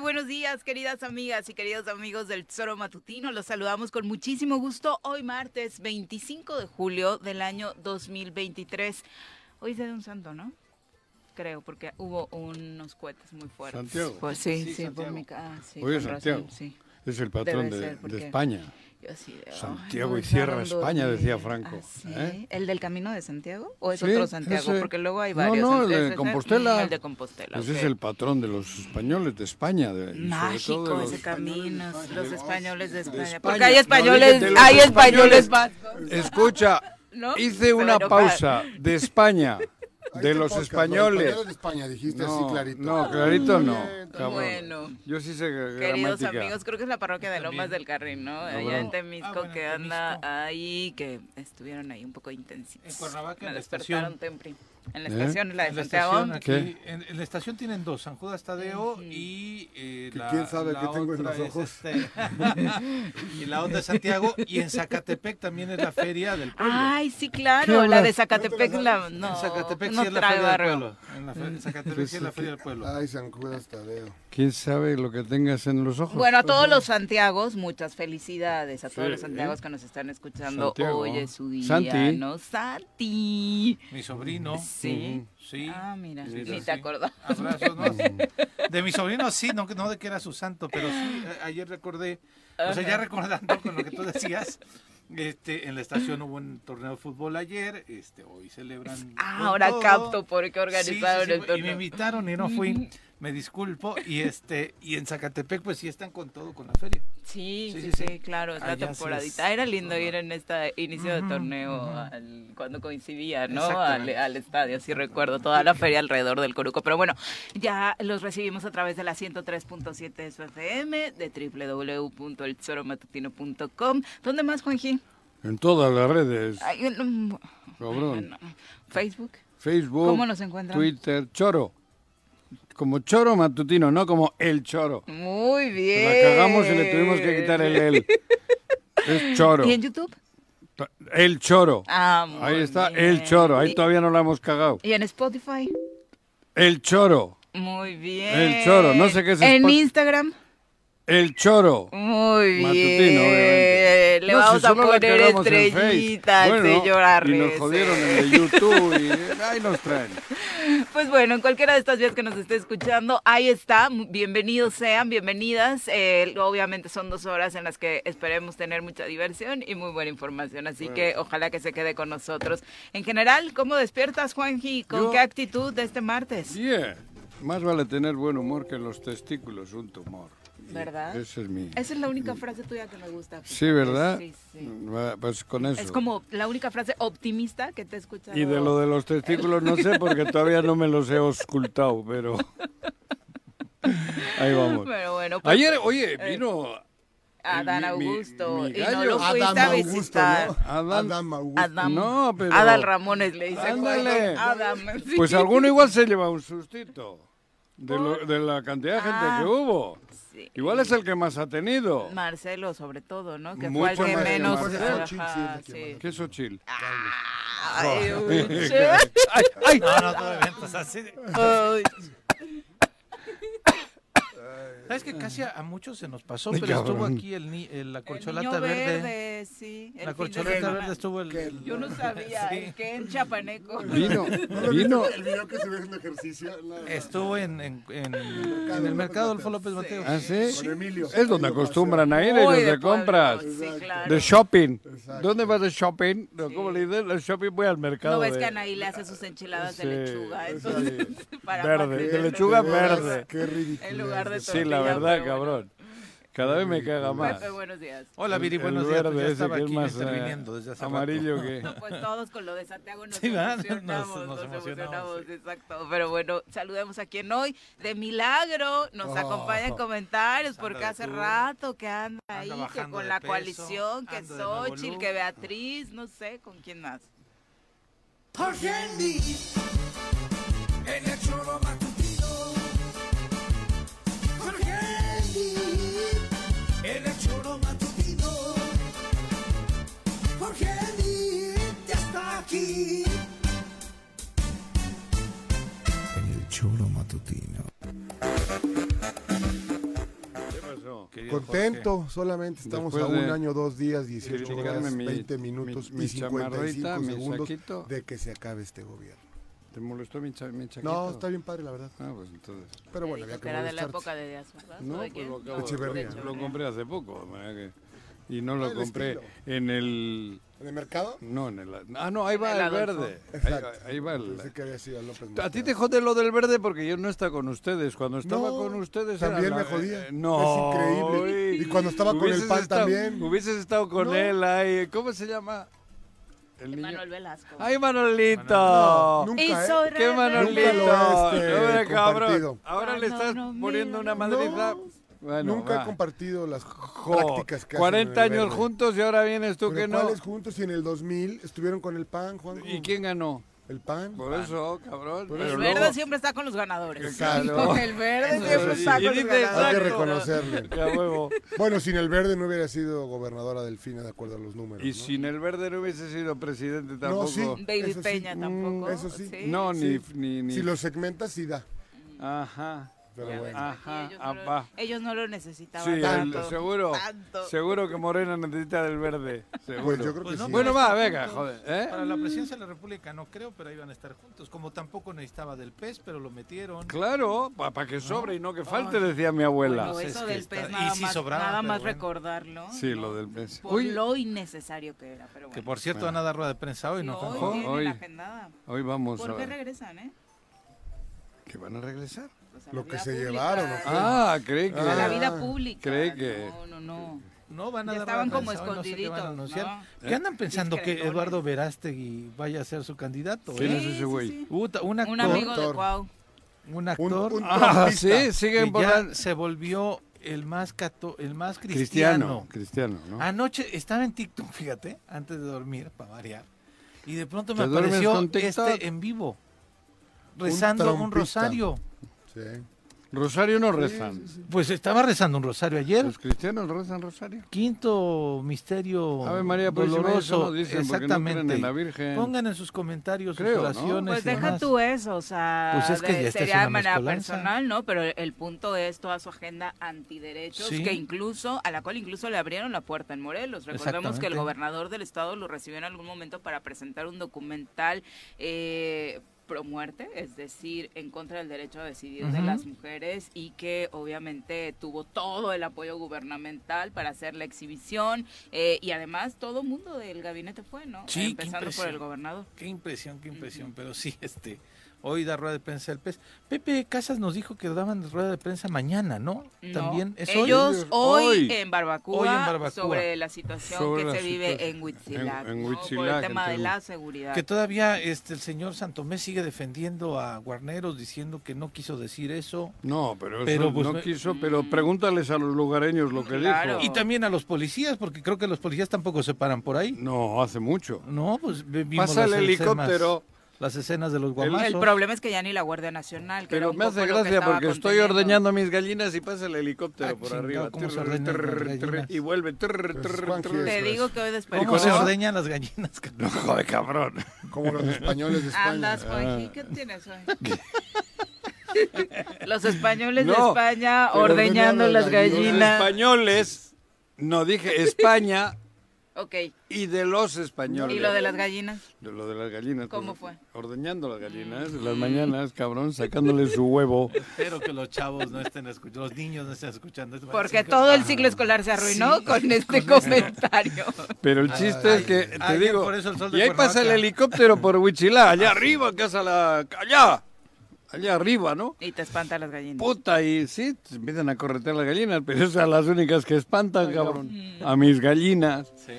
Buenos días, queridas amigas y queridos amigos del Tesoro Matutino. Los saludamos con muchísimo gusto hoy martes 25 de julio del año 2023. Hoy es de un santo, ¿no? Creo, porque hubo unos cohetes muy fuertes. Santiago. Pues sí, Sí, sí, por mi ca- ah, sí, Hoy es razón, Santiago. sí. Es el patrón Debe de, ser, de porque España. Yo así de, ay, Santiago no y Sierra España, decía. Franco, ¿Ah, sí? ¿eh? ¿El del Camino de Santiago? ¿O es Sí, otro Santiago? ese. Porque luego hay No, varios. no, el de es Compostela. El de Compostela. Ese ok. es el patrón de los españoles de España. de- y sobre todo Mágico de los- ese camino, los españoles de España. España. Porque hay No, españoles, hay españoles españoles. vascos. Escucha, ¿no? hice una pausa de España, Ahí de los podcast, españoles. españoles de España, dijiste así No, clarito. no, clarito no. Cabrón. Bueno. Yo sí sé Queridos gramática. amigos, creo que es la parroquia de Lomas del Carril, ¿no? Allá bueno. en Temisco, Ah, bueno, que anda Temisco. ahí, que estuvieron ahí un poco intensitos. En Cuernavaca, Me despertaron estación. En la ¿Eh? estación, la de En la Santiago. estación en, en la estación tienen dos, San Judas Tadeo y eh, la, quién sabe la qué tengo en los es, ojos. este, y la otra de Santiago y en Zacatepec también es la feria del pueblo. Ay, sí, ¿Qué claro, la de Zacatepec, la, no, en Zacatepec no sí es la feria barrio. del pueblo. En, la fe- en Zacatepec sí es la feria del pueblo. Ay, San Judas Tadeo. ¿Quién sabe lo que tengas en los ojos? Bueno, a todos los Santiagos, muchas felicidades. A todos Sí, los Santiagos ¿eh? que nos están escuchando. Santiago. Hoy es su día, Santi. ¿no? Santi. Mi sobrino. Sí. Sí. Ah, mira, Sí, ni sí. te acordás. Abrazos, ¿no? De mi sobrino sí, no, no de que era su santo, pero sí, ayer recordé, o sea, ya recordando con lo que tú decías, este, en la estación hubo un torneo de fútbol ayer, este, hoy celebran. Ah, ahora todo. capto por qué Sí, sí, organizaron sí, el Y me torneo. invitaron y no fui, me disculpo, y este, y en Zacatepec pues sí están con todo, con la feria. Sí, sí, Sí, sí, sí, sí. claro, es la sí temporadita. es Era lindo ir en este inicio de torneo al- cuando coincidía, ¿no? Al, estadio, sí recuerdo, toda la feria alrededor del Coruco. Pero bueno, ya los recibimos a través de la 103.7 de su FM, de www.elzoromatutino.com. ¿Dónde más, Juanji? En todas las redes, Ay, Facebook. Facebook, ¿Cómo nos encuentran? Twitter, Choro. Como Choro Matutino, no como El Choro. Muy bien. La cagamos y le tuvimos que quitar el El. Es Choro. ¿Y en YouTube? El Choro. Ah, muy Ahí está, bien. El Choro. Ahí ¿Y- todavía no la hemos cagado. ¿Y en Spotify? El Choro. Muy bien. El Choro, no sé qué es ¿En Instagram? El Choro. Muy bien. Obviamente. Le No, si vamos a poner estrellitas. Bueno, señor Y nos jodieron en el YouTube y ahí nos traen. Pues bueno, en cualquiera de estas vías que nos esté escuchando, ahí está. Bienvenidos sean, bienvenidas. Eh, obviamente son dos horas en las que esperemos tener mucha diversión y muy buena información. Así que ojalá que se quede con nosotros. En general, ¿cómo despiertas, Juanji? ¿Con Yo- qué actitud de este martes? Bien. Más vale tener buen humor que los testículos un tumor. ¿Verdad? Ese es mi... Esa es la única frase tuya que me gusta. Sí, ¿verdad? Sí, sí. Va, Pues con eso. Es como la única frase optimista que te he escuchado. Y de lo de los testículos no sé porque todavía no me los he auscultado, pero... Ahí vamos. Pero bueno, pues, Ayer, oye, vino... Adán mi- mi- Augusto. mi y no lo fuiste Adam a Augusto, visitar. ¿no? Adán- Adam Augusto. Adam. No, pero... Adal Ramones le dice. Ándale. Adam. sí. Pues alguno igual se lleva un sustito. De, lo- de la cantidad de gente Ah. que hubo. Sí. Igual es el que más ha tenido. Marcelo, sobre todo, ¿no? Que Mucho fue el que menos. ¿Qué es Ochil? Ay. ¡Ay, ay! No, no, todo eventos así. de- Ay. ¿Sabes que casi a, a muchos se nos pasó? Pero estuvo cabrón. aquí el, ni- el- la El corcholata niño verde. verde, sí. el La corcholata semana. verde estuvo el. el- Yo no sabía, Sí. el que en Chapaneco. Vino, ¿No lo vino. El video que se ve en ejercicio. Estuvo en, en, en, en el mercado Adolfo López Mateos. ¿Ah, sí? Con Emilio. Es donde acostumbran a ir Muy ellos de de compras. claro. De shopping. Exacto. ¿Dónde vas de shopping? No, ¿Cómo le dicen? El shopping voy al mercado. ¿No ves de- que Anaí le hace sus enchiladas Sí, de lechuga? Entonces, para Verde, de lechuga verde. Qué ridículo. En lugar de Sí, la verdad, cabrón. Cada vez me caga más. Pepe, buenos días. Hola, Viri, buenos días. Pues ya ese estaba que es aquí más, interviniendo eh, desde hace amarillo rato. que... Pues todos con lo de Santiago nos Sí, emocionamos, Nos- nos, nos emocionamos, emocionamos, sí. exacto. Pero bueno, saludemos a quien hoy, de milagro, nos Oh. acompaña en comentarios, porque hace rato que anda Anda ahí, que con la peso, coalición, que Xochitl, que Beatriz, no sé, ¿con quién más? El Contento, solamente estamos Después a un año, dos días, 18 criticarme horas, mi- 20 minutos mi- y 55 chamarrita, mi segundos saquito. de que se acabe este gobierno. ¿Te molestó mi, cha- mi chaquito? No, está bien padre, la verdad. Ah, pues entonces... Pero bueno, había que era de la época de Díaz No, ¿o de pues lo acabo de Lo compré hace poco. que- Y no lo el compré estilo. en el... ¿En el mercado? No, en el... Ah, no, ahí va el verde. Ahí, Exacto. ahí va el... Pensé que había sido a López A ti te jode lo del verde porque yo no estaba con ustedes. Cuando estaba No, con ustedes era también la- me jodía. eh, no. Es increíble. uy. Y cuando estaba con el PAN estado- también. Hubieses estado con No. él ahí. ¿Cómo se llama? El niño. Manuel Velasco. ¡Ay, Manolito! No, nunca, ¿eh? ¡Qué Manolito! Nunca lo este, cabrón. Ahora le estás poniendo una no. madriza. Bueno, Nunca va. he compartido las Jo, prácticas que hacen 40 en el años verde. juntos y ahora vienes tú Pero que no. ¿Cuáles juntos? Y en el 2000 estuvieron con el PAN, Juan. ¿Y quién ganó? El PAN. Por eso, cabrón. Por El verde luego- siempre está con los ganadores. Claro. El verde siempre está con los dice, Hay que ganadores. reconocerle. Ya huevo. Bueno, sin el verde no hubiera sido gobernadora Delfina, de acuerdo a los números. Y ¿no? sin el verde no hubiese sido presidente tampoco. No, sí. Baby Eso sí. Peña tampoco. Mm, eso sí. No, ni, Sí. ni, ni. Si lo segmentas, sí da. Ajá. Pero Ya ves, bueno. Ajá, aquí ellos, no lo, apá. ellos no lo necesitaban Sí, el- tanto. seguro. tanto. Seguro que Morena necesita del verde. Seguro. Pues yo creo Pues que no, sí. Bueno, va, venga, joder. ¿eh? Para la presidencia de la República no creo, pero ahí van a estar juntos. Como tampoco necesitaba del PES, pero lo metieron. Claro, para que sobre y no que falte, decía mi abuela. Bueno, eso es que del está- pez y nada sí más, sobraba, nada más bueno. Sí, recordarlo. Pues lo del pez. Por Uy, lo innecesario que era, pero bueno. Que por cierto van a dar rueda de prensa hoy, Sí, ¿no? hoy Hoy. vamos ¿Por qué regresan, eh? ¿Que van a regresar? Lo que se pública. llevaron, ¿o qué? Ah, que... A la vida pública. creí que- No, no, no. No, van a Ya estaban como prensa hoy, no sé qué van a escondiditos. ¿Qué andan pensando que. Eduardo Verástegui vaya a ser su candidato? ¿Quién eh? es ese güey? Puta, un actor, Un amigo de actor. Cuau. un actor un Ah, sí, siguen que por ya se volvió el más cato, el más Cristiano, cristiano. cristiano, ¿no? Anoche estaba en TikTok, fíjate, antes de dormir, para variar. Y de pronto me ¿Te duermes apareció este en vivo, rezando un, rosario. Sí. Rosario no rezan. Pues estaba rezando un rosario ayer. ¿Los cristianos rezan Rosario? Quinto misterio Ave María eso doloroso. no dicen no Exactamente. creen en la Virgen. Pongan en sus comentarios Creo, ¿no? sus oraciones. Pues deja demás. tú eso, o sea, Pues es que de- ya sería de manera mezcolanza. personal, ¿no? Pero el punto es toda su agenda antiderechos, Sí. que incluso, a la cual incluso le abrieron la puerta en Morelos. Recordemos que el gobernador del estado lo recibió en algún momento para presentar un documental eh, pro muerte, es decir, en contra del derecho a decidir de las mujeres y que obviamente tuvo todo el apoyo gubernamental para hacer la exhibición eh, y además todo mundo del gabinete fue, ¿no? Sí, Empezando por el gobernador. Qué impresión, qué impresión. Pero sí, este, Hoy da rueda de prensa el PES. Pepe Casas nos dijo que daban rueda de prensa mañana, ¿no? No, También es hoy. ellos hoy, Hoy. en Barbacoa, Hoy en Barbacoa. sobre la situación Sobre que la se vive en Huitzilac, En- en ¿no? por el Huitzilac, tema de la seguridad. Que todavía este, el señor Santomé sigue defendiendo a Guarneros diciendo que no quiso decir eso. No, pero, eso Pero, pues, no me- quiso, pero pregúntales a los lugareños lo que Claro. dijo. Y también a los policías, porque creo que los policías tampoco se paran por ahí. No, hace mucho. No, pues vi- vimos Pasa el helicóptero. Las escenas de los guamazos. El problema es que ya ni la Guardia Nacional. que Pero me hace gracia porque estoy ordeñando mis gallinas y pasa el helicóptero Ah, por chingado, arriba. ¿cómo se Trrr, ordeñan trrr, las trrr, gallinas? y vuelve. trrr, Pues, trrr, Juanji, trrr. Te digo que hoy ¿Cómo después. se ¿Cómo? ordeñan las gallinas? No, joder, cabrón. Como los españoles de España. Andas, Juanji, ¿qué tienes hoy? Los españoles de España ordeñando las las Los gallinas. españoles, no dije España Ok, y de los españoles. ¿y lo de las gallinas? De lo de las gallinas. ¿Cómo pues, fue? Ordeñando las gallinas, las mañanas, cabrón, sacándole su huevo. Espero que los chavos no estén escuchando, los niños no estén escuchando. Porque todo el ciclo escolar se arruinó Sí, con este comentario. Pero el chiste es que, te ay, digo, por eso el sol de y ahí pasa el helicóptero por Huichilá, allá arriba, casa la... allá, allá arriba, ¿no? Y te espantan las gallinas. Puta, y sí, empiezan a corretear las gallinas, pero esas son las únicas que espantan, cabrón, a mis gallinas. Sí.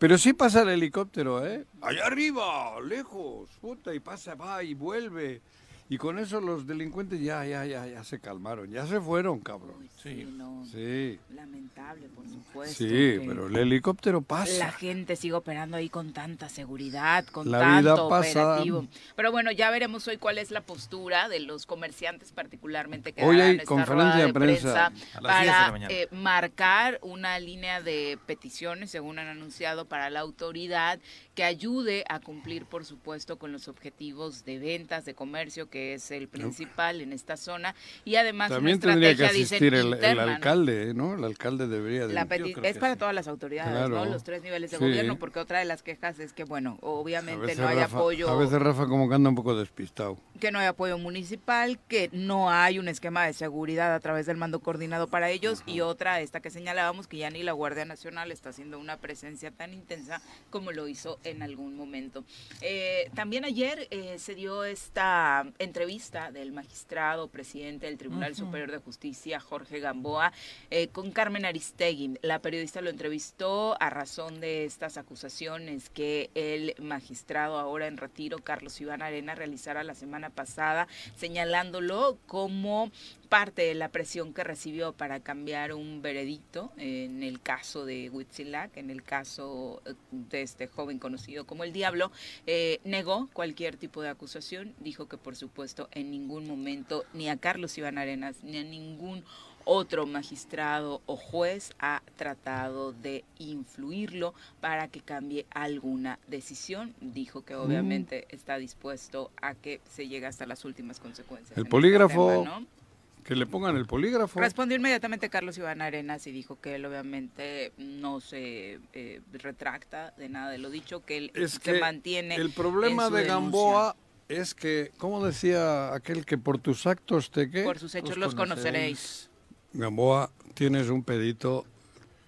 Pero sí pasa el helicóptero, ¿eh? Allá arriba, lejos, puta, y pasa, va y vuelve. Y con eso los delincuentes ya, ya, ya, ya se calmaron, ya se fueron, cabrón. Sí, no, Sí, lamentable, por supuesto. sí, pero el helicóptero La pasa. gente sigue operando ahí con tanta seguridad, con La tanto vida pasa. operativo. Pero bueno, ya veremos hoy cuál es la postura de los comerciantes, particularmente que Hoy hay esta conferencia rueda de prensa. A las 10 de la para eh, marcar una línea de peticiones, según han anunciado, para la autoridad que ayude a cumplir, por supuesto, con los objetivos de ventas, de comercio, que es el principal en esta zona, y además También una tendría que dicen, asistir el, el interna, ¿no? alcalde, ¿no? El alcalde debería de... La es para sí. todas las autoridades, ¿no? Claro. Los tres niveles de Sí. gobierno, porque otra de las quejas es que, bueno, obviamente no hay Rafa- apoyo, A veces Rafa como que anda un poco despistado. que no hay apoyo municipal, que no hay un esquema de seguridad a través del mando coordinado para ellos, y otra, esta que señalábamos, que ya ni la Guardia Nacional está haciendo una presencia tan intensa como lo hizo en algún momento. Eh, también ayer eh, se dio esta entrevista del magistrado presidente del Tribunal Superior de Justicia, Jorge Gamboa, eh, con Carmen Aristegui. La periodista lo entrevistó a razón de estas acusaciones que el magistrado ahora en retiro, Carlos Iván Arena, realizara la semana pasada, señalándolo como parte de la presión que recibió para cambiar un veredicto en el caso de Huitzilac, en el caso eh, de este joven conocido como el Diablo, eh, negó cualquier tipo de acusación, dijo que por supuesto en ningún momento ni a Carlos Iván Arenas ni a ningún otro magistrado o juez ha tratado de influirlo para que cambie alguna decisión. Dijo que obviamente está dispuesto a que se llegue hasta las últimas consecuencias. El este polígrafo. tema, ¿no? Que le pongan el polígrafo. Respondió inmediatamente Carlos Iván Arenas y dijo que él obviamente no se eh, retracta de nada de lo dicho, que él Es se que mantiene. el problema en su de denuncia. Gamboa es que, ¿cómo decía aquel que por tus actos te qué? Por sus hechos los conoceréis. Gamboa, tienes un pedito.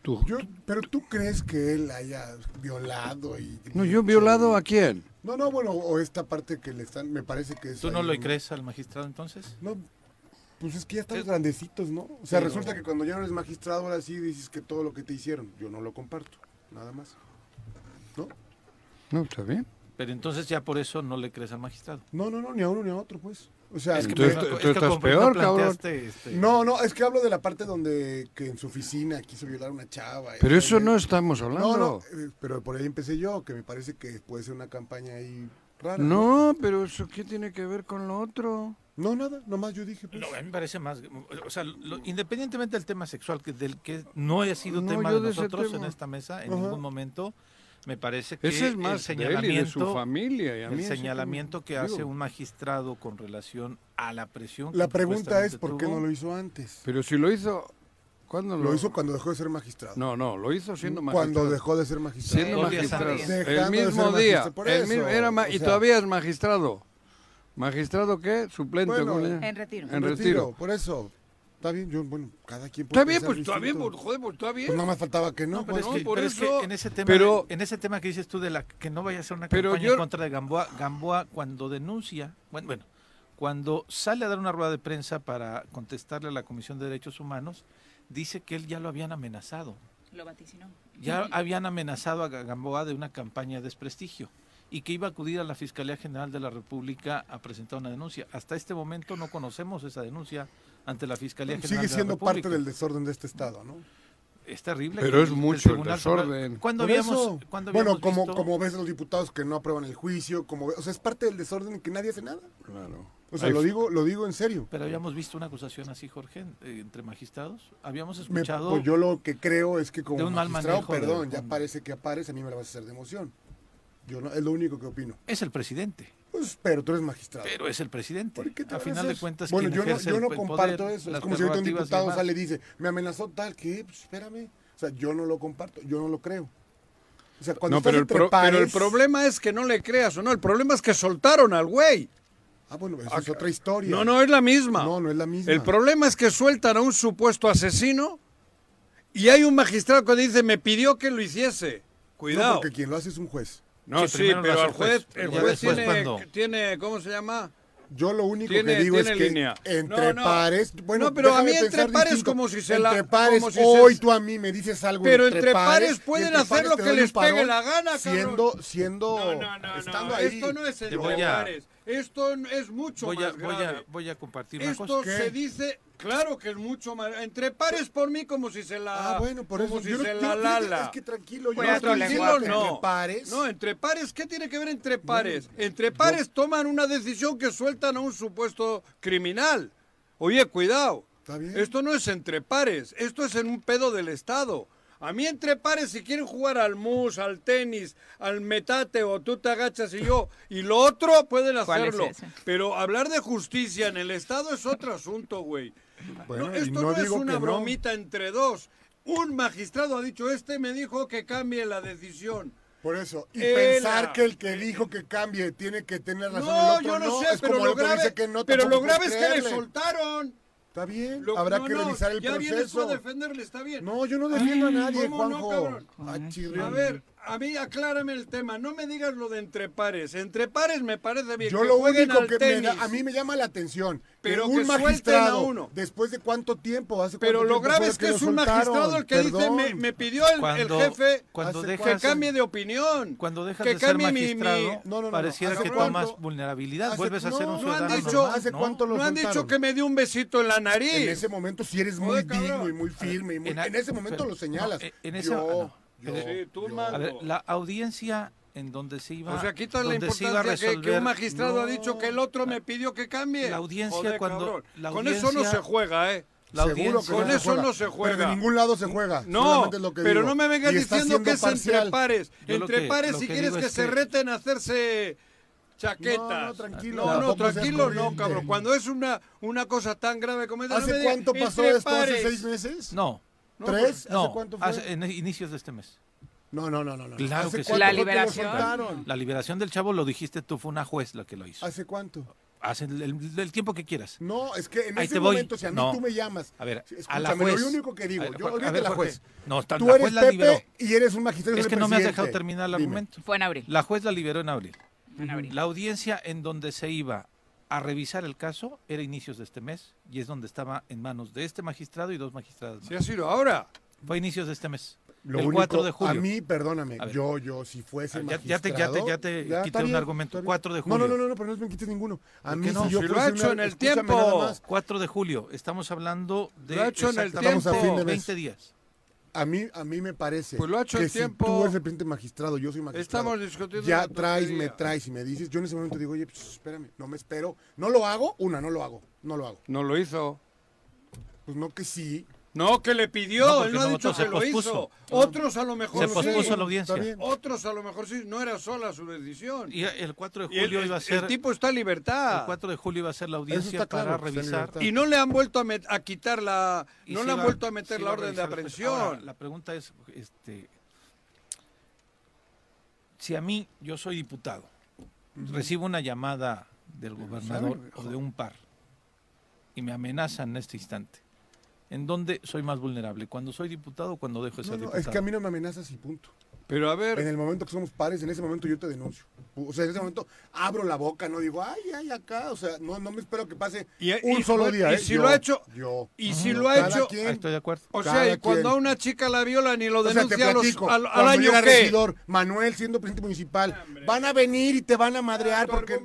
Tú. Yo, pero tú crees que él haya violado y... No, yo he violado a quién. No, no, bueno, o esta parte que le están, me parece que es... ¿Tú no lo un- crees al magistrado entonces? No, pues es que ya estamos Es- grandecitos, ¿no? O sea, Sí, resulta no. que cuando ya no eres magistrado, ahora sí dices que todo lo que te hicieron, yo no lo comparto, nada más. ¿No? No, está bien. Pero entonces ya por eso no le crees al magistrado. No, no, no, ni a uno ni a otro, pues. O sea, Es que, tú- es tú que estás peor, no cabrón. planteaste, este, No, no, es que hablo de la parte donde que en su oficina quiso violar a una chava. Pero eso no estamos hablando. No, no, eh, pero por ahí empecé yo, que me parece que puede ser una campaña ahí rara. No, pero eso qué tiene que ver con lo otro. No, nada, nomás yo dije, pues. No, a mí me parece más, o sea, lo- independientemente del tema sexual, que del que no haya sido No, tema de nosotros tema. en esta mesa en Ajá. ningún momento, me parece que Ese es el más de él y de señalamiento, su familia. Y a mí el señalamiento que digo, hace un magistrado con relación a la presión. que La pregunta es, ¿por qué tuvo. no lo hizo antes? Pero si lo hizo... ¿Cuándo lo, Lo hizo cuando dejó de ser magistrado. No, no, lo hizo siendo magistrado. Cuando dejó de ser magistrado. Siendo magistrado. El mismo ser día. magistrado, por el eso, mismo- era ma- o y todavía es magistrado. ¿Magistrado qué? Suplente. En retiro. En retiro. Por eso. Está bien, yo, bueno, cada quien puede Está bien, pues está bien, pues, joder, pues está bien. Pues nada más faltaba que no. No, pero, pues. es, no, que, por pero es que eso- en ese tema, pero- en ese tema que dices tú de la que no vaya a ser una Pero campaña yo- en contra de Gamboa, Gamboa cuando denuncia, bueno, bueno, cuando sale a dar una rueda de prensa para contestarle a la Comisión de Derechos Humanos, dice que él ya lo habían amenazado. Lo vaticinó. Ya habían amenazado a Gamboa de una campaña de desprestigio y que iba a acudir a la Fiscalía General de la República a presentar una denuncia. Hasta este momento no conocemos esa denuncia ante la Fiscalía General Sigue de la siendo parte del desorden de este Estado, ¿no? Es terrible. Pero que es el mucho el Tribunal desorden. ¿Cuándo habíamos, eso, cuándo bueno, habíamos como, visto- como ves los diputados que no aprueban el juicio, como o sea, es parte del desorden que nadie hace nada. Claro. O sea, Ahí lo digo, lo digo en serio. Pero habíamos visto una acusación así, Jorge, eh, entre magistrados. Habíamos Me- escuchado... pues yo lo que creo es que de como un mal magistrado, manejo de perdón, ya parece que aparece, a mí me la vas a hacer de emoción. Yo no, es lo único que opino. Es el presidente, Pues, pero tú eres magistrado. pero es el presidente. ¿Por qué te A final de cuentas, bueno, yo no, yo no el comparto poder, eso. Es como si ahorita un y diputado demás. sale y dice, me amenazó tal, ¿qué? Pues espérame. O sea, yo no lo comparto, yo no lo creo. O sea, cuando No, pero el, pro- pero el problema es que no le creas o no. El problema es que soltaron al güey. Ah, bueno, eso es otra historia. No, no es la misma. No, no es la misma. El problema es que sueltan a un supuesto asesino y hay un magistrado que dice, me pidió que lo hiciese. No, Cuidado. porque quien lo hace es un juez. No, Sí, pero el juez, el juez después tiene, cuando- tiene, ¿cómo se llama? Yo lo único Tiene- que digo es que línea. entre No, no. pares, bueno, No, pero a mí entre pares distinto. como si se entre la- pares, como si se- hoy tú a mí me dices algo Pero entre, entre pares pueden entre hacer pares lo que les pegue la gana, cabrón. Siendo, siendo, No, no, no, estando no. ahí. Esto no es entre pares. Esto es mucho Voy a, más voy, grave. a, voy a compartir una Esto cosa. ¿Qué? se dice, claro que es mucho más. Entre pares por mí como si se la. Ah, bueno, por como eso. si yo se yo- la lala. Es que tranquilo, yo no que no. entre pares. No, entre pares, ¿qué tiene que ver entre pares? Entre pares toman una decisión que sueltan a un supuesto criminal. Oye, cuidado. Está bien. Esto no es entre pares, esto es en un pedo del Estado. A mí entre pares, si quieren jugar al mus, al tenis, al metate o tú te agachas y yo, y lo otro pueden ¿Cuál es hacerlo. Pero hablar de justicia en el Estado es otro asunto, güey. Bueno, No, esto no no, es una que no. bromita entre dos. Un magistrado ha dicho, este me dijo que cambie la decisión. Por eso. Y Ela. pensar que el que dijo que cambie tiene que tener razón No, el otro yo no, no. sé, es pero como lo grave, que no, pero lo grave es que le soltaron. Está bien, Lo- habrá no, que no, revisar el ya vienes tú proceso. a defenderle, está bien. No, yo no defiendo a nadie, ¿cómo no, Juanjo. cabrón? Ah, chirrión. A ver, a mí aclárame el tema, no me digas lo de entre pares. Entre pares me parece bien Yo que lo único al que me da- a mí me llama la atención, Pero que que un a magistrado, uno. después de cuánto tiempo, hace Pero cuánto lo tiempo grave es que es un magistrado el que dice, me, me pidió el, jefe cuando ¿Hace dejas- que cambie de opinión. Cuando dejas que de ser cambie mi- mi- magistrado, No, no, no, pareciera ¿hace que cuánto? tomas vulnerabilidad, Hace- vuelves a ser un no No han ciudadano dicho, normal, ¿Hace ¿no? cuánto lo no han dicho que me dio un besito en la nariz. En ese momento si eres muy digno y muy firme. y muy- en, ese momento lo señalas. en ese- yo, Sí, tú, yo-. A ver, la audiencia en donde se iba O sea, quitas la donde se iba a importancia que, que un magistrado ha dicho que el otro me pidió que cambie. La audiencia Joder, cuando- la Con eso no se juega, ¿eh? la Seguro que Con no eso no se juega. Pero de ningún lado se juega. No, lo que pero digo. no me vengas está diciendo que es entre pares. Yo entre que- pares si quieres que es se reten a hacerse chaquetas. No, no, tranquilo, No, no, tranquilo, no, cabrón. Cuando es una, una cosa tan grave como esa, no me ¿Hace cuánto pasó esto? ¿Hace seis meses? No, No, ¿Tres? ¿Hace no, cuánto fue? hace- en inicios de este mes. No, no, no, no. no. Claro ¿Hace que sí. La liberación. La liberación del chavo lo dijiste tú, fue una juez la que lo hizo. ¿Hace cuánto? Hace el, el- el tiempo que quieras. No, es que en Ahí ese te voy. momento, si a mí No. tú me llamas, A ver, a la escúchame, juez. lo único que digo, A ver, yo a olvídate ver, la Jorge, juez. No, está- Tú la eres juez la Pepe liberó. y eres un magistrado. Es eres que no me has dejado terminar el Dime. argumento. Fue en abril. La juez la liberó en abril. En abril. La audiencia en donde se iba a revisar el caso era inicios de este mes y es donde estaba en manos de este magistrado y dos magistrados. Más. ha sido ahora. Fue inicios de este mes. Lo el único, 4 de julio. A mí, perdóname, A yo, yo, si fuese Ah, ya- ya te- ya te- magistrado... ya te quité un bien, argumento. está bien. 4 de No, no, julio. no, no, no, pero no me quites ninguno. A ¿Por mí, no? si yo Si lo ha hecho una- en el tiempo. nada más. 4 de julio. Estamos hablando de Lo ha hecho en el exactamente Estamos a fin de mes. 20 días. A mí, a mí me parece Pues lo ha hecho que en si tiempo. tú eres el presidente magistrado, yo soy magistrado, Estamos discutiendo ya traes, me traes y me dices, yo en ese momento digo, oye, pues, espérame, no me espero, no lo hago, una, no lo hago, no lo hago. No lo hizo. Pues no que sí. No, que le pidió, No, él no ha no dicho votó, se que lo hizo. pospuso. Otros a lo mejor Se sí. pospuso la audiencia. Otros a lo mejor sí, no era sola su decisión. Y el 4 de el, julio iba a ser el tipo está en libertad. el 4 de julio iba a ser la audiencia claro, para revisar. Y no le han vuelto a, met- a quitar la... y No le han iba- vuelto a meter la orden de aprehensión. Ahora, la pregunta es, este, si a mí, yo soy diputado, recibo una llamada del gobernador o de un par y me amenazan en este instante, ¿en dónde soy más vulnerable? ¿Cuando soy diputado o cuando dejo de No, ser no, diputado? es que a mí no me amenazas y punto. Pero a ver, En el momento que somos pares, en ese momento yo te denuncio. O sea, en ese momento abro la boca, no digo, ay, ay, acá. O sea, no, no me espero que pase Y- un y- solo y día. ¿eh? si Yo, lo ha hecho- Yo. y si lo ha hecho- quien. Ah, estoy de acuerdo. o sea, y cuando quien. a una chica la violan y lo O sea, denuncia a los- platico, al, año yo era qué. regidor, Manuel siendo presidente municipal, van a venir y te van a madrear Ah, porque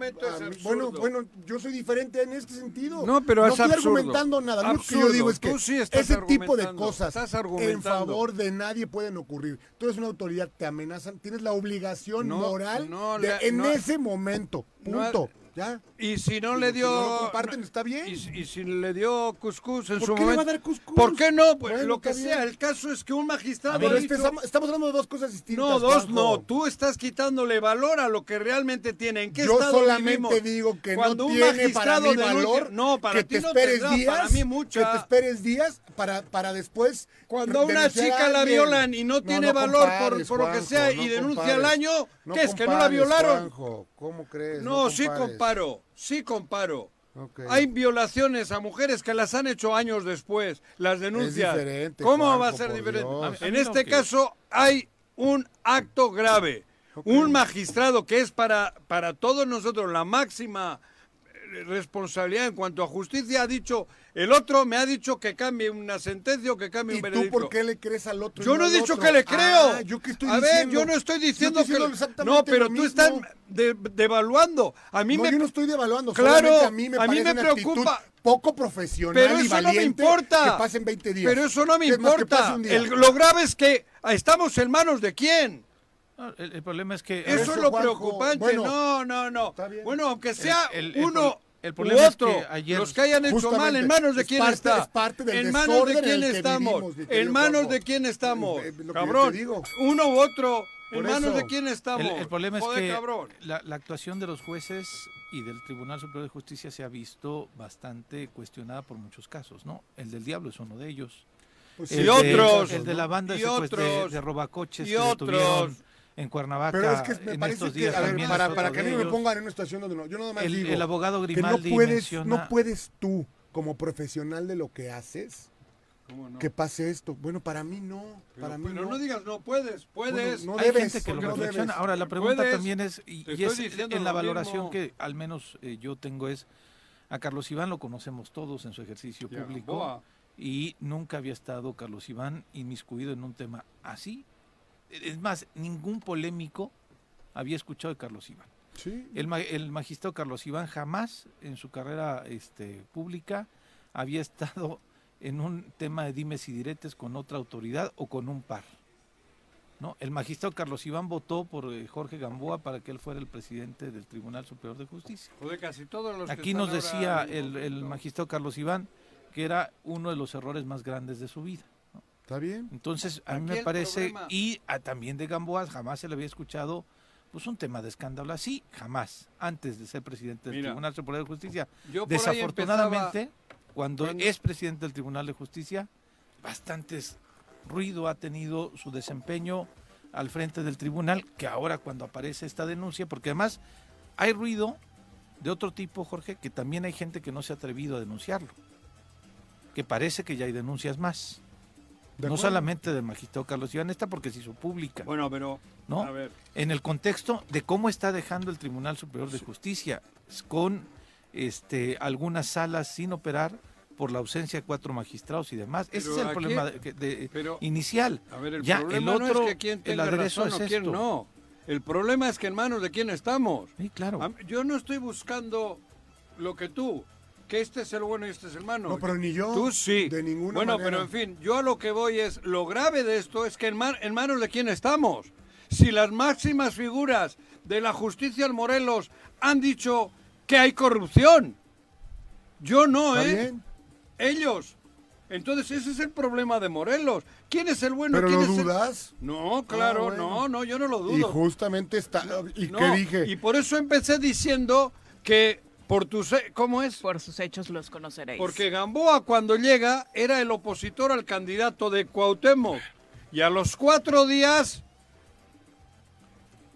bueno, bueno, yo soy diferente en este sentido. No, pero es estoy absurdo. argumentando nada, lo único que yo digo es que ese tipo de cosas Estás en favor de nadie pueden ocurrir. Tú eres una autoridad, te amenazan, tienes la obligación No, moral no de- en no- ese momento, punto. Ya. Y si no le Si dio. no lo comparten, está bien. Y, si- y si le dio cuscús en ¿Por su qué le momento. va a dar cuscús? ¿Por qué no? Pues Bueno, lo que sea. El caso es que un magistrado. Dicho- estamos, estamos hablando de dos cosas distintas. No, dos Juanjo. no. Tú estás quitándole valor a lo que realmente tiene. ¿En qué Yo estado solamente vivimos? digo que Cuando no un tiene para magistrado mí denuncia- valor No, para que ti te no esperes tendrá, días, para mí mucha. que te esperes días para, para después Cuando a una chica la violan y no tiene valor por- por lo que sea y denuncia al año, ¿qué es, que no la violaron? ¿Cómo crees? No, sí compares. Comparo, sí comparo. Hay violaciones a mujeres que las han hecho años después, las denuncias. diferente, ¿Cómo Juanjo, va a ser diferente? Dios. En este caso hay un acto grave. Un magistrado que es para, para todos nosotros la máxima eh, responsabilidad en cuanto a justicia ha dicho, el otro me ha dicho que cambie una sentencia o que cambie ¿Y un tú veredicto. por qué le crees al otro? y Yo no he dicho otro? que le creo. Ah, ¿yo qué estoy a ver, diciendo? yo no estoy diciendo estoy diciendo que exactamente no, pero lo tú mismo. estás de- devaluando. A mí no, me yo no estoy devaluando. Claro, solamente a mí me, a mí parece me una preocupa. poco profesional Pero y eso no me importa. Que pasen 20 días. Pero eso no me importa. El- lo grave es que estamos en manos de quién. No, el, el problema es que... Eso, Eso, es lo Juanjo. preocupante. Bueno, no, no, no. está bien. Bueno, aunque sea el- el uno el problema es que ayer- los que hayan hecho Justamente, mal, ¿en manos de quién parte- está? es parte del ¿En manos de quién estamos? vivimos, ¿En manos de quién estamos? Cabrón, digo. uno u otro. ¿En manos eso. de quién estamos? El, el problema Joder, es que cabrón. la, la actuación de los jueces y del Tribunal Superior de Justicia se ha visto bastante cuestionada por muchos casos, ¿no? El del diablo es uno de ellos. Pues El Y de- otros, El de la banda de, y secuest- de- otros, de robacoches y que otros. En Cuernavaca Pero es que me parece estos que, a ver, para, para que a mí me pongan en una situación donde no, yo nada más El- digo el abogado que Grimaldi no puedes, menciona- no puedes tú, como profesional de lo que haces, ¿Cómo no? que pase esto. Bueno, para mí no, Pero, para mí pero no. no digas no puedes, puedes. Bueno, no Hay debes, gente que lo reflexiona. debes. Ahora, la pregunta Puedes, también es, y, es en la lo valoración mismo. que al menos eh, yo tengo es, a Carlos Iván lo conocemos todos en su ejercicio público y nunca había estado Carlos Iván inmiscuido en un tema así. Es más, ningún polémico había escuchado de Carlos Iván. Sí. El, ma- el magistrado Carlos Iván jamás en su carrera este, pública había estado en un tema de dimes y diretes con otra autoridad o con un par. ¿no? El magistrado Carlos Iván votó por eh, Jorge Gamboa para que él fuera el presidente del Tribunal Superior de Justicia. Joder, casi todos los que Aquí nos decía el, el magistrado Carlos Iván que era uno de los errores más grandes de su vida. ¿Está bien? Entonces, a mí me parece, problema- y a- también de Gamboa, jamás se le había escuchado pues un tema de escándalo así, jamás, antes de ser presidente del Mira, Tribunal Superior de Justicia. Yo Desafortunadamente, cuando, cuando- es presidente del Tribunal de Justicia, bastantes ruido ha tenido su desempeño al frente del tribunal, que ahora cuando aparece esta denuncia, porque además hay ruido de otro tipo, Jorge, que también hay gente que no se ha atrevido a denunciarlo, que parece que ya hay denuncias más. No solamente del magistrado Carlos Iván, esta porque se hizo pública, Bueno, pero ¿no? a ver, En el contexto de cómo está dejando el Tribunal Superior de Justicia, con este, algunas salas sin operar por la ausencia de cuatro magistrados y demás. Ese es el aquí- problema de- que- de- pero- inicial. a ver, el ya, problema el otro, no es que quién el tenga aderezo razón o es quién esto. no. El problema es que en manos de quién estamos. Sí, claro. Yo no estoy buscando lo que tú, que este es el bueno y este es el malo. No, pero ni yo. Tú sí. De ninguna bueno, manera. pero en fin, yo a lo que voy es, lo grave de esto es que en, ma- en manos de quién estamos. Si las máximas figuras de la justicia en Morelos han dicho que hay corrupción, yo no, ¿Está ¿eh? bien? Ellos. Entonces ese es el problema de Morelos. ¿Quién es el bueno? ¿Pero ¿Quién lo es el- dudas? No, claro, Ah, bueno. no, no, yo no lo Y dudo. justamente está. ¿Y No, qué dije? Y por eso empecé diciendo que por tus... ¿Cómo es? Por sus hechos los conoceréis. Porque Gamboa cuando llega era el opositor al candidato de Cuauhtémoc. Y a los cuatro días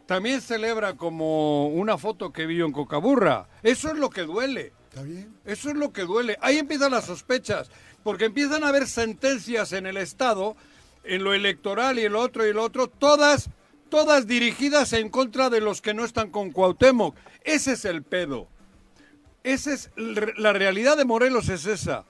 también celebra como una foto que vio en Cocaburra. Eso es lo que duele. ¿Está bien? Eso es lo que duele. Ahí empiezan las sospechas. Porque empiezan a haber sentencias en el Estado, en lo electoral y en lo otro y lo otro, todas todas dirigidas en contra de los que no están con Cuauhtémoc. Ese es el pedo. Esa es la realidad de Morelos es esa.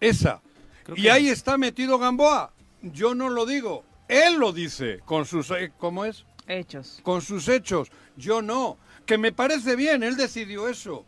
Esa. Creo Y que- ahí está metido Gamboa. Yo no lo digo. Él lo dice con sus eh, ¿cómo es? Hechos. Con sus hechos. Yo no. Que me parece bien, él decidió eso.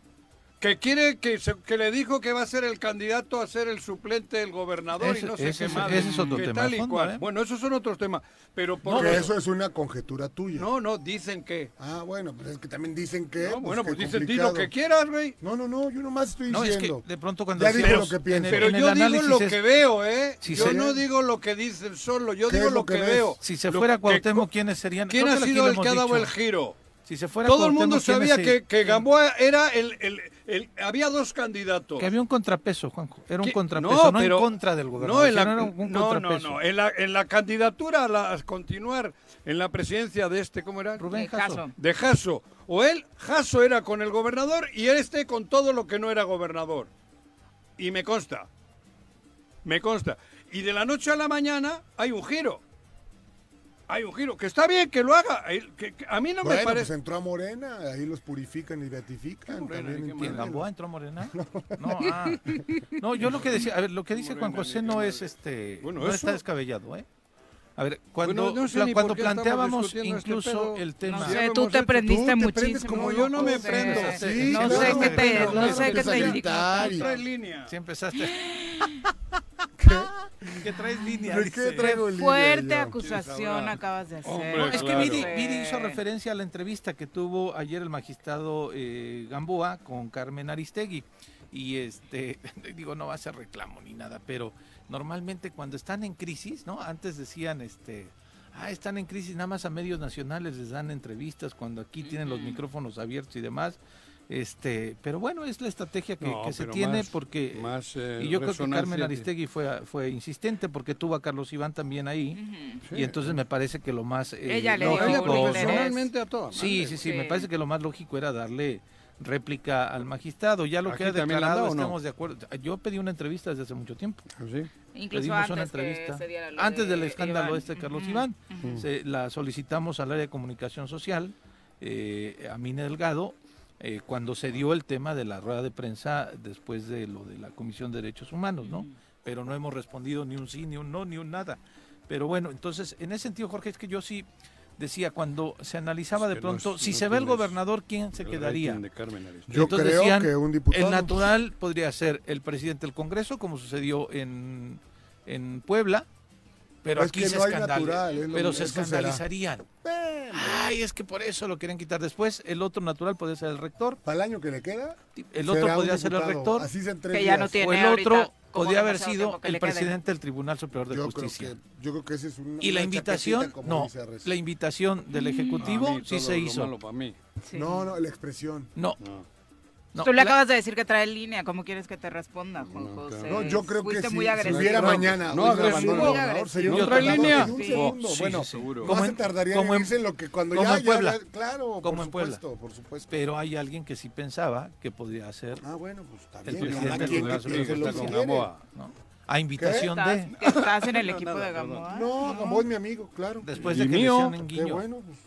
Que quiere que, se- que le dijo que va a ser el candidato a ser el suplente del gobernador Ese- y no sé ese qué más. ese es otro tema tal de y fondo, cual. ¿eh? Bueno, esos son otros temas. Pero por Porque eso es una conjetura tuya. No, no, dicen que. Ah, bueno, pues es que también dicen que. No, bueno, pues dicen, di lo que quieras, güey. No, no, no, yo nomás estoy No, es que diciendo. de pronto cuando Ya digo lo que pienso. en el- Pero en yo digo lo es- que veo, ¿eh? Si yo se- no digo lo que dicen solo, yo ¿Qué digo lo que ves? veo. Si se fuera Cuauhtémoc, ¿quiénes serían? ¿Quién ha sido el que ha dado el giro? Si se fuera Todo el mundo Cuauhtémoc, ¿quiénes sabía que, que Gamboa era el, el- el- Había dos candidatos. Que había un contrapeso, Juanjo. Era un ¿Qué? contrapeso, no, pero- en contra del gobernador. No, en la, sino era un no, no, En la, en la candidatura a, la- a continuar en la presidencia de este, ¿cómo era? Rubén Jasso. Jasso. De Jasso. O él, Jasso era con el gobernador y este con todo lo que no era gobernador. Y me consta. Me consta. Y de la noche a la mañana hay un giro. Hay un giro. Que está bien que lo haga. que- que a mí no bueno, me pues parece. entró a Morena, ahí los purifican y beatifican. Morena, también ¿qué ¿Quién, entiéndelo. Gamboa entró Morena? No, ah. no, yo lo que decía, a ver, lo que dice Juan José no es este, Bueno, no eso- está descabellado, ¿eh? A ver, cuando, Bueno, no sé por cuando qué planteábamos este incluso pedo. el tema, No sé, tú te prendiste Tú te muchísimo. como yo no me prendo. Sí, no claro. sé qué te, no sé qué te línea. si empezaste, que traes línea, ¿Por qué traigo Fuerte línea yo? acusación acabas de hacer. Hombre, No, es que Claro. Viri, Sí. Viri hizo referencia a la entrevista que tuvo ayer el magistrado eh, Gamboa con Carmen Aristegui. Y este, digo, no va a ser reclamo ni nada, pero normalmente cuando están en crisis, ¿no? Antes decían, este, ah, están en crisis, nada más a medios nacionales les dan entrevistas cuando aquí tienen los micrófonos abiertos y demás. Este, pero bueno, es la estrategia que, No, que se tiene más- porque más, eh, y yo creo que Carmen Aristegui fue fue insistente porque tuvo a Carlos Iván también ahí y entonces me parece que lo más eh, Ella le dio lógico- interés. profesionalmente a todas. Sí, sí, sí, me parece que lo más lógico era darle réplica al magistrado. Ya lo ¿Aquí que ha declarado no? estamos de acuerdo. Yo pedí una entrevista desde hace mucho tiempo. Sí. Incluso Pedimos antes una que entrevista. se diera lo Antes de del escándalo Iván. este de Carlos Ujú, Iván. Se- la solicitamos al área de comunicación social, eh, a Mine Delgado, eh, cuando se dio el tema de la rueda de prensa después de lo de la Comisión de Derechos Humanos, ¿no? Pero no hemos respondido ni un sí, ni un no, ni un nada. Pero bueno, entonces, en ese sentido, Jorge, es que yo sí decía, cuando se analizaba Es de pronto, no es- si no se ve el gobernador, ¿quién se quedaría? Yo Entonces creo decían, que un diputado. El natural podría ser el presidente del Congreso, como sucedió en, en Puebla, pero Es aquí que se, no hay escandal- natural, es lo- pero se será. escandalizarían. Ay, es que por eso lo quieren quitar después. El otro natural podría ser el rector, Para el año que le queda. el otro podría ser el rector, Así tres Que ya no tiene o el otro podría haber sido el presidente del Tribunal Superior de Yo creo, Justicia. que, yo creo que ese es un. Y la invitación, no, la invitación del Ejecutivo A mí sí se lo hizo. malo para mí. Sí. No, no, la expresión. No, No. No, Tú le la- acabas de decir que trae línea. ¿Cómo quieres que te responda, Juan No, José? claro. No, yo creo que Fuiste si, muy si agresivo. hubiera No, mañana no, agresivo. sería un ¿No trae línea? en un Sí, segundo. sí, bueno. Seguro. Como se en- tardaría como en en- irse en lo que cuando como ya, en ya- Puebla. claro, Como por en Puebla. supuesto, por supuesto. pero hay alguien que sí pensaba que podría ser Ah, bueno, pues está El bien. presidente Superior piense de. ¿no? a invitación ¿Estás, de estás en el equipo de. Gamboa? No, Gamboa es mi amigo, claro. después de que lesionen Qué Guiño. bueno, pues,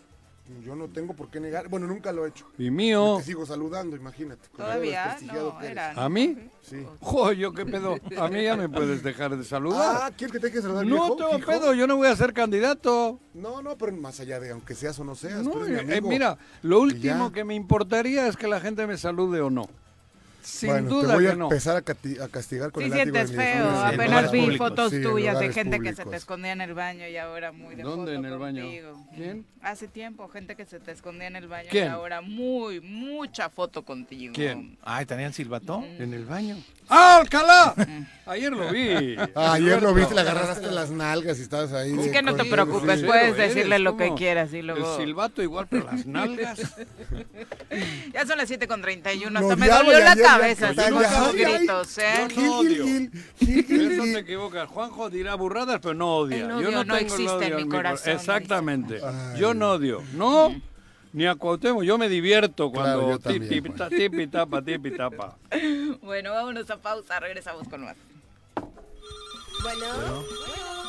yo no tengo por qué negar. Bueno, nunca lo he hecho. Y Yo mío. te sigo saludando, imagínate. Todavía no, era. ¿A mí? Sí. Joder, ¿qué pedo? A mí ya me puedes dejar de saludar. Ah, ¿quieres que te deje saludar, no tengo pedo, yo no voy a ser candidato. No, no, pero más allá de aunque seas o no seas, No, tú eres mi eh, mira, lo último que me importaría es que la gente me salude o no. Sin bueno, duda te voy a que no. empezar a, cati- a castigar con Sí el látigo de sientes mi feo. Apenas vi públicos. fotos Sí, tuyas de gente que se te escondía en el baño y ahora muy de ¿Dónde foto en el baño? ¿Quién? Hace tiempo, gente que se te escondía en el baño ¿Quién? y ahora muy, mucha foto contigo. ¿Quién? Ay, ¿tenían silbato? ¿En el baño? ¡Ah, Alcalá! Ayer lo vi. Ah, ayer lo viste, le agarraste las nalgas y estabas ahí. Es de que no te preocupes, sí, puedes decirle lo que quieras y luego... El silbato igual, pero las nalgas. Ya son las 7 con 31, Lo hasta me dolió y la cabeza así con ay, gritos, ¿eh? yo no odio. Eso te equivocas. Juanjo dirá burradas, pero no odia. El Yo odio no no existe en odio mi mi cor- corazón, Exactamente. Ay. Yo no odio. No, ni a Cuauhtémoc. Yo me divierto Claro, cuando también, tipi, ta- tipi, tapa, tipi, tapa. Bueno, vámonos a pausa, regresamos con más. Bueno, Bueno,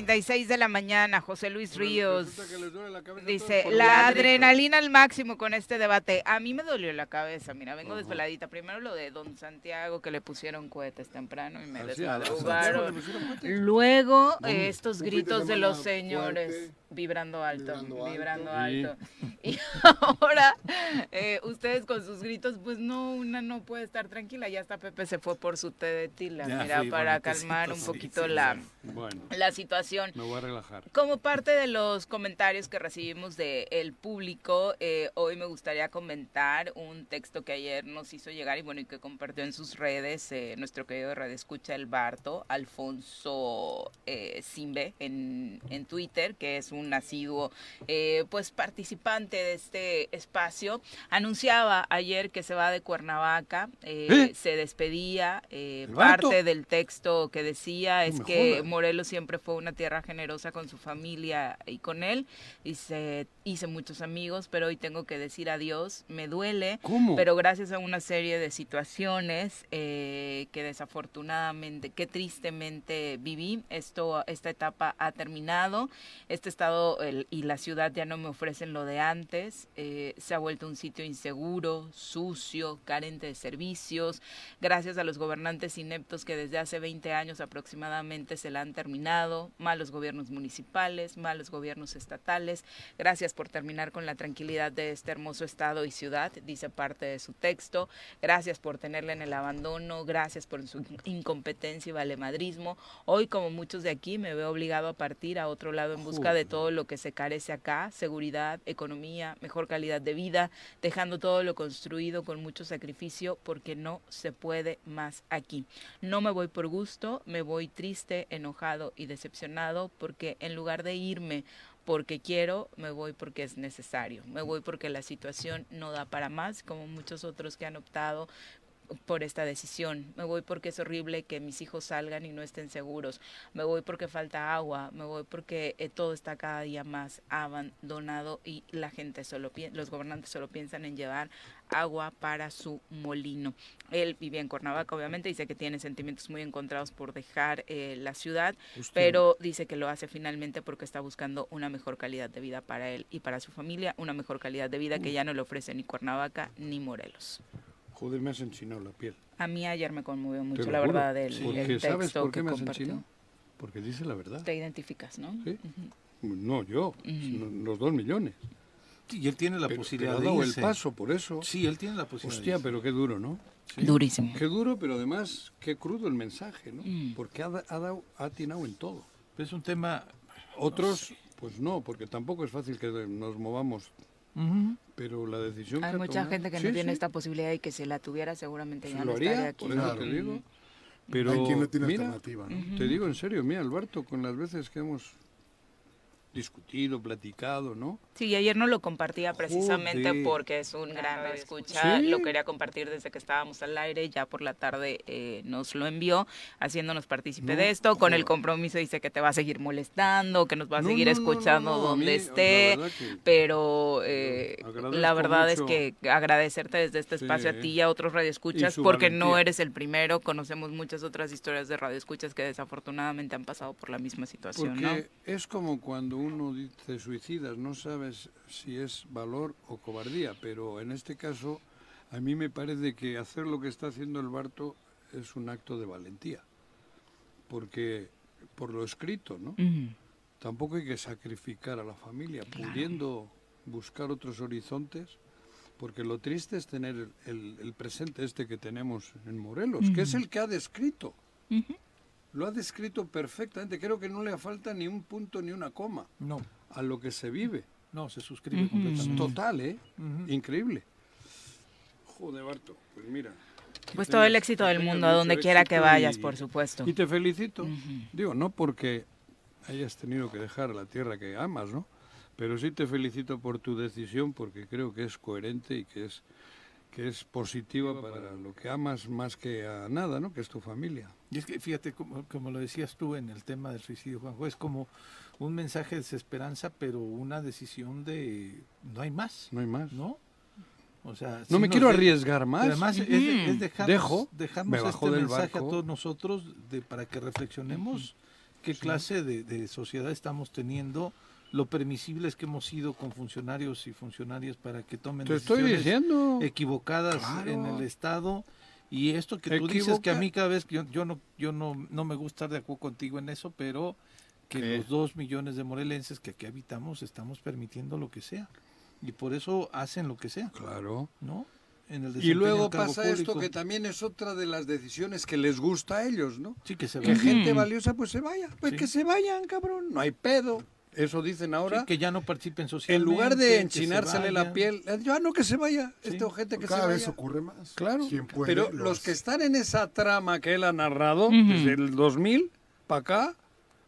36 de la mañana, José Luis Ríos. La Dice, la adrenalina al máximo con este debate. A mí me dolió la cabeza, mira, vengo desveladita. Primero lo de Don Santiago, que le pusieron cohetes temprano y me cohetes. Luego, eh, estos gritos de los señores fuerte, vibrando alto, vibrando alto. Y ahora, eh, ustedes con sus gritos, pues no, una no puede estar tranquila. Ya hasta Pepe se fue por su té de tila, Ya, mira, sí, para calmar un poquito sí, la. Bueno, la situación. Me voy a relajar. Como parte de los comentarios que recibimos del público, eh, hoy me gustaría comentar un texto que ayer nos hizo llegar y bueno y que compartió en sus redes eh, nuestro querido Radio Escucha el Barto, Alfonso eh, Simbe en, en Twitter, que es un asiduo pues participante de este espacio. Anunciaba ayer que se va de Cuernavaca, se despedía, parte del texto que decía es que jodas. Morelos siempre fue una tierra generosa con su familia y con él. Dice, hice muchos amigos, pero hoy tengo que decir adiós. Me duele, ¿Cómo? pero gracias a una serie de situaciones eh, que desafortunadamente, que tristemente viví, esto, esta etapa ha terminado. Este estado el- y la ciudad ya no me ofrecen lo de antes. eh, se ha vuelto un sitio inseguro, sucio, carente de servicios. Gracias a los gobernantes ineptos que desde hace 20 años aproximadamente se la han terminado, malos gobiernos municipales, malos gobiernos estatales. Gracias por terminar con la tranquilidad de este hermoso estado y ciudad, dice parte de su texto. Gracias por tenerla en el abandono, gracias por su incompetencia y valemadrismo. Hoy, como muchos de aquí, me veo obligado a partir a otro lado en busca de todo lo que se carece acá, seguridad, economía, mejor calidad de vida, dejando todo lo construido con mucho sacrificio porque no se puede más aquí. No me voy por gusto, me voy triste, enojado y decepcionado porque en lugar de irme porque quiero, me voy porque es necesario. Me voy porque la situación no da para más, como muchos otros que han optado por esta decisión. Me voy porque es horrible que mis hijos salgan y no estén seguros. Me voy porque falta agua. Me voy porque eh, todo está cada día más abandonado y la gente solo los gobernantes solo piensan en llevar agua para su molino. Él vivía en Cuernavaca, obviamente, dice que tiene sentimientos muy encontrados por dejar eh, la ciudad, pero dice que lo hace finalmente porque está buscando una mejor calidad de vida para él y para su familia, una mejor calidad de vida que ya no le ofrece ni Cuernavaca ni Morelos. Joder, me has enchinado la piel. A mí ayer me conmovió mucho, la juro. verdad, del Porque el ¿sabes texto por qué que me has compartió. enchinado? Porque dice la verdad. Te identificas, ¿no? ¿Sí? No, yo, los dos millones. Y él tiene la Pero- posibilidad pero de dado el irse. paso, por eso. Sí, él tiene la posibilidad. Hostia, de pero qué duro, ¿no? Durísimo. Qué duro, pero además, qué crudo el mensaje, ¿no? Mm. Porque ha, ha, dado- ha atinado en todo. Es un tema... Otros, pues no, porque tampoco es fácil que nos movamos. Pero la decisión Hay que mucha tomado- gente que Sí, no tiene sí, esta posibilidad y que si la tuviera seguramente ya lo no estaría haría, aquí. por eso te Ujú. digo. Pero, Hay quien no tiene mira, alternativa, ¿no? Te digo en serio, mira, Alberto, con las veces que hemos discutido, platicado, ¿no? Sí, ayer no lo compartía precisamente Joder. porque es un gran escucha. Sí. Lo quería compartir desde que estábamos al aire. Ya por la tarde eh, nos lo envió, haciéndonos partícipe No, de esto. Con el compromiso dice que te va a seguir molestando, que nos va a No, seguir no, no, no, escuchando no, donde mí, esté. la verdad que- pero eh, la verdad es que agradecerte desde este espacio Sí. a ti y a otros radioescuchas porque no valentía. eres el primero. Conocemos muchas otras historias de radioescuchas que desafortunadamente han pasado por la misma situación. Porque ¿no? es como cuando uno dice suicidas, no sabes si es valor o cobardía, pero en este caso a mí me parece que hacer lo que está haciendo el Barto es un acto de valentía, porque por lo escrito, ¿no? Tampoco hay que sacrificar a la familia, pudiendo buscar otros horizontes, porque lo triste es tener el, el- presente este que tenemos en Morelos, que es el que ha descrito. Lo ha descrito perfectamente. Creo que no le falta ni un punto ni una coma No, a lo que se vive. no, se suscribe completamente. Total, ¿eh? Increíble. Joder, Barto, pues mira. Pues todo el éxito del mundo, a donde quiera que vayas, y- por supuesto. Y te felicito. Digo, no porque hayas tenido que dejar la tierra que amas, ¿no? Pero sí te felicito por tu decisión porque creo que es coherente y que es que es positiva para lo que amas más que a nada, ¿no? Que es tu familia. Y es que fíjate, como, como lo decías tú en el tema del suicidio, Juanjo, es como un mensaje de desesperanza, pero una decisión de no hay más, No hay más. ¿no? O sea, No me quiero de- arriesgar más. Además, es, de- es Ujú. dejarnos, Dejo, dejarnos me bajo este del mensaje barco. a todos nosotros de, para que reflexionemos qué clase de, de sociedad estamos teniendo, lo permisibles que hemos sido con funcionarios y funcionarias para que tomen Te estoy decisiones diciendo. equivocadas Claro. en el Estado. Y esto que tú dices que a mí cada vez que yo, yo no yo no, no me gusta estar de acuerdo contigo en eso, pero que ¿Qué? los dos millones de morelenses que aquí habitamos estamos permitiendo lo que sea. Y por eso hacen lo que sea, Claro. ¿no? En el Y luego pasa esto que también es otra de las decisiones que les gusta a ellos, ¿no? Sí, que se Que va. gente valiosa pues se vaya. Pues Sí. que se vayan, cabrón. No hay pedo. Eso dicen ahora. Sí, que ya no participen en socialmente. lugar de enchinársele la piel, ya no que se vaya. Sí. Este ojete que Cada se vez vaya. ocurre más. Claro. Puede, Pero lo los que están en esa trama que él ha narrado Ujú. desde el 2000 para acá.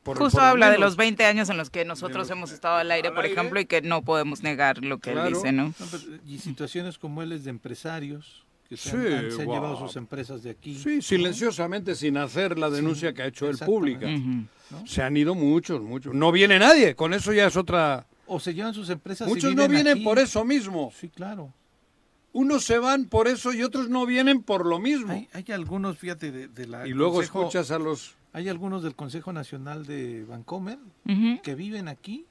por- Justo por lo habla de menos- los 20 años en los que nosotros los- hemos estado al aire, al por aire. ejemplo, y que no podemos negar lo que Claro. él dice, ¿no? No, pero- y situaciones como él es de empresarios que se Sí, han, han- se han guau. llevado sus empresas de aquí. Sí, silenciosamente, sin hacer la denuncia que ha hecho él pública. Se han ido muchos, muchos. No viene nadie, con eso ya es otra... O se llevan sus empresas y Muchos no vienen aquí. por eso mismo. Sí, claro. Unos se van por eso y otros no vienen por lo mismo. Hay, hay algunos, fíjate, de, de la y luego Consejo- escuchas a los... Hay algunos del Consejo Nacional de Vancomer Ujú. que viven aquí,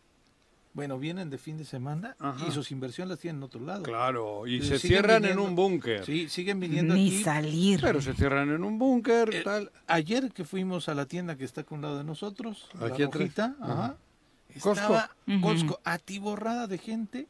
bueno, vienen de fin de semana Ajá. y sus inversiones las tienen en otro lado. Claro, y Sí, se cierran en un búnker. Sí, siguen viniendo Ni aquí. salir. Pero se cierran en un búnker, Eh, tal. Ayer que fuimos a la tienda que está a un lado de nosotros, Aquí la rojita, Ajá. ajá, Costco. estaba. Costco atiborrada de gente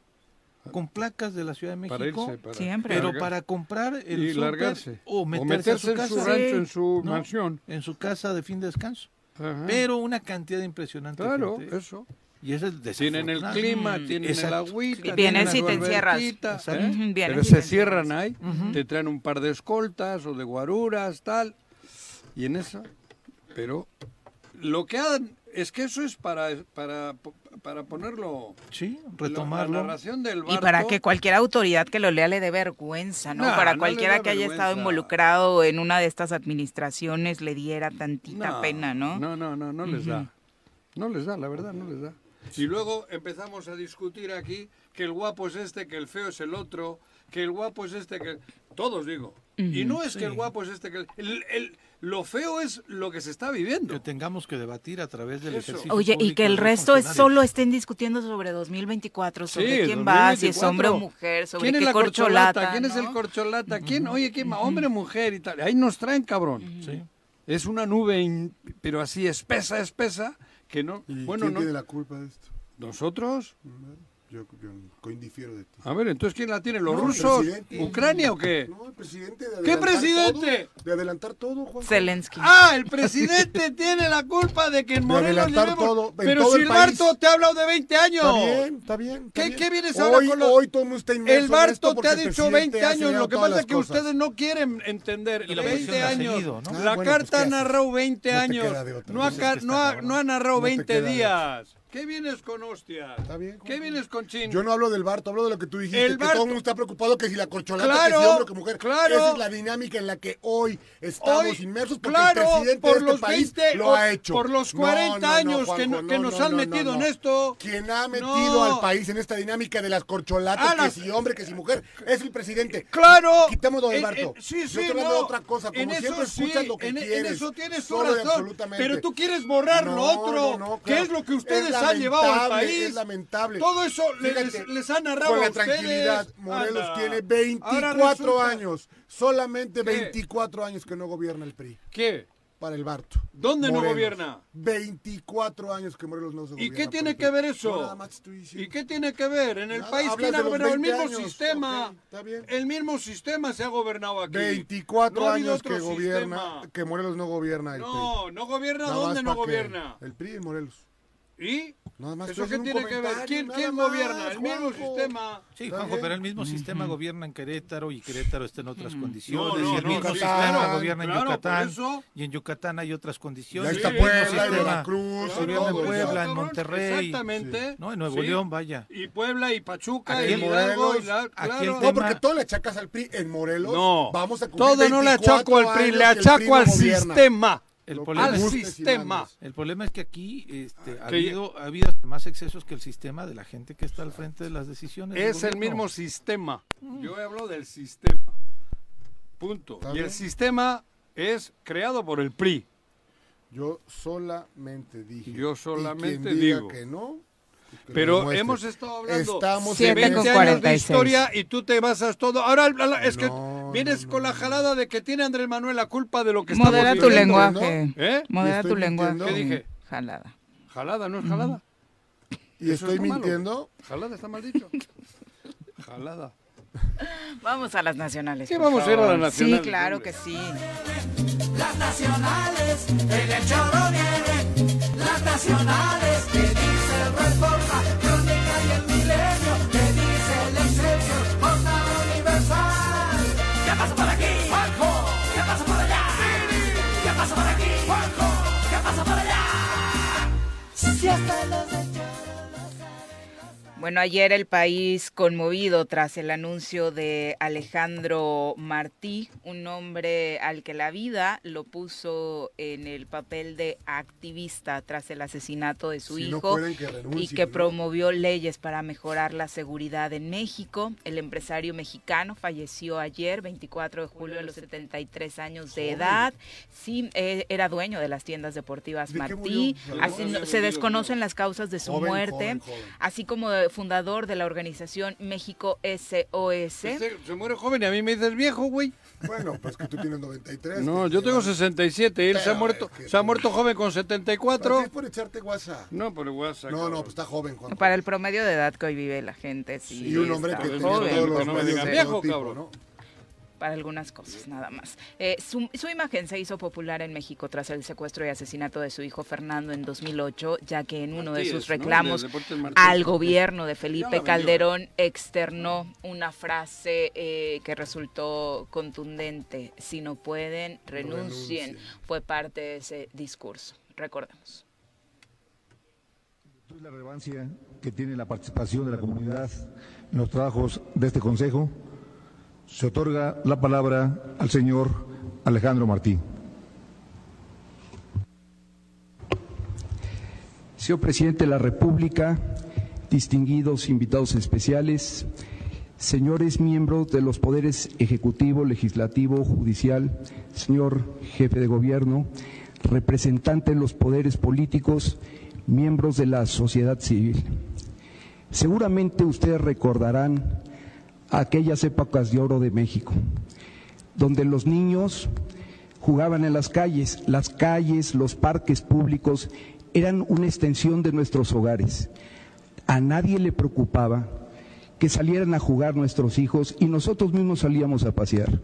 con placas de la Ciudad de México, Para irse, para... Siempre. pero para comprar el y largarse. o meterse, a su en casa, su rancho, Sí. en su ¿no? mansión. en su casa de fin de descanso. Ajá. Pero una cantidad impresionante de Claro, gente. eso. Y es el Tienen el clima, Mm, tienen el exacto. agüita. Vienes tienen y su te encierras. ¿eh? Pero y se cierran ahí, te traen un par de escoltas o de guaruras, tal. Y en esa, pero lo que han, es que eso es para, para, para ponerlo, Sí, retomarlo. La narración del Y barco. para que cualquier autoridad que lo lea le dé vergüenza, ¿no? Para no cualquiera que haya estado involucrado en una de estas administraciones le diera tantita pena, ¿no? No, no, no, no les da. No les da, la verdad, no les da. Y luego empezamos a discutir aquí que el guapo es este, que el feo es el otro, que el guapo es este, que... Todos digo. Y no es que el guapo es este, que... El, el- el- lo feo es lo que se está viviendo. que tengamos que debatir a través del Eso. ejercicio Oye, y que el resto es solo estén discutiendo sobre 2024, sobre Sí, quién va, si es 2024. hombre o mujer, sobre ¿Quién es qué la corcholata. corcholata? ¿Quién es el corcholata? ¿Quién? Oye, ¿quién? Hombre, mujer y tal. Ahí nos traen, cabrón. Sí. Es una nube, in- pero así espesa, espesa, que no... ¿Y Bueno, quién no... tiene la culpa de esto? ¿Nosotros? Yo, yo coindifiero de ti. A ver, entonces ¿quién la tiene? ¿Los No, rusos? ¿Ucrania o qué? No, el presidente de ¿Qué adelantar presidente? todo, de adelantar todo, Juan. Zelensky. Ah, el presidente tiene la culpa de que en De Morelos adelantar llevemos- todo, en Pero todo si el país. Barto te ha hablado de 20 años. Está bien, está bien. está ¿Qué- bien. qué vienes ahora hoy, con los- Hoy todo está inmerso El Barto te ha dicho presidente 20 ha años, lo que pasa es que cosas. ustedes no quieren entender. Y la 20 oposición la ha años. seguido, ¿no? Ah, La bueno, pues, carta ¿qué ha narrado 20 No te años. de No ha, pues no no narrado No te 20 queda de días. ¿Qué vienes con hostias? Está bien, ¿Qué vienes con chin? Yo no hablo del Barto, hablo de lo que tú dijiste, El que Barto- todo el mundo está preocupado que si la corcholata, Claro, que si hombre o que mujer. claro. Esa es la dinámica en la que hoy estamos Hoy, inmersos porque claro, el presidente por de este los país 20 lo ha hecho. por los No, 40 no, no, años que Juanjo, no- que nos han metido en esto. Quien ha metido al país en esta dinámica de las corcholatas, que si hombre, que si mujer, es el presidente. Claro. Quitémoslo del Eh, Barto. eh, sí, Yo sí, estoy hablando de otra cosa, como en siempre eso escuchas sí, lo que en, en quieres. eso tienes tu razón. Pero tú quieres borrar lo otro, que claro. es lo que Es ustedes han llevado al país. Es lamentable. Todo eso les, Fíjate, les ha narrado Con la ustedes. tranquilidad, Morelos Anda. tiene Ahora 24 resulta- años. Solamente ¿Qué? 24 años que no gobierna el PRI. ¿Qué? para el Barto. ¿Dónde no gobierna? 24 años que Morelos no se ¿Y gobierna. qué por tiene que ver eso? nada más. ¿Y qué tiene que ver? En el Nada, país, hablas ¿quién ha gobernado? El 20 mismo años, sistema. ok, está bien. El mismo sistema se ha gobernado aquí. 24 No ha años que gobierna, sistema. que Morelos no gobierna el No, PRI. no gobierna. Nada ¿Dónde no gobierna? El PRI en Morelos. ¿Y? Nada más ¿Eso estoy qué tiene que ver? ¿Quién, quién más, gobierna? El mismo sistema. Sí, Juanjo, pero el mismo sistema gobierna en Querétaro y Querétaro está en otras condiciones. No, no, y el no, mismo sistema claro, gobierna en claro, por Yucatán eso. y en Yucatán hay otras condiciones. ahí está El mismo Puebla, sistema Veracruz, gobierna en Puebla, en Monterrey. Exactamente. No, en Nuevo Sí. León, vaya. Y Puebla y Pachuca Aquí y en Morelos, y la- claro. No, porque todo le achacas al PRI en Morelos. No, Vamos a todo no le 24 achaco al PRI, le achaco al sistema. El problema, Al es, y sistema. el problema es que aquí este, ha, Que- habido, ha habido hasta más excesos que el sistema de la gente que está al frente de las decisiones. Es el mismo sistema. Yo hablo del sistema. Punto. ¿Está Y bien? el sistema es creado por el PRI. Yo solamente dije. Yo y solamente quien diga digo. que no. Pero hemos estado hablando Estamos de en 20 con años de 46. historia y tú te basas todo. Ahora es que No, vienes no, con la jalada de que tiene Andrés Manuel la culpa de lo que Modera estamos tu viviendo. lenguaje. ¿Eh? Modera ¿Y tu lenguaje. ¿Qué dije? Jalada. Jalada, ¿no es jalada? Y Eso estoy malo. mintiendo. Jalada está mal dicho. Jalada. Vamos a las nacionales. Sí, vamos a ir a las nacionales, Sí, claro hombre. que sí. Las nacionales en el. Nacionales que dice Reforma, Crónica y el Milenio, que dice el Excelsior, Jornada Universal. ¿Qué pasa por aquí? Juanjo. ¿Qué pasa por allá? ¿Qué pasa por aquí? Juanjo. ¿Qué pasa por allá? Si hasta los Bueno, ayer el país conmovido tras el anuncio de Alejandro Martí, un hombre al que la vida lo puso en el papel de activista tras el asesinato de su Si no hijo pueden, que renuncie, y que ¿no? promovió leyes para mejorar la seguridad en México. El empresario mexicano falleció ayer, 24 de julio, a los 73 años de edad. Sí, eh, era dueño de las tiendas deportivas ¿De qué Martí. Así no- se desconocen las causas de su muerte así como de- fundador de la organización México SOS. Este se muere joven y a mí me dices viejo, güey. Bueno, pues que tú tienes 93. No, yo tengo llevan- 67 y él se ha muerto, es que se ha muerto joven con ¿Para 74. qué es por echarte WhatsApp? No, por el WhatsApp. No, no, pues está joven, Juan. Para el promedio de edad que hoy vive la gente, sí. Y un hombre que tiene joven, todos los no me medios digan de viejo, tipo, cabrón. ¿no? Para algunas cosas, nada más. Eh, su, su imagen se hizo popular en México tras el secuestro y asesinato de su hijo Fernando en 2008, ya que en uno de sus reclamos al gobierno de Felipe. Calderón externó una frase eh, que resultó contundente. Si no pueden, renuncien. Renuncien. Fue parte de ese discurso. Recordemos. la relevancia que tiene la participación de la comunidad en los trabajos de este Consejo, se otorga la palabra al señor Alejandro Martí. Señor Presidente de la República, distinguidos invitados especiales, señores miembros de los poderes ejecutivo, legislativo, judicial, señor jefe de gobierno, representante de los poderes políticos, miembros de la sociedad civil. Seguramente ustedes recordarán aquellas épocas de oro de México, donde los niños jugaban en las calles, las calles, los parques públicos eran una extensión de nuestros hogares. A nadie le preocupaba que salieran a jugar nuestros hijos y nosotros mismos salíamos a pasear.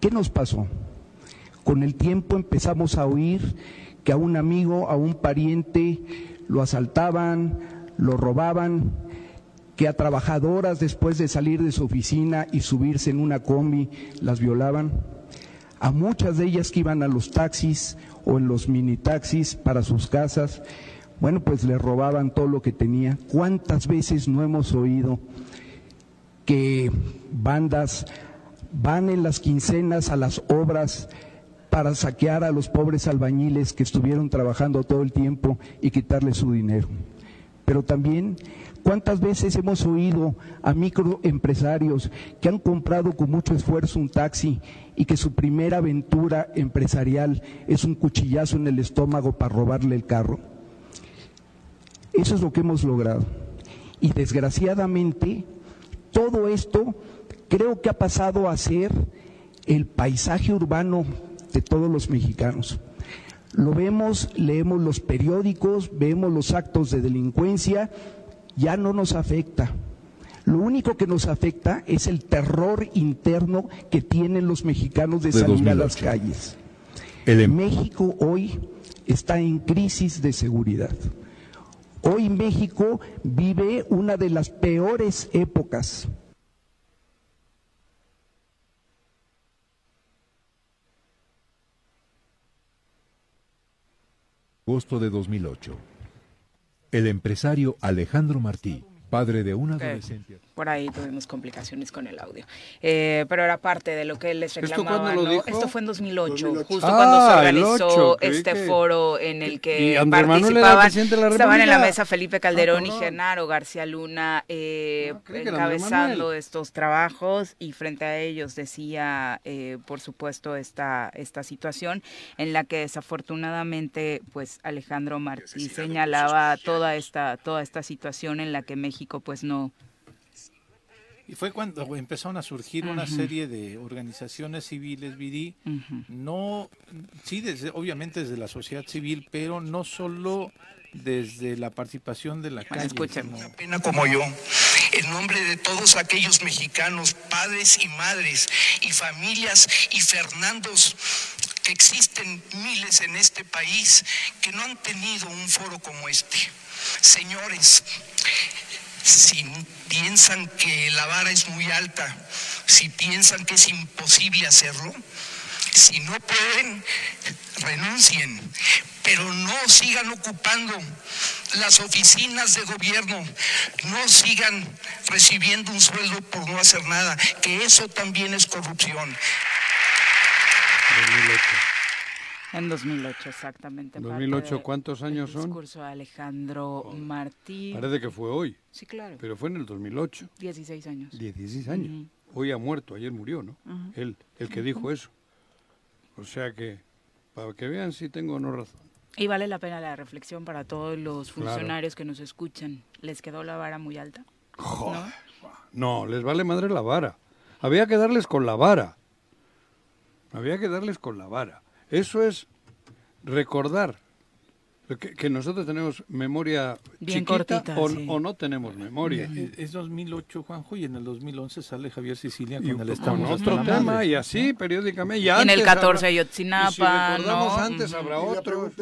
¿Qué nos pasó? Con el tiempo empezamos a oír que a un amigo, a un pariente, lo asaltaban, lo robaban, que a trabajadoras después de salir de su oficina y subirse en una combi las violaban, a muchas de ellas que iban a los taxis o en los mini taxis para sus casas, bueno, pues les robaban todo lo que tenía. ¿Cuántas veces no hemos oído que bandas van en las quincenas a las obras para saquear a los pobres albañiles que estuvieron trabajando todo el tiempo y quitarles su dinero? Pero también ¿Cuántas veces hemos oído a microempresarios que han comprado con mucho esfuerzo un taxi y que su primera aventura empresarial es un cuchillazo en el estómago para robarle el carro? Eso es lo que hemos logrado. Y desgraciadamente, todo esto creo que ha pasado a ser el paisaje urbano de todos los mexicanos. Lo vemos, leemos los periódicos, vemos los actos de delincuencia, ya no nos afecta. Lo único que nos afecta es el terror interno que tienen los mexicanos de, De salir a las 2008. calles. El em- México hoy está en crisis de seguridad. Hoy México vive una de las peores épocas. agosto de 2008. El empresario Alejandro Martí, padre de un Ok. adolescente. Por ahí tuvimos complicaciones con el audio. Eh, pero era parte de lo que él les ¿Esto reclamaba. ¿no? dijo? Esto fue en 2008, 2008. justo Ah, cuando se el organizó 8, creí este que- foro en el que Y participaban. presidente de la estaban en la mesa Felipe Calderón Ah, y cabrón. Genaro García Luna eh, Andrés encabezando estos trabajos y frente a ellos decía, eh, por supuesto, esta, esta situación en la que desafortunadamente, pues Alejandro Martí señalaba toda esta, toda esta situación en la que México, pues no, Y fue cuando empezaron a surgir una serie de organizaciones civiles, Viri, Ujú. no, sí, desde, obviamente desde la sociedad civil, pero no solo desde la participación de la calle. escuchemos. sino- pena como yo, en nombre de todos aquellos mexicanos, padres y madres, y familias y Fernandos, que existen miles en este país que no han tenido un foro como este. Señores, si piensan que la vara es muy alta, si piensan que es imposible hacerlo, si no pueden, renuncien, pero no sigan ocupando las oficinas de gobierno, no sigan recibiendo un sueldo por no hacer nada, que eso también es corrupción. En 2008, exactamente. parte 2008, de- ¿cuántos años son? discurso de Alejandro Martí. Parece que fue hoy. Sí, claro. Pero fue en el 2008. 16 años. 16 años. Hoy ha muerto, ayer murió, ¿no? Él, el que dijo eso. O sea que, para que vean si tengo o no razón. Y vale la pena la reflexión para todos los Claro. funcionarios que nos escuchan. ¿Les quedó la vara muy alta? Joder. No, les vale madre la vara. Había que darles con la vara. Había que darles con la vara. Eso es recordar que, que nosotros tenemos memoria Bien chiquita cortita, o, sí. o no tenemos memoria. Es, es 2008, Juanjo, y en el 2011 sale Javier Sicilia Y con el con Estamos hasta otro tema, y así periódicamente. Y en el antes 14 habrá- Ayotzinapa, y si recordamos ¿no? antes habrá otros.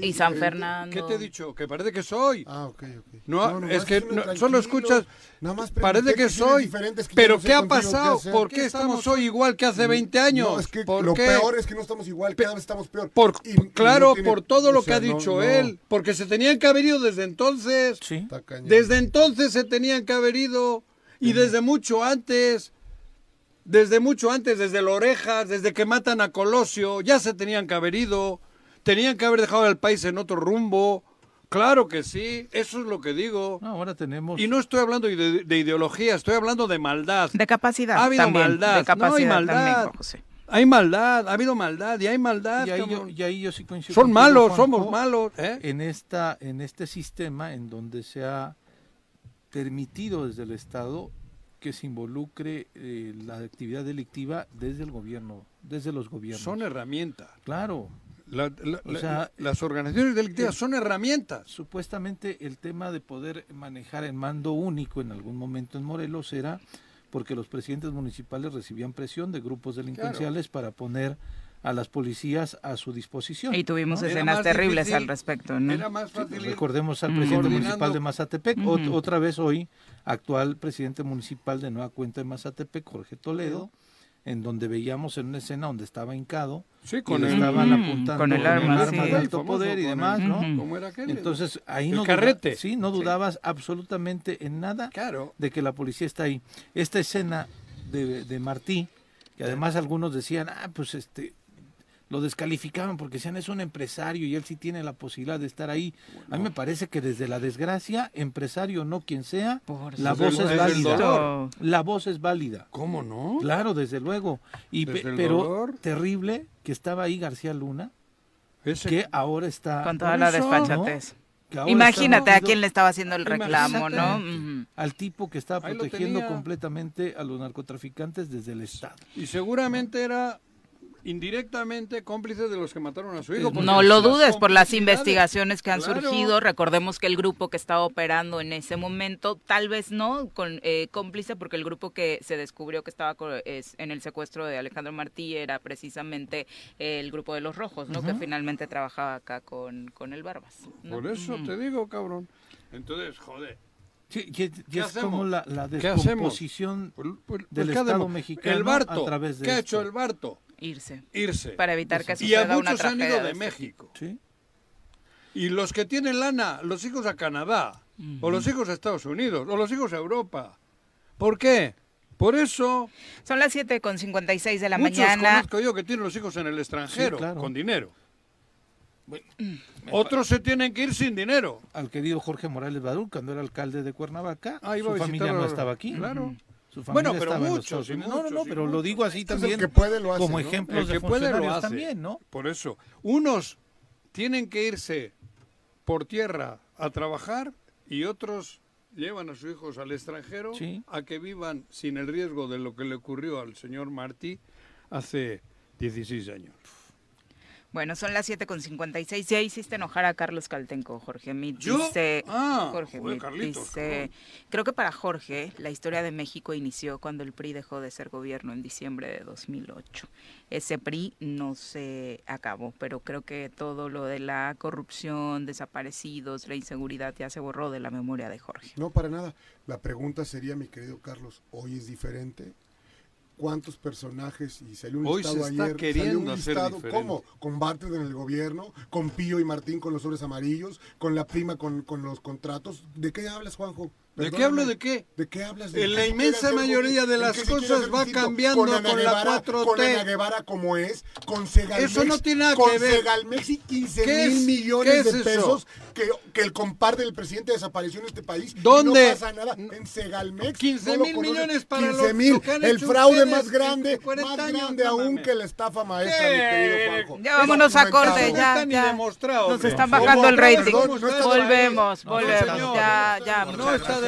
Y San Fernando. ¿Qué te he dicho? Que parece que soy. Ah, ok, ok. No, No, no, es que no- solo escuchas. Nada más Parece que cuestiones soy. que Pero no sé ¿qué ha qué pasado? hacer. ¿Por qué estamos hoy igual que hace 20 años? No, es que ¿Por lo qué? peor es que no estamos igual, cada vez estamos peor. Y- y claro, no por todo lo que ha no- dicho no. Él. Porque se tenían que haber ido desde entonces. Cañón. Desde entonces se tenían que haber ido. Y desde mucho antes. Desde mucho antes, desde el Orejas, desde que matan a Colosio, ya se tenían que haber ido. Tenían que haber dejado el país en otro rumbo. Claro que sí, eso es lo que digo. No, ahora tenemos... Y no estoy hablando de, de ideología, estoy hablando de maldad. De capacidad Ha habido también, maldad, de capacidad no hay maldad. José. Hay maldad, ha habido maldad y hay maldad. Y ahí, yo, cabrón. y ahí yo sí coincido Son malos, Juanjo, somos malos. ¿eh? En, esta, en este sistema en donde se ha permitido desde el Estado que se involucre eh, la actividad delictiva desde el gobierno, desde los gobiernos. Son herramientas. Claro. La- la- O la- sea, las organizaciones delictivas son herramientas. Supuestamente el tema de poder manejar el mando único en algún momento en Morelos era porque los presidentes municipales recibían presión de grupos delincuenciales para poner a las policías a su disposición. Y tuvimos ¿no? escenas terribles al respecto, ¿no? Era más fácil. Recordemos al presidente municipal de Mazatepec, ot- otra vez hoy, actual presidente municipal de Nueva Cuenta de Mazatepec, Jorge Toledo, en donde veíamos en una escena donde estaba hincado, Sí, con el- estaban Ujú, apuntando con el arma, sí. de alto poder y demás, el- ¿no? ¿Cómo era aquel? Entonces ahí El no duda- carrete. sí, no Sí. dudabas absolutamente en nada Claro. de que la policía está ahí. Esta escena de, de Martí, que además algunos decían, ah, pues este, lo descalificaban porque decían es un empresario y él sí tiene la posibilidad de estar ahí. A mí me parece que desde la desgracia, empresario no quien sea, Por la voz es el válida. La voz es válida. ¿Cómo no? Claro, desde luego. Y pe- Desde el pero dolor. terrible que estaba ahí García Luna, Ese- que ahora está Con toda la ahora Imagínate a quién le estaba haciendo el reclamo, ¿no? Al tipo que estaba protegiendo completamente a los narcotraficantes desde el Estado. Y seguramente era indirectamente cómplices de los que mataron a su hijo. porque No lo dudes por las investigaciones que han Claro. surgido. Recordemos que el grupo que estaba operando en ese momento, tal vez no con eh, cómplice, porque el grupo que se descubrió que estaba co- es- en el secuestro de Alejandro Martí era precisamente eh, el grupo de los rojos, ¿no? Que finalmente trabajaba acá con, con el Barbas. ¿no? Por eso te digo, cabrón. Entonces, joder. Sí, ¿Qué es hacemos? como la, la ¿Qué hacemos? descomposición Pues, pues, del ¿qué Estado hacemos? mexicano El Barto, a través de ¿qué ha esto. hecho el Barto? Irse. Irse. Para evitar que Y a muchos han tragedia ido de de este México. Y los que tienen lana, los hijos a Canadá, o los hijos a Estados Unidos, o los hijos a Europa. ¿Por qué? Por eso Son las 7 con 56 de la muchos mañana. conozco yo que tienen los hijos en el extranjero, Sí, claro. con dinero. Otros se tienen que ir sin dinero. Al querido Jorge Morales Badul, cuando era alcalde de Cuernavaca, Ah, iba su a familia no estaba aquí. claro. Su familia Bueno, pero muchos, Unidos. No, no, no, muchos, pero lo muchos. digo así Entonces, el también que puede lo hace, como ¿no? ejemplos El de que puede lo funcionarios hace. también, ¿no? Por eso, unos tienen que irse por tierra a trabajar y otros llevan a sus hijos al extranjero Sí. a que vivan sin el riesgo de lo que le ocurrió al señor Martí hace 16 años. Bueno, son las 7 con 56. Ya hiciste enojar a Carlos Caltenco, Jorge Mit. ¿Yo? Dice, Ah, Jorge joder, Mit Carlitos, dice, creo que para Jorge la historia de México inició cuando el PRI dejó de ser gobierno en diciembre de 2008. Ese PRI no se acabó, pero creo que todo lo de la corrupción, desaparecidos, la inseguridad ya se borró de la memoria de Jorge. No, para nada. La pregunta sería, mi querido Carlos, ¿hoy es diferente? ¿Cuántos personajes? Y salió un Hoy se listado está ayer. queriendo salió un listado. Con Bartlett en el gobierno, con Pío y Martín con los sobres amarillos, con la prima con, con los contratos. ¿De qué hablas, Juanjo? ¿De qué hablo de qué? ¿De qué hablas? ¿De En la inmensa mayoría de ¿En las cosas va cambiando Ana con la Guevara- 4T. Con Ana Guevara como es, con Segalmex. Eso no tiene nada con que ver. Segalmex y 15 ¿Qué mil es- millones qué es de eso? pesos que, que el compadre del presidente desapareció en este país. y ¿Dónde? no pasa nada. En Segalmex. 15 no mil conoces. millones para 15 lo- mil. lo que han El fraude más grande, en 40 más años, grande no aún mames. que la estafa maestra, mi ¿Qué? querido Juanjo. Ya vámonos a corte, No ya, ya. demostrado, Nos están bajando el rating. volvemos, volvemos. ya, ya, No está de-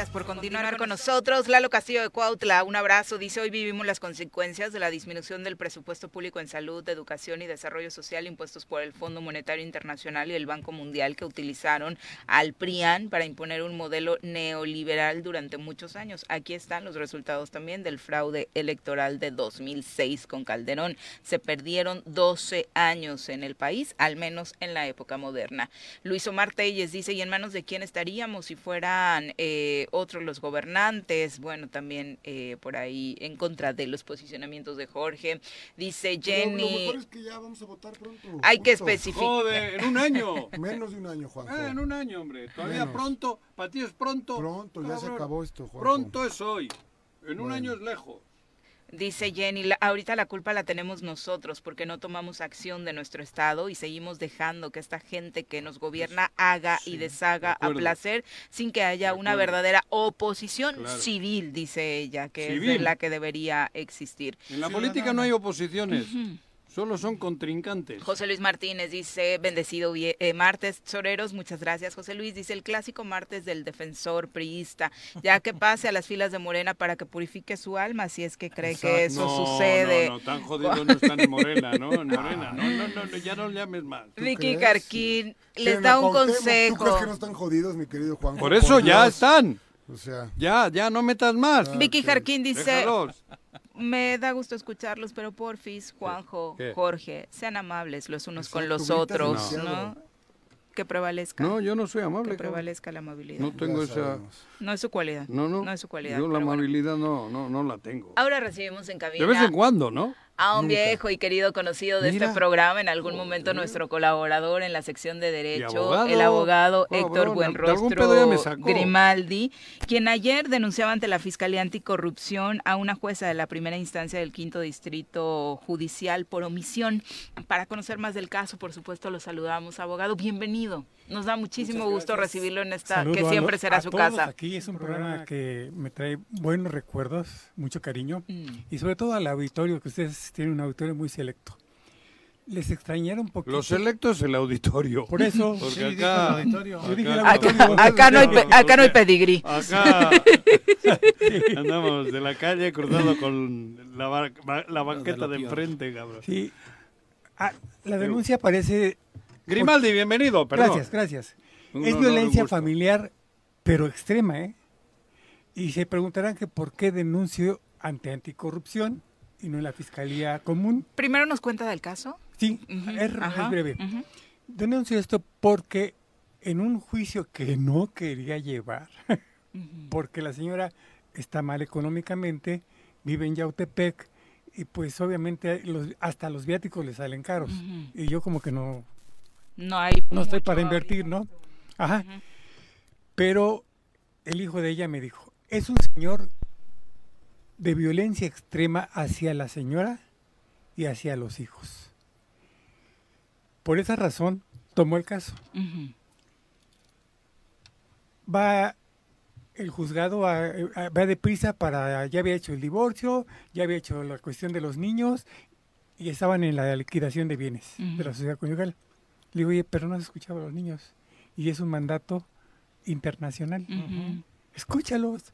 Gracias por continuar con nosotros. Lalo Castillo de Cuautla, un abrazo. Dice, hoy vivimos las consecuencias de la disminución del presupuesto público en salud, educación y desarrollo social impuestos por el Fondo Monetario Internacional y el Banco Mundial que utilizaron al PRIAN para imponer un modelo neoliberal durante muchos años. Aquí están los resultados también del fraude electoral de 2006 con Calderón. Se perdieron 12 años en el país, al menos en la época moderna. Luis Omar Telles dice, ¿y en manos de quién estaríamos si fueran eh, otros los gobernantes? Bueno, también eh, por ahí en contra de los posicionamientos de Jorge. Dice Lo Jenny, mejor es que ya vamos a votar pronto. hay que especificar. Joder, en un año. Menos de un año, Juanjo. Ah, en un año, hombre. Todavía Menos. pronto. Para ti es pronto. Pronto, ya se acabó esto, Juanjo. Pronto es hoy. En un año es lejos. Dice Jenny, la- ahorita la culpa la tenemos nosotros porque no tomamos acción de nuestro Estado y seguimos dejando que esta gente que nos gobierna haga y deshaga a placer sin que haya una verdadera oposición Claro. civil, dice ella, que es de la que debería existir. En la política no hay oposiciones. Solo son contrincantes. José Luis Martínez dice, bendecido eh, martes, Soreros, muchas gracias. José Luis dice, el clásico martes del defensor priista, ya que pase a las filas de Morena para que purifique su alma, si es que cree que eso no, sucede. No, no, tan jodido no están en Morena, ¿no? En Morena. No, no, no, no, ya no le llames más. Vicky crees? Carquín les da un Cuauhtémoc. ¿Tú crees consejo. que no están jodidos, mi querido Juanjo? Por eso ya Dios. están. O sea, Ya, ya, no metas más. Vicky Jarquín dice, Déjalos. Me da gusto escucharlos, pero porfis, Juanjo, ¿Qué? Jorge, sean amables los unos con los otros, demasiado. ¿no? Que prevalezca. No, yo no soy que amable. cabrón. prevalezca la amabilidad. No tengo esa... No es su cualidad. No, no. No es su cualidad. Yo la bueno. amabilidad no, no, no la tengo. Ahora recibimos en cabina De vez en cuando, ¿no? A un Nunca. viejo y querido conocido de Mira. este programa, en algún momento nuestro colaborador en la sección de Derecho, abogado. el abogado Oh, Héctor Buenrostro. Grimaldi, quien ayer denunciaba ante la Fiscalía Anticorrupción a una jueza de la primera instancia del quinto distrito judicial por omisión. Para conocer más del caso, por supuesto, lo saludamos. Abogado, bienvenido. Nos da muchísimo gusto recibirlo en esta, Saludo que a siempre lo- será a su todos casa. Aquí es un programa que me trae buenos recuerdos, mucho cariño Mm. y sobre todo al auditorio, que ustedes tienen un auditorio muy selecto. Les extrañaron un poquito. Los selectos el auditorio. Por eso. Porque Sí, acá. el auditorio. Yo dije el acá- no hay acá no hay pedigrí. Acá andamos de la calle cruzando con la, bar- ba- la banqueta de enfrente, cabrón. Sí. Ah, la denuncia parece. Grimaldi, bienvenido, perdón. Gracias, gracias. Es violencia familiar, pero extrema, ¿eh? Y se preguntarán que por qué denuncio ante anticorrupción y no en la fiscalía común. Primero nos cuenta del caso. Sí, es, es ajá, breve. ujú. Denuncio esto porque en un juicio que no quería llevar, porque la señora está mal económicamente, vive en Yautepec y pues obviamente los- hasta los viáticos le salen caros. Y yo como que no, No hay no estoy para ahorita. invertir, ¿no? Ajá. Pero el hijo de ella me dijo, es un señor de violencia extrema hacia la señora y hacia los hijos. Por esa razón tomó el caso. Va el juzgado a- a- va deprisa para ya había hecho el divorcio, ya había hecho la cuestión de los niños y estaban en la liquidación de bienes de la sociedad conyugal. Le digo, oye, pero no se escuchaba a los niños y es un mandato internacional. Escúchalos.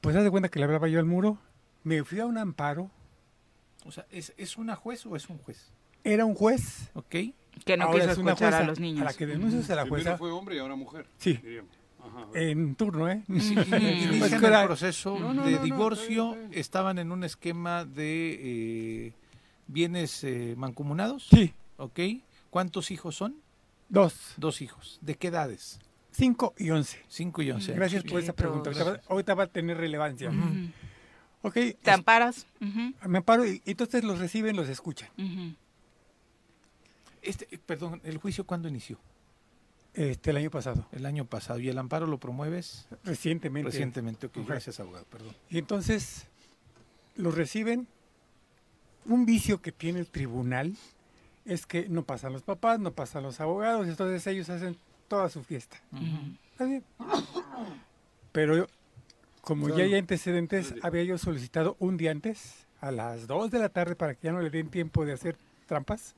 Pues haz de cuenta que le hablaba yo al muro, me fui a un amparo, O sea, ¿es, ¿es una juez o es un juez? era un juez. ¿Ok? Que no Ahora quiso es una escuchar a jueza los niños. A la que denuncias a la Primero jueza. fue hombre y ahora mujer. Sí. Ajá. En turno, ¿eh? Pues inician el proceso No, no, de no, no, divorcio, estaban en un esquema de eh, bienes eh, mancomunados. Sí. ¿Ok? ¿Cuántos hijos son? Dos. Dos hijos. ¿De qué edades? 5 y 11. 5 y 11. Gracias por esa pregunta. Ahorita va, ahorita va a tener relevancia. Ujú. Ok. ¿Te amparas? Me amparo y entonces los reciben, los escuchan. Este, eh, perdón, ¿el juicio cuándo inició? Este, el año pasado. El año pasado. ¿Y el amparo lo promueves? Recientemente. Recientemente, ok. Gracias, abogado, perdón. Y entonces los reciben. Un vicio que tiene el tribunal es que no pasan los papás, no pasan los abogados, entonces ellos hacen toda su fiesta. Está bien. Pero como ya hay antecedentes, había yo solicitado un día antes, a las 2 de la tarde, para que ya no le den tiempo de hacer trampas.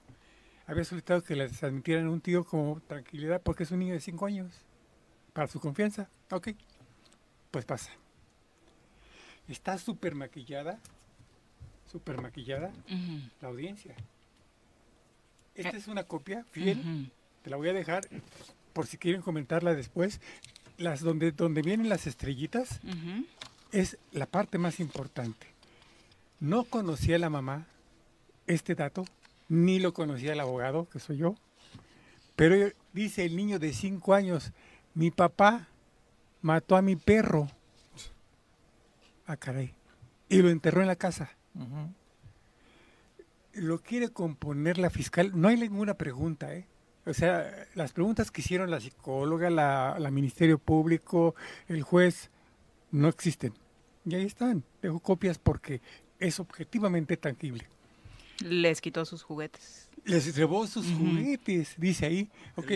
Había solicitado que les admitieran un tío como tranquilidad, porque es un niño de 5 años, para su confianza. Ok, pues pasa. Está súper maquillada, súper maquillada la audiencia. Esta es una copia fiel, te la voy a dejar por si quieren comentarla después. Las donde, donde vienen las estrellitas es la parte más importante. No conocía la mamá este dato, ni lo conocía el abogado, que soy yo, pero dice el niño de cinco años, mi papá mató a mi perro. Ah, caray. Y lo enterró en la casa. Ujú. Lo quiere componer la fiscal. No hay ninguna pregunta, ¿eh? O sea, las preguntas que hicieron la psicóloga, la, la Ministerio Público, el juez, no existen. Y ahí están. Dejo copias porque es objetivamente tangible. Les quitó sus juguetes. Les robó sus juguetes, dice ahí. Ok.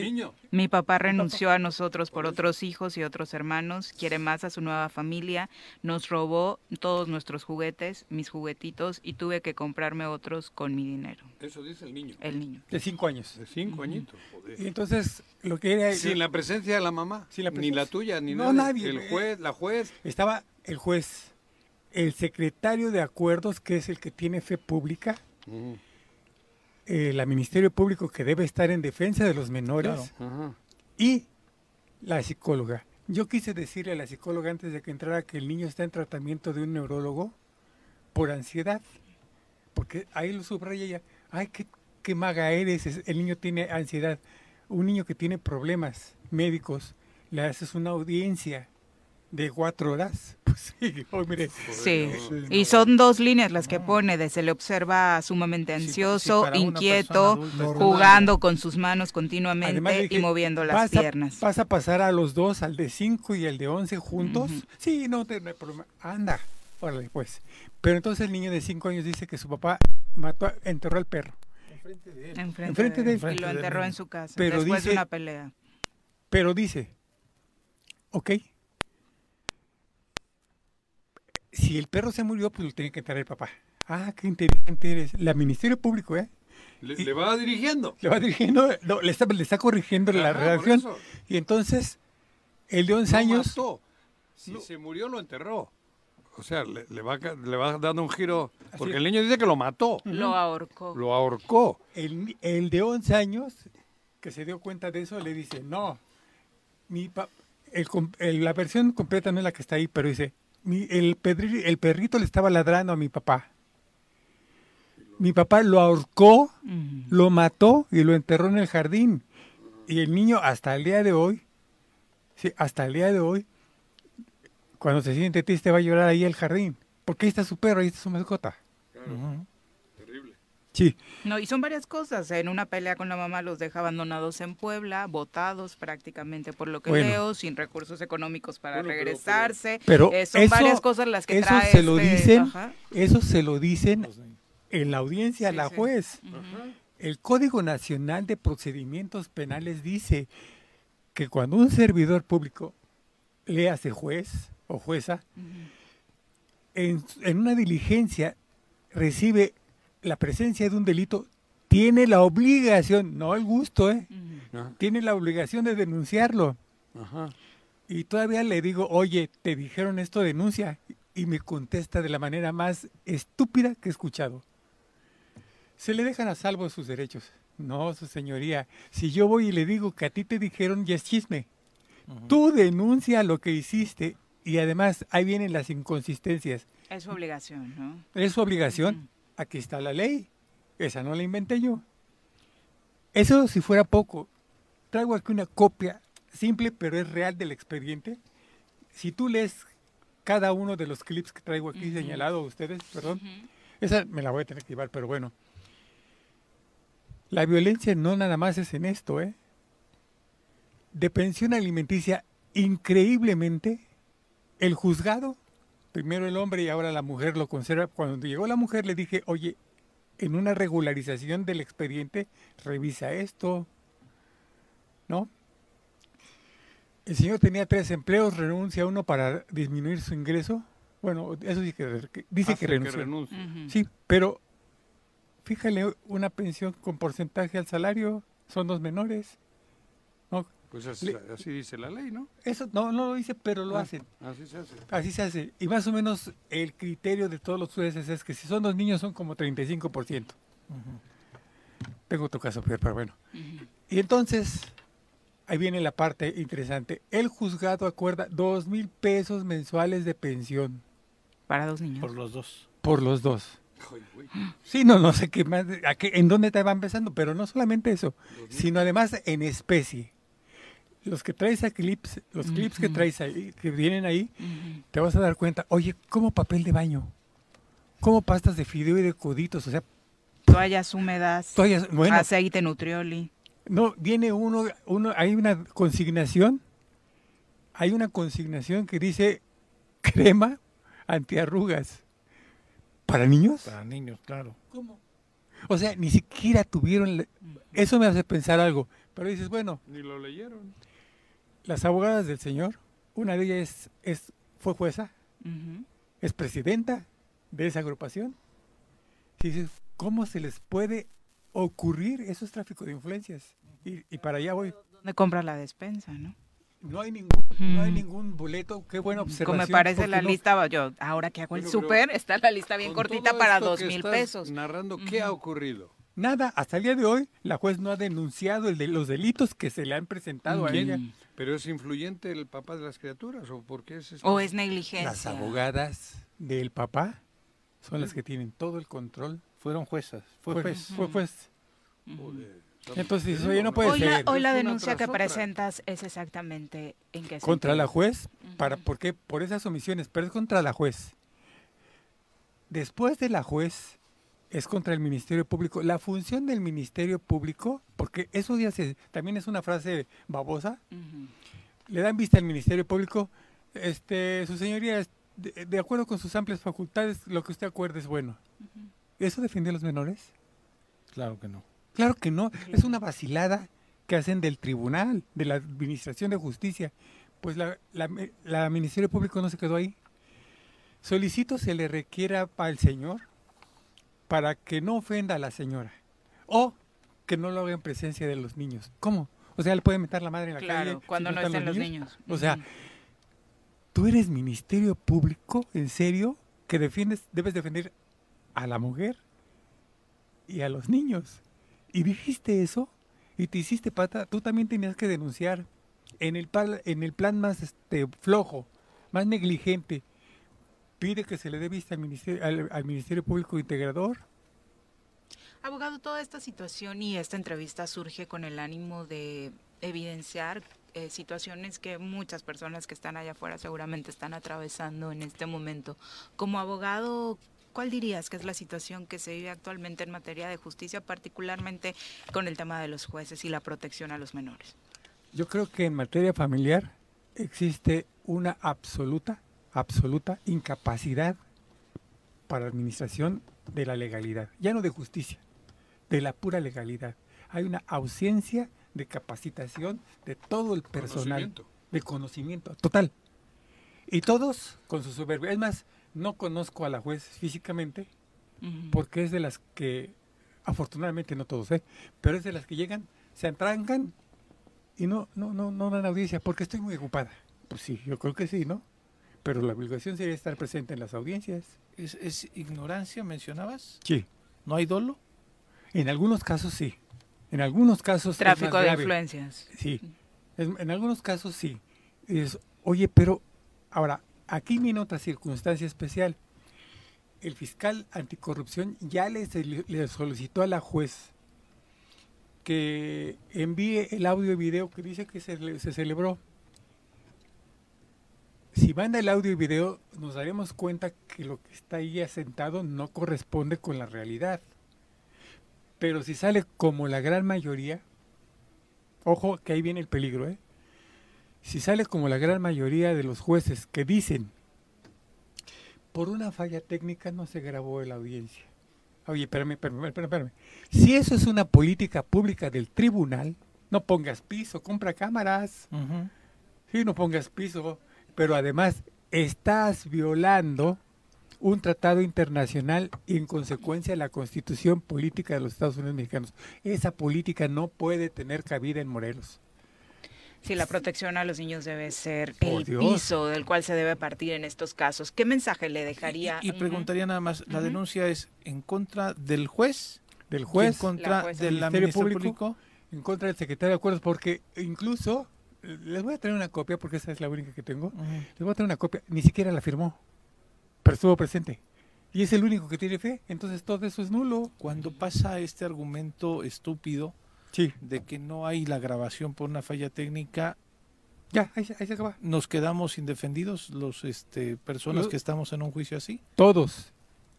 Mi papá renunció a nosotros por otros hijos y otros hermanos, quiere más a su nueva familia, nos robó todos nuestros juguetes, mis juguetitos, y tuve que comprarme otros con mi dinero. Eso dice el niño. El niño. De cinco años. De cinco añitos, joder. Y entonces, lo que era... Sin la presencia de la mamá. Sin la Ni la tuya, ni No, nadie. nadie. El juez, la juez. Estaba el juez, el secretario de acuerdos, que es el que tiene fe pública, el Ministerio Público que debe estar en defensa de los menores y la psicóloga. Yo quise decirle a la psicóloga antes de que entrara que el niño está en tratamiento de un neurólogo por ansiedad, porque ahí lo subraya ella. Ay, qué, qué maga eres, es- el niño tiene ansiedad. Un niño que tiene problemas médicos, le haces una audiencia de cuatro horas, Pues sí, oh, mire. Sí, y son dos líneas las que pone, de se le observa sumamente ansioso, inquieto, adulta, jugando con sus manos continuamente y moviendo las ¿vas a- piernas. ¿Vas a pasar a los dos, al de 5 y al de 11 juntos? Sí, no, te- no hay problema. Anda, órale, pues. Pero entonces el niño de 5 años dice que su papá mató, a- enterró al perro. Enfrente, Enfrente de él. Y lo enterró en su casa, Pero después de dice- una pelea. Pero dice, ok, si el perro se murió, pues lo tiene que enterrar el papá. Ah, qué inteligente eres. La Ministerio Público, ¿eh? Le, le va dirigiendo. Le va dirigiendo, no, le, está, le está corrigiendo la Ajá, redacción. Y entonces, el de 11 Lo años... mató. Si se murió, lo enterró. O sea, le, le va, le va dando un giro. Porque el niño dice que lo mató. Lo ahorcó. Lo ahorcó. El, el de 11 años, que se dio cuenta de eso, le dice, no, mi pa- el com- el- la versión completa no es la que está ahí, pero dice, mi- el, pedri- el perrito le estaba ladrando a mi papá. Mi papá lo ahorcó, lo mató y lo enterró en el jardín. Y el niño hasta el día de hoy, sí, hasta el día de hoy, cuando se siente triste va a llorar ahí al jardín. Porque ahí está su perro, ahí está su mascota. Sí. No, y son varias cosas. En una pelea con la mamá los deja abandonados en Puebla, botados prácticamente por lo que Bueno. leo, sin recursos económicos para Bueno, regresarse. Pero Eh, son eso, varias cosas las que eso trae se lo este- dicen, ajá. eso se lo dicen en la audiencia a la juez. El Código Nacional de Procedimientos Penales dice que cuando un servidor público le hace juez o jueza, en, en una diligencia recibe la presencia de un delito, tiene la obligación, no el gusto, ¿eh? Tiene la obligación de denunciarlo. Ajá. Y todavía le digo, oye, te dijeron esto, denuncia. Y me contesta de la manera más estúpida que he escuchado. Se le dejan a salvo sus derechos. No, su señoría. Si yo voy y le digo que a ti te dijeron, ya es chisme. Tú denuncia lo que hiciste y además ahí vienen las inconsistencias. Es su obligación, ¿no? Es su obligación. Aquí está la ley. Esa no la inventé yo. Eso si fuera poco. Traigo aquí una copia simple pero es real del expediente. Si tú lees cada uno de los clips que traigo aquí señalado a ustedes, perdón, esa me la voy a tener que llevar, pero bueno. La violencia no nada más es en esto, ¿eh? De pensión alimenticia, increíblemente, el juzgado, primero el hombre y ahora la mujer lo conserva. Cuando llegó la mujer le dije, oye, en una regularización del expediente, revisa esto, ¿no? El señor tenía tres empleos, renuncia a uno para disminuir su ingreso. Bueno, eso sí que, que- dice Hace que. Ujú. Sí, pero fíjale, una pensión con porcentaje al salario son dos menores. Pues así, Le- así dice la ley, ¿no? Eso no, no lo dice, pero lo Ah, hacen. Así se hace. Así se hace. Y más o menos el criterio de todos los jueces es que si son dos niños son como 35%. Tengo otro caso, Pierre, pero bueno. Y entonces, ahí viene la parte interesante. El juzgado acuerda dos mil pesos mensuales de pensión Para dos niños. Por los dos. por los dos. Sí, no, no sé qué más, a qué- en dónde te va empezando, pero no solamente eso, sino además en especie. Los que traes a clips, los clips que traes ahí, que vienen ahí, te vas a dar cuenta, oye, como papel de baño, como pastas de fideo y de coditos, o sea, Toallas húmedas, Toallas- bueno. aceite nutrioli. no, viene uno, uno, hay una consignación, hay una consignación que dice crema antiarrugas. ¿Para niños? Para niños, claro. O sea, ni siquiera tuvieron... Eso me hace pensar algo. Pero dices, bueno, Ni lo leyeron. Las abogadas del señor, una de ellas es, es- fue jueza, es presidenta de esa agrupación. ¿cómo se les puede ocurrir? Eso es tráfico de influencias. Y, y para allá voy. ¿Dónde compra la despensa, no? No hay ningún, no hay ningún boleto. Qué buena observación. Como me parece la no- lista, yo ahora que hago el súper, está la lista bien cortita para dos mil pesos. Narrando qué ha ocurrido. Nada, hasta el día de hoy, la juez no ha denunciado el de los delitos que se le han presentado a ella. ¿Pero es influyente el papá de las criaturas o por qué es esto? O es negligencia. Las abogadas del papá son las que tienen todo el control. Fueron juezas. Fue Fue- juez. Fue juez. Entonces dices, oye, no puede Hoy la, ser. hoy la denuncia que otra. presentas es exactamente en qué Contra sentido? la juez, para, ¿por qué? Por esas omisiones, pero es contra la juez. Después de la juez, es contra el Ministerio Público. La función del Ministerio Público, porque eso ya se, también es una frase babosa, le dan vista al Ministerio Público, este, su señoría, es- de, de acuerdo con sus amplias facultades, lo que usted acuerde es bueno. ¿Eso defiende a los menores? Claro que no. Claro que no, es una vacilada que hacen del tribunal, de la Administración de Justicia. Pues la, la, la Ministerio Público no se quedó ahí. Solicito se le requiera al señor para que no ofenda a la señora o que no lo haga en presencia de los niños. ¿Cómo? O sea, le puede meter la madre en la Claro, calle. si cuando no están estén los niños. O sea, tú eres Ministerio Público, ¿en serio? Que defiendes, debes defender a la mujer y a los niños. Y dijiste eso y te hiciste pata, tú también tenías que denunciar en el, pal- en el plan más este, flojo, más negligente. Pide que se le dé vista al Ministerio, al, al Ministerio Público Integrador. Abogado, toda esta situación y esta entrevista surge con el ánimo de evidenciar eh, situaciones que muchas personas que están allá afuera seguramente están atravesando en este momento. Como abogado, ¿cuál dirías que es la situación que se vive actualmente en materia de justicia, particularmente con el tema de los jueces y la protección a los menores? Yo creo que en materia familiar existe una absoluta, absoluta incapacidad para la administración de la legalidad, ya no de justicia, de la pura legalidad. Hay una ausencia de capacitación de todo el personal, Conocimiento. de conocimiento total. Y todos con su soberbia. Es más, no conozco a la juez físicamente, porque es de las que, afortunadamente no todos, ¿eh? pero es de las que llegan, se atrancan y no, no, no, no dan audiencia porque estoy muy ocupada. Pues sí, yo creo que sí, ¿no? Pero la obligación sería estar presente en las audiencias. ¿Es, es ignorancia, mencionabas? Sí. ¿No hay dolo? En algunos casos sí. En algunos casos es Tráfico más de grave. influencias. Sí. Es- en algunos casos sí. Es, oye, pero ahora, aquí viene otra circunstancia especial. El fiscal anticorrupción ya le, soli- le solicitó a la juez que envíe el audio y video que dice que se, le- se celebró. Si manda el audio y video, nos daremos cuenta que lo que está ahí asentado no corresponde con la realidad. Pero si sale como la gran mayoría, ojo que ahí viene el peligro, ¿eh? Si sale como la gran mayoría de los jueces que dicen, por una falla técnica no se grabó la audiencia. Oye, espérame, espérame, espérame, espérame. Si eso es una política pública del tribunal, no pongas piso, compra cámaras. Sí, no pongas piso, pero además estás violando un tratado internacional y en consecuencia la constitución política de los Estados Unidos mexicanos. Esa política no puede tener cabida en Morelos. Sí, la protección a los niños debe ser Por el Dios. piso del cual se debe partir en estos casos. ¿Qué mensaje le dejaría? Y, y preguntaría nada más, ¿la denuncia es en contra del juez? Del juez, ¿En contra del Ministerio Ministerio Público, Público? en contra del secretario de acuerdos, porque incluso les voy a traer una copia porque esa es la única que tengo. Les voy a traer una copia, ni siquiera la firmó, pero estuvo presente. Y es el único que tiene fe, entonces todo eso es nulo. Cuando pasa este argumento estúpido Sí. de que no hay la grabación por una falla técnica, Ya, ahí, se- ahí se acaba. nos quedamos indefendidos los este personas que estamos en un juicio así. Todos.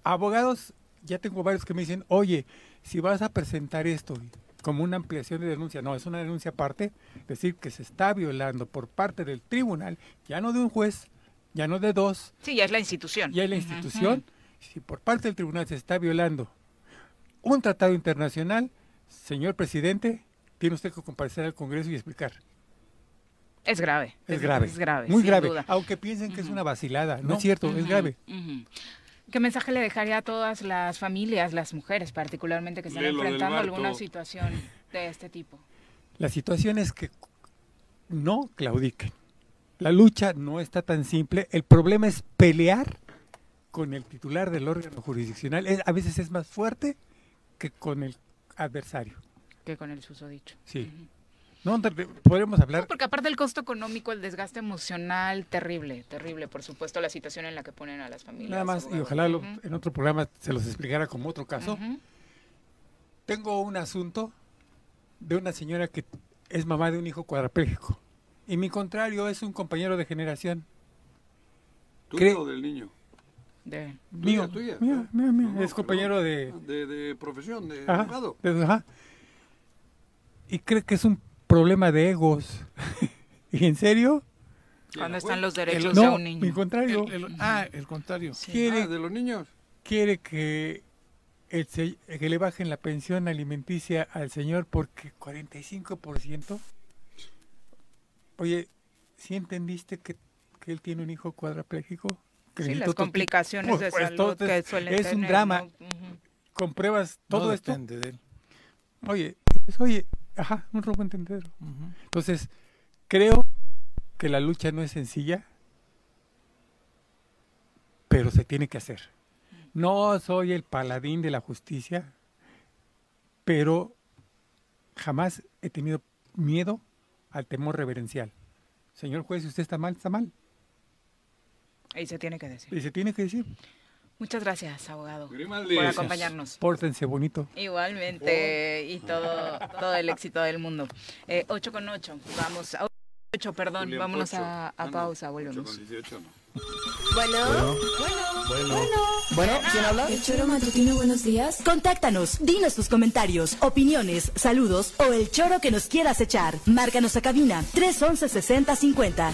Abogados, ya tengo varios que me dicen, oye, si vas a presentar esto como una ampliación de denuncia, no, es una denuncia aparte, decir que se está violando por parte del tribunal, ya no de un juez, ya no de dos, Sí, ya es la institución. ya es la institución, si por parte del tribunal se está violando un tratado internacional, señor presidente, tiene usted que comparecer al Congreso y explicar. Es grave. Es grave. Es grave. Muy grave. duda. Aunque piensen que es una vacilada. No, No. es cierto, es grave. ¿Qué mensaje le dejaría a todas las familias, las mujeres particularmente, que están enfrentando alguna situación de este tipo? La situación es que no claudiquen. La lucha no está tan simple. El problema es pelear con el titular del órgano jurisdiccional. Es- a veces es más fuerte que con el adversario. Que con el susodicho. Sí. Te- podemos hablar. No, porque aparte del costo económico, el desgaste emocional, terrible, terrible, por supuesto, la situación en la que ponen a las familias. Nada más, y ojalá lo- en otro programa se los explicara como otro caso. Tengo un asunto de una señora que es mamá de un hijo cuadraplégico. Y mi contrario es un compañero de generación. ¿Tuyo o del niño? De... Mío, tuya? mío, mío, mío. No, es compañero de... De, de profesión, de Ajá, abogado. de- ajá. Y cree que es un problema de egos. ¿Y en serio? ¿Dónde están los derechos no, de un niño? mi contrario. El- el- ah, el contrario. Quiere, Ah, de los niños. quiere que, el se- que le bajen la pensión alimenticia al señor porque 45%. Oye, ¿sí entendiste que, que él tiene un hijo cuadraplégico? Que Sí, las complicaciones de salud entonces, que suelen Es un tener, drama. ¿no? Ujú. Compruebas todo no esto. depende de él. Oye, pues, oye, ajá, un robo entendedero. Entonces, creo que la lucha no es sencilla, pero se tiene que hacer. No soy el paladín de la justicia, pero jamás he tenido miedo al temor reverencial. Señor juez, si usted está mal, está mal. Y se tiene que decir. Y se tiene que decir. Muchas gracias, abogado, Grimaldi. por acompañarnos. Pórtense bonito. Igualmente, y todo, todo el éxito del mundo. Eh, 8 con 8, vamos, a 8, perdón, Julián vámonos Pocho. a, a no, pausa, volvemos. con 18 no. Bueno, Bueno. bueno, ¿quién habla? El choro matutino, buenos días. Contáctanos, dinos tus comentarios, opiniones, saludos o el choro que nos quieras echar. Márcanos a cabina 311 6050.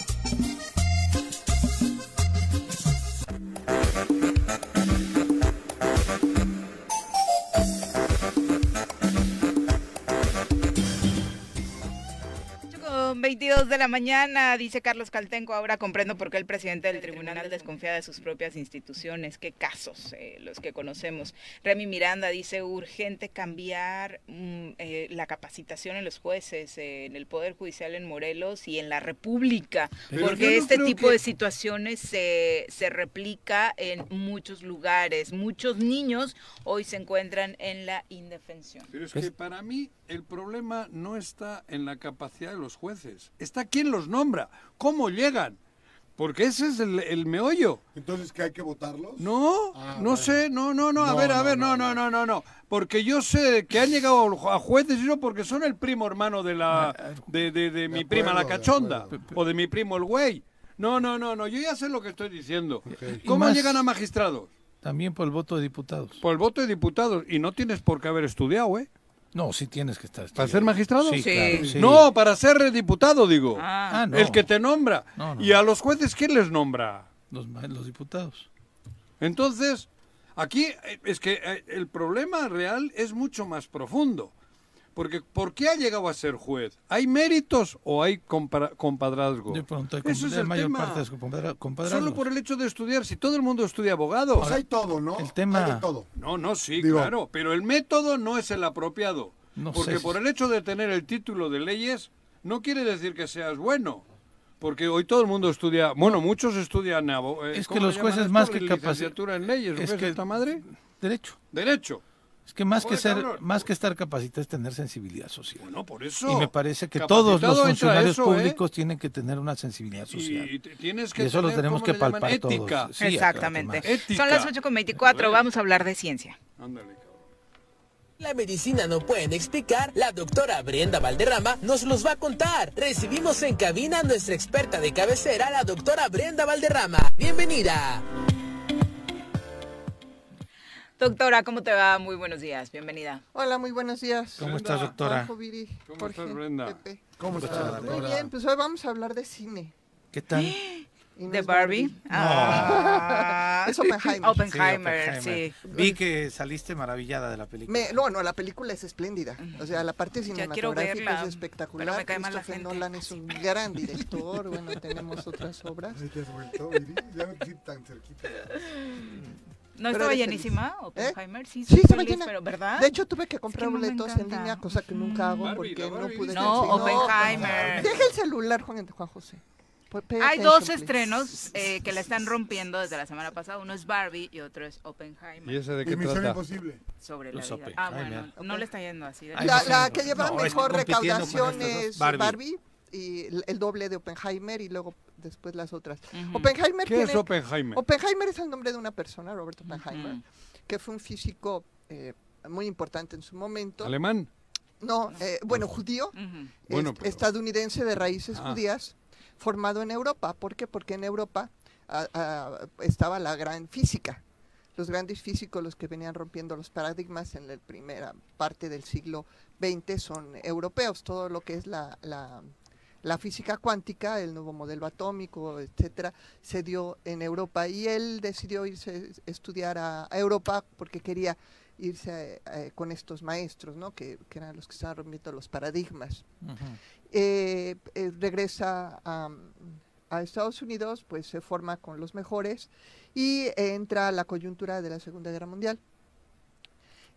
Con 22 de la mañana, dice Carlos Caltenco, ahora comprendo por qué el presidente del tribunal desconfía de sus propias instituciones. Qué casos eh, los que conocemos. Remy Miranda dice, urgente cambiar mm, eh, la capacitación en los jueces, eh, en el Poder Judicial en Morelos y en la República, Pero porque no este tipo que- de situaciones se, se replica en muchos lugares. Muchos niños hoy se encuentran en la indefensión. Pero es que para mí el problema no está en la capacidad de los jueces, está quién los nombra, cómo llegan, porque ese es el, el meollo. Entonces, ¿que hay que votarlos? No, Ah, no bueno. sé, no, no, no, a No, ver, a no, ver, no, no, no, no, no, no, porque yo sé que han llegado a jueces y no porque son el primo hermano de la, de, de, de mi prima la cachonda, o de mi primo el güey. No, no, no, no, yo ya sé lo que estoy diciendo. ¿Cómo más- llegan a magistrados? También por el voto de diputados. Por el voto de diputados, y no tienes por qué haber estudiado, ¿eh? No, sí tienes que estar. ¿Para ser magistrado? Sí, Sí. claro, sí. No, para ser diputado, digo. Ah, Ah, no. El que te nombra. No, no. ¿Y a los jueces quién les nombra? Los, ma- los diputados. Entonces, aquí eh, es que eh, el problema real es mucho más profundo. Porque ¿por qué ha llegado a ser juez? ¿Hay méritos o hay compara- compadrazgo? De pronto hay Eso es el mayor tema. parte de compadra- compadrazgos. Solo por el hecho de estudiar, si todo el mundo estudia abogado. Pues hay todo, ¿no? el tema- Hay de todo. No, no, sí, Digo- claro, pero el método no es el apropiado. No porque sé. por el hecho de tener el título de leyes, no quiere decir que seas bueno. Porque hoy todo el mundo estudia, bueno, muchos estudian eh, Es que ¿cómo los jueces esto? más que capaci- licenciatura en leyes, ¿o es qué es que- esta madre? Derecho. Derecho. Es que más que ser, cabrón. más que estar capacitado es tener sensibilidad social. Bueno, por eso. y me parece que todos los funcionarios eso, ¿eh? públicos tienen que tener una sensibilidad social. Y, y te- tienes que Y eso lo tenemos ¿cómo que palpar todos. Ética. Sí, Exactamente. Ética. Son las 8 con 24, vamos a hablar de ciencia. Ándale, cabrón. La medicina no pueden explicar, la doctora Brenda Valderrama nos los va a contar. Recibimos en cabina a nuestra experta de cabecera, la doctora Brenda Valderrama. Bienvenida. Doctora, ¿cómo te va? Muy buenos días, bienvenida. Hola, muy buenos días. ¿Cómo estás, doctora? Juanjo, Viri, ¿Cómo Jorge, estás, Brenda? Pepe. ¿Cómo estás? Muy bien, pues hoy vamos a hablar de cine. ¿Qué tal? ¿De Barbie? Ah, Es Oppenheimer. Oppenheimer, sí. Vi que saliste maravillada de la película. Me- no, no, la película es espléndida. O sea, la parte cinematográfica verla, es espectacular. pero me cae mal la Christopher gente. Nolan es un gran director. Bueno, tenemos otras obras. Ay, te has vuelto, Viri. Ya no siento tan cerquita. ¿No Pero estaba llenísima. Oppenheimer? Sí, Sí, soy estaba llena. pero ¿verdad? De hecho, tuve que comprar que no me boletos en línea, cosa que nunca hago Barbie, porque no pude. No, Oppenheimer. Deja el celular, Juan, Juan José. Hay dos please. estrenos eh, que la están rompiendo desde la semana pasada. Uno es Barbie y otro es Oppenheimer. ¿Y ese de qué Misión trata? Imposible. Sobre la Los vida. Ah, Oppenheimer. bueno, no le está yendo así. de La, la que lleva no, mejor recaudación es Barbie. Barbie. Y el, el doble de Oppenheimer y luego después las otras. Oppenheimer ¿Qué es Oppenheimer? Oppenheimer es el nombre de una persona, Robert Oppenheimer, que fue un físico eh, muy importante en su momento. ¿Alemán? No, eh, bueno, judío, Bueno, est- pero- estadounidense de raíces Ah. judías, formado en Europa. ¿Por qué? Porque en Europa estaba la gran física. Los grandes físicos, los que venían rompiendo los paradigmas en la primera parte del siglo XX, son europeos. Todo lo que es la, la- la física cuántica, el nuevo modelo atómico, etcétera, se dio en Europa. Y él decidió irse a estudiar a, a Europa porque quería irse eh, con estos maestros, ¿no? que, que eran los que estaban rompiendo los paradigmas eh, eh, regresa a, a Estados Unidos, pues se forma con los mejores y entra a la coyuntura de la Segunda Guerra Mundial.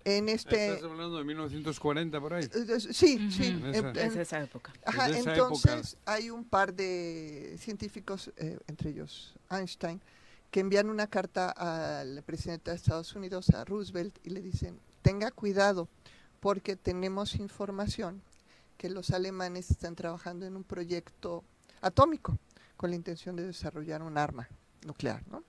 En este... ¿Estás hablando de 1940 por ahí? Eh, Sí, sí. En esa- en- Es esa época. Ajá, Es de esa entonces hay un par de científicos, eh, entre ellos Einstein, que envían una carta al presidente de Estados Unidos, a Roosevelt, y le dicen, tenga cuidado, porque tenemos información que los alemanes están trabajando en un proyecto atómico con la intención de desarrollar un arma nuclear, ¿no?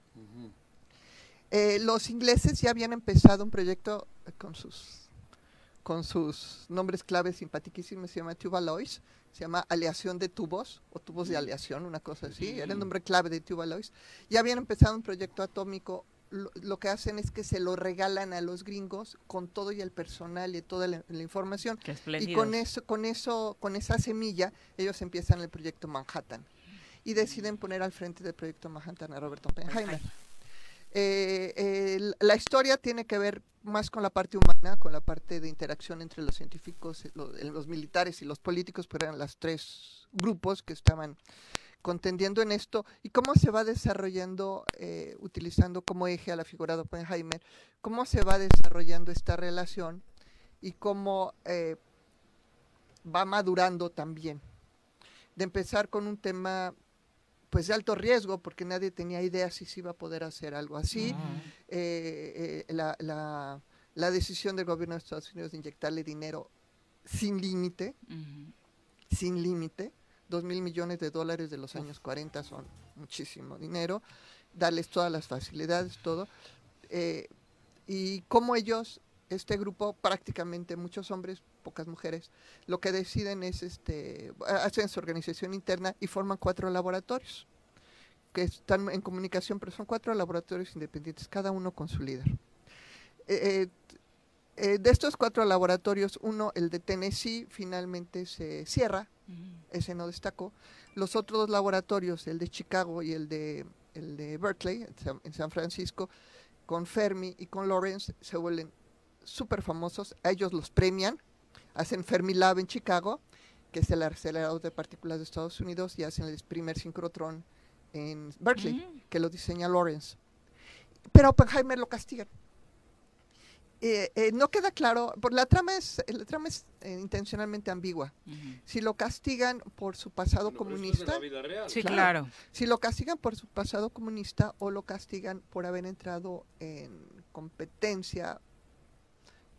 Eh, los ingleses ya habían empezado un proyecto eh, con sus con sus nombres claves simpaticísimos, se llama Tubalois, se llama aleación de tubos, o tubos de aleación, una cosa así, era el nombre clave de Tubalois. Ya habían empezado un proyecto atómico, lo, que hacen es que se lo regalan a los gringos con todo y el personal y toda la, la información. Y espléndidos. con eso, con eso, con esa semilla, ellos empiezan el proyecto Manhattan. Y deciden poner al frente del proyecto Manhattan a Robert Oppenheimer. Eh, eh, la historia tiene que ver más con la parte humana, con la parte de interacción entre los científicos, eh, lo- eh, los, militares y los políticos, pero eran los tres grupos que estaban contendiendo en esto, y cómo se va desarrollando, eh, utilizando como eje a la figura de Oppenheimer, cómo se va desarrollando esta relación y cómo eh, va madurando también. De empezar con un tema pues de alto riesgo, porque nadie tenía idea si se iba a poder hacer algo así. Eh, eh, la, la- la decisión del gobierno de Estados Unidos de inyectarle dinero sin límite, sin límite, dos mil millones de dólares de los años 40 son muchísimo dinero, darles todas las facilidades, todo. eh, y como ellos, este grupo, prácticamente muchos hombres, pocas mujeres, lo que deciden es, este, hacen su organización interna y forman cuatro laboratorios que están en comunicación, pero son cuatro laboratorios independientes, cada uno con su líder. Eh, eh, eh, de estos cuatro laboratorios, uno, el de Tennessee, finalmente se cierra, ese no destacó. Los otros dos laboratorios, el de Chicago y el de, el de Berkeley, en San, en San Francisco, con Fermi y con Lawrence, se vuelven súper famosos. A ellos los premian, hacen Fermi Lab en Chicago, que es el acelerador de partículas de Estados Unidos, y hacen el primer sincrotrón en Berkeley, que lo diseña Lawrence. Pero Oppenheimer lo castigan. Eh, eh, no queda claro, por la trama es, la trama es eh, intencionalmente ambigua. Si lo castigan por su pasado comunista, Sí, claro. Si lo castigan por su pasado comunista o lo castigan por haber entrado en competencia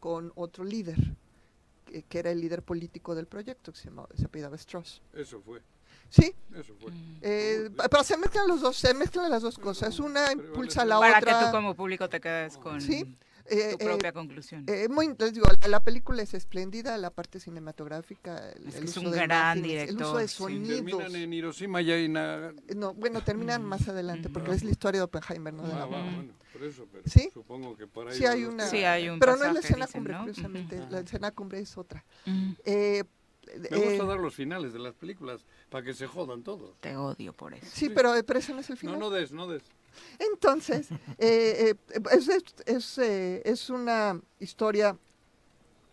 con otro líder, que, que era el líder político del proyecto, que se, llamaba, se apellidaba Strauss. Eso fue. Sí. Eso fue. Eh, pero se mezclan los dos, se mezclan las dos cosas. Una impulsa a la Para otra. que tú como público te quedes con Sí, tu eh, propia eh, conclusión. eh, muy, les digo, la, la película es espléndida, la parte cinematográfica, el, Es que el es uso un de gran imágenes, el uso de director, sí. sonidos. Terminan en Hiroshima y hay na- No, bueno, terminan más adelante, porque es la historia de Oppenheimer, no de Ah, la va, bueno, por eso, pero ¿Sí? supongo que por ahí Sí hay una. Sí, hay un pero no es la escena dicen, cumbre, ¿no? curiosamente, Ujú. la escena cumbre es otra. Eh, Me gusta eh, dar los finales de las películas para que se jodan todos. Te odio por eso. sí, pero, pero ese no es el final. No, no des, no des. Entonces, eh, eh, es, es, es, eh, es una historia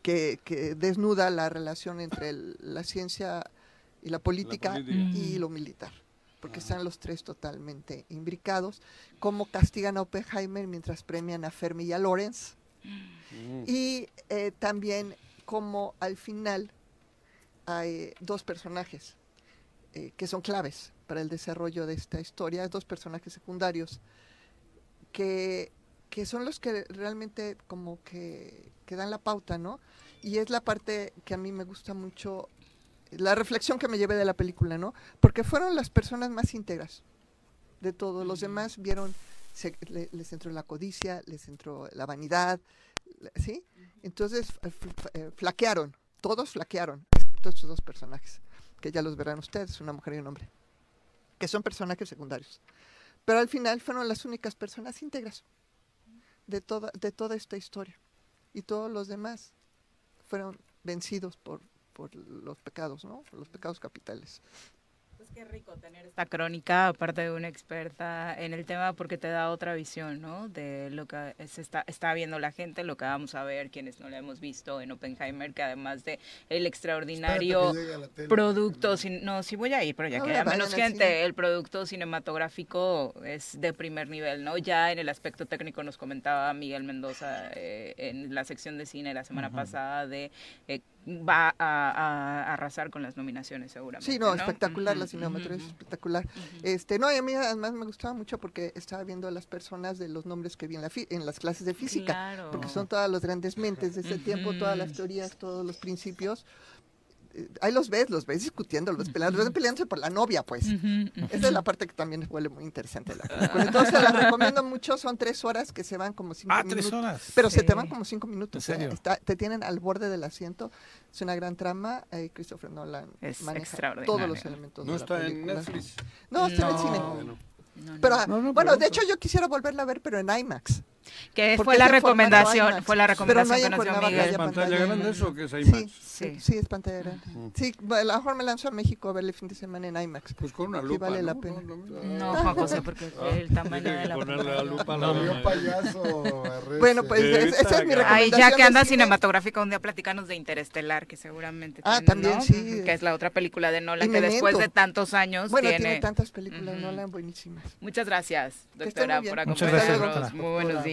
que, que desnuda la relación entre el- la ciencia y la política, política. y lo militar, porque están los tres totalmente imbricados, cómo castigan a Oppenheimer mientras premian a Fermi y a Lawrence, y eh, también cómo al final hay dos personajes eh, que son claves para el desarrollo de esta historia, dos personajes secundarios que, que son los que realmente como que, que dan la pauta, ¿no? Y es la parte que a mí me gusta mucho la reflexión que me llevé de la película, ¿no? Porque fueron las personas más íntegras de todos. Los demás vieron, se- le- les entró la codicia, les entró la vanidad, ¿sí? Entonces eh, eh, flaquearon, todos flaquearon, excepto estos dos personajes, que ya los verán ustedes, una mujer y un hombre, que son personajes secundarios. Pero al final fueron las únicas personas íntegras de toda, de toda esta historia. Y todos los demás fueron vencidos por, por los pecados, ¿no? Por los pecados capitales. Qué rico tener esta crónica, aparte de una experta en el tema, porque te da otra visión, ¿no? De lo que se está, está viendo la gente, lo que vamos a ver, quienes no la hemos visto en Oppenheimer, que además de el extraordinario tele. producto, cin- no, sí voy a ir, pero ya Ahora queda menos gente, cine. el producto cinematográfico es de primer nivel, ¿no? Ya en el aspecto técnico nos comentaba Miguel Mendoza eh, en la sección de cine la semana pasada de eh, va a, a arrasar con las nominaciones seguramente. Sí, no, ¿no? espectacular, la cinematografía es espectacular. Este, no, y a mí además me gustaba mucho porque estaba viendo a las personas de los nombres que vi en, la fi- en las clases de física, Claro. porque son todas las grandes mentes de ese tiempo, todas las teorías, todos los principios. Ahí los ves, los ves discutiendo, los ves peleando, los ves peleándose por la novia, pues. Esa es la parte que también huele muy interesante. La película. Entonces la recomiendo mucho, son tres horas que se van como cinco Ah, minutos. tres horas. Pero se te van como cinco minutos. ¿En ¿eh? serio? Está- te tienen al borde del asiento. Es una gran trama. eh, Christopher Nolan Es maneja extraordinario. todos los elementos No de la está en película. Netflix. No, está en el No. cine. Bueno. Pero, ah, No, no, bueno, de hecho yo quisiera volverla a ver, pero en IMAX. Que Porque fue la es de recomendación, fue la Pero no recomendación que nos dio Miguel. ya ¿Pantalla grande eso o qué es IMAX? sí, sí, es pantalla grande. Sí, bueno, a lo mejor me lanzo a México a verle el fin de semana en IMAX. Pues con una lupa, vale la pena. No, Juan José, porque el tamaño Tiene de que la lupa No, payaso. Bueno, pues es- esa es mi Ay, Ay, recomendación. ya que de anda cine. cinematográfica, un día platicanos de Interestelar, que seguramente Ah, tiene, también, ¿no? sí. Que es la otra película de Nolan, que después de tantos años Bueno, tiene... tiene tantas películas, Ujú. Nolan, buenísimas. Muchas gracias, Que doctora, por Muchas gracias, acompañarnos. Muy buenos días.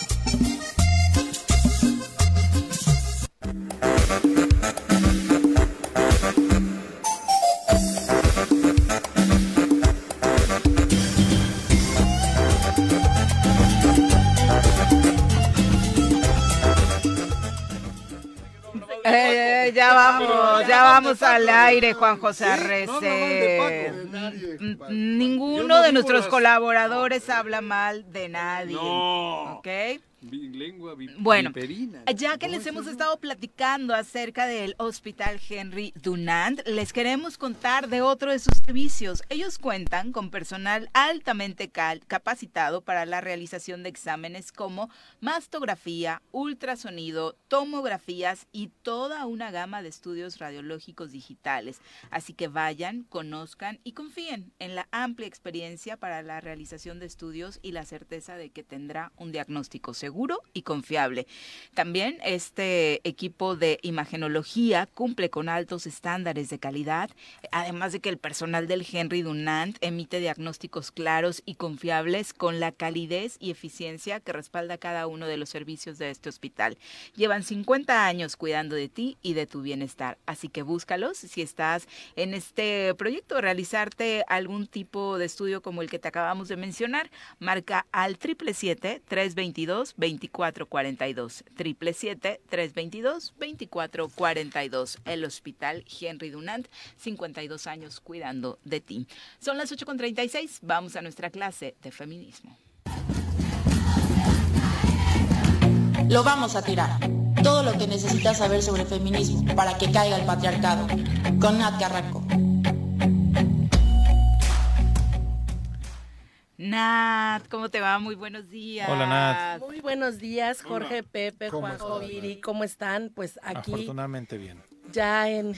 Eh, ya vamos, ya vamos al aire, Juan José Arrece. Mm. Yo Ninguno no de nuestros colaboradores habla mal de nadie. ¿Ok? Lengua Bueno. Ya que les hemos estado platicando acerca del Hospital Henry Dunant, les queremos contar de otro de sus servicios. Ellos cuentan con personal altamente capacitado para la realización de exámenes como mastografía, ultrasonido, tomografías y toda una gama de estudios radiológicos digitales. Así que vayan, conozcan y confíen en la amplia experiencia para la realización de estudios y la certeza de que tendrá un diagnóstico seguro y confiable. También este equipo de imagenología cumple con altos estándares de calidad, además de que el personal del Henry Dunant emite diagnósticos claros y confiables con la calidez y eficiencia que respalda cada uno de los servicios de este hospital. Llevan 50 años cuidando de ti y de tu bienestar, así que búscalos si estás en este proyecto realizarte algún tipo de estudio como el que te acabamos de mencionar, marca al 777-322-2442. 777-322-2442. El Hospital Henry Dunant, 52 años cuidando de ti. Son las 8.36, vamos a nuestra clase de feminismo. Lo vamos a tirar. Todo lo que necesitas saber sobre feminismo para que caiga el patriarcado. Con Nat Carranco. Nat, ¿cómo te va? Muy buenos días. Hola, Nat. Muy buenos días, Jorge, Pepe, ¿Cómo Juanjo, estás, Viri, ¿cómo están? Pues aquí Afortunadamente bien. ya en,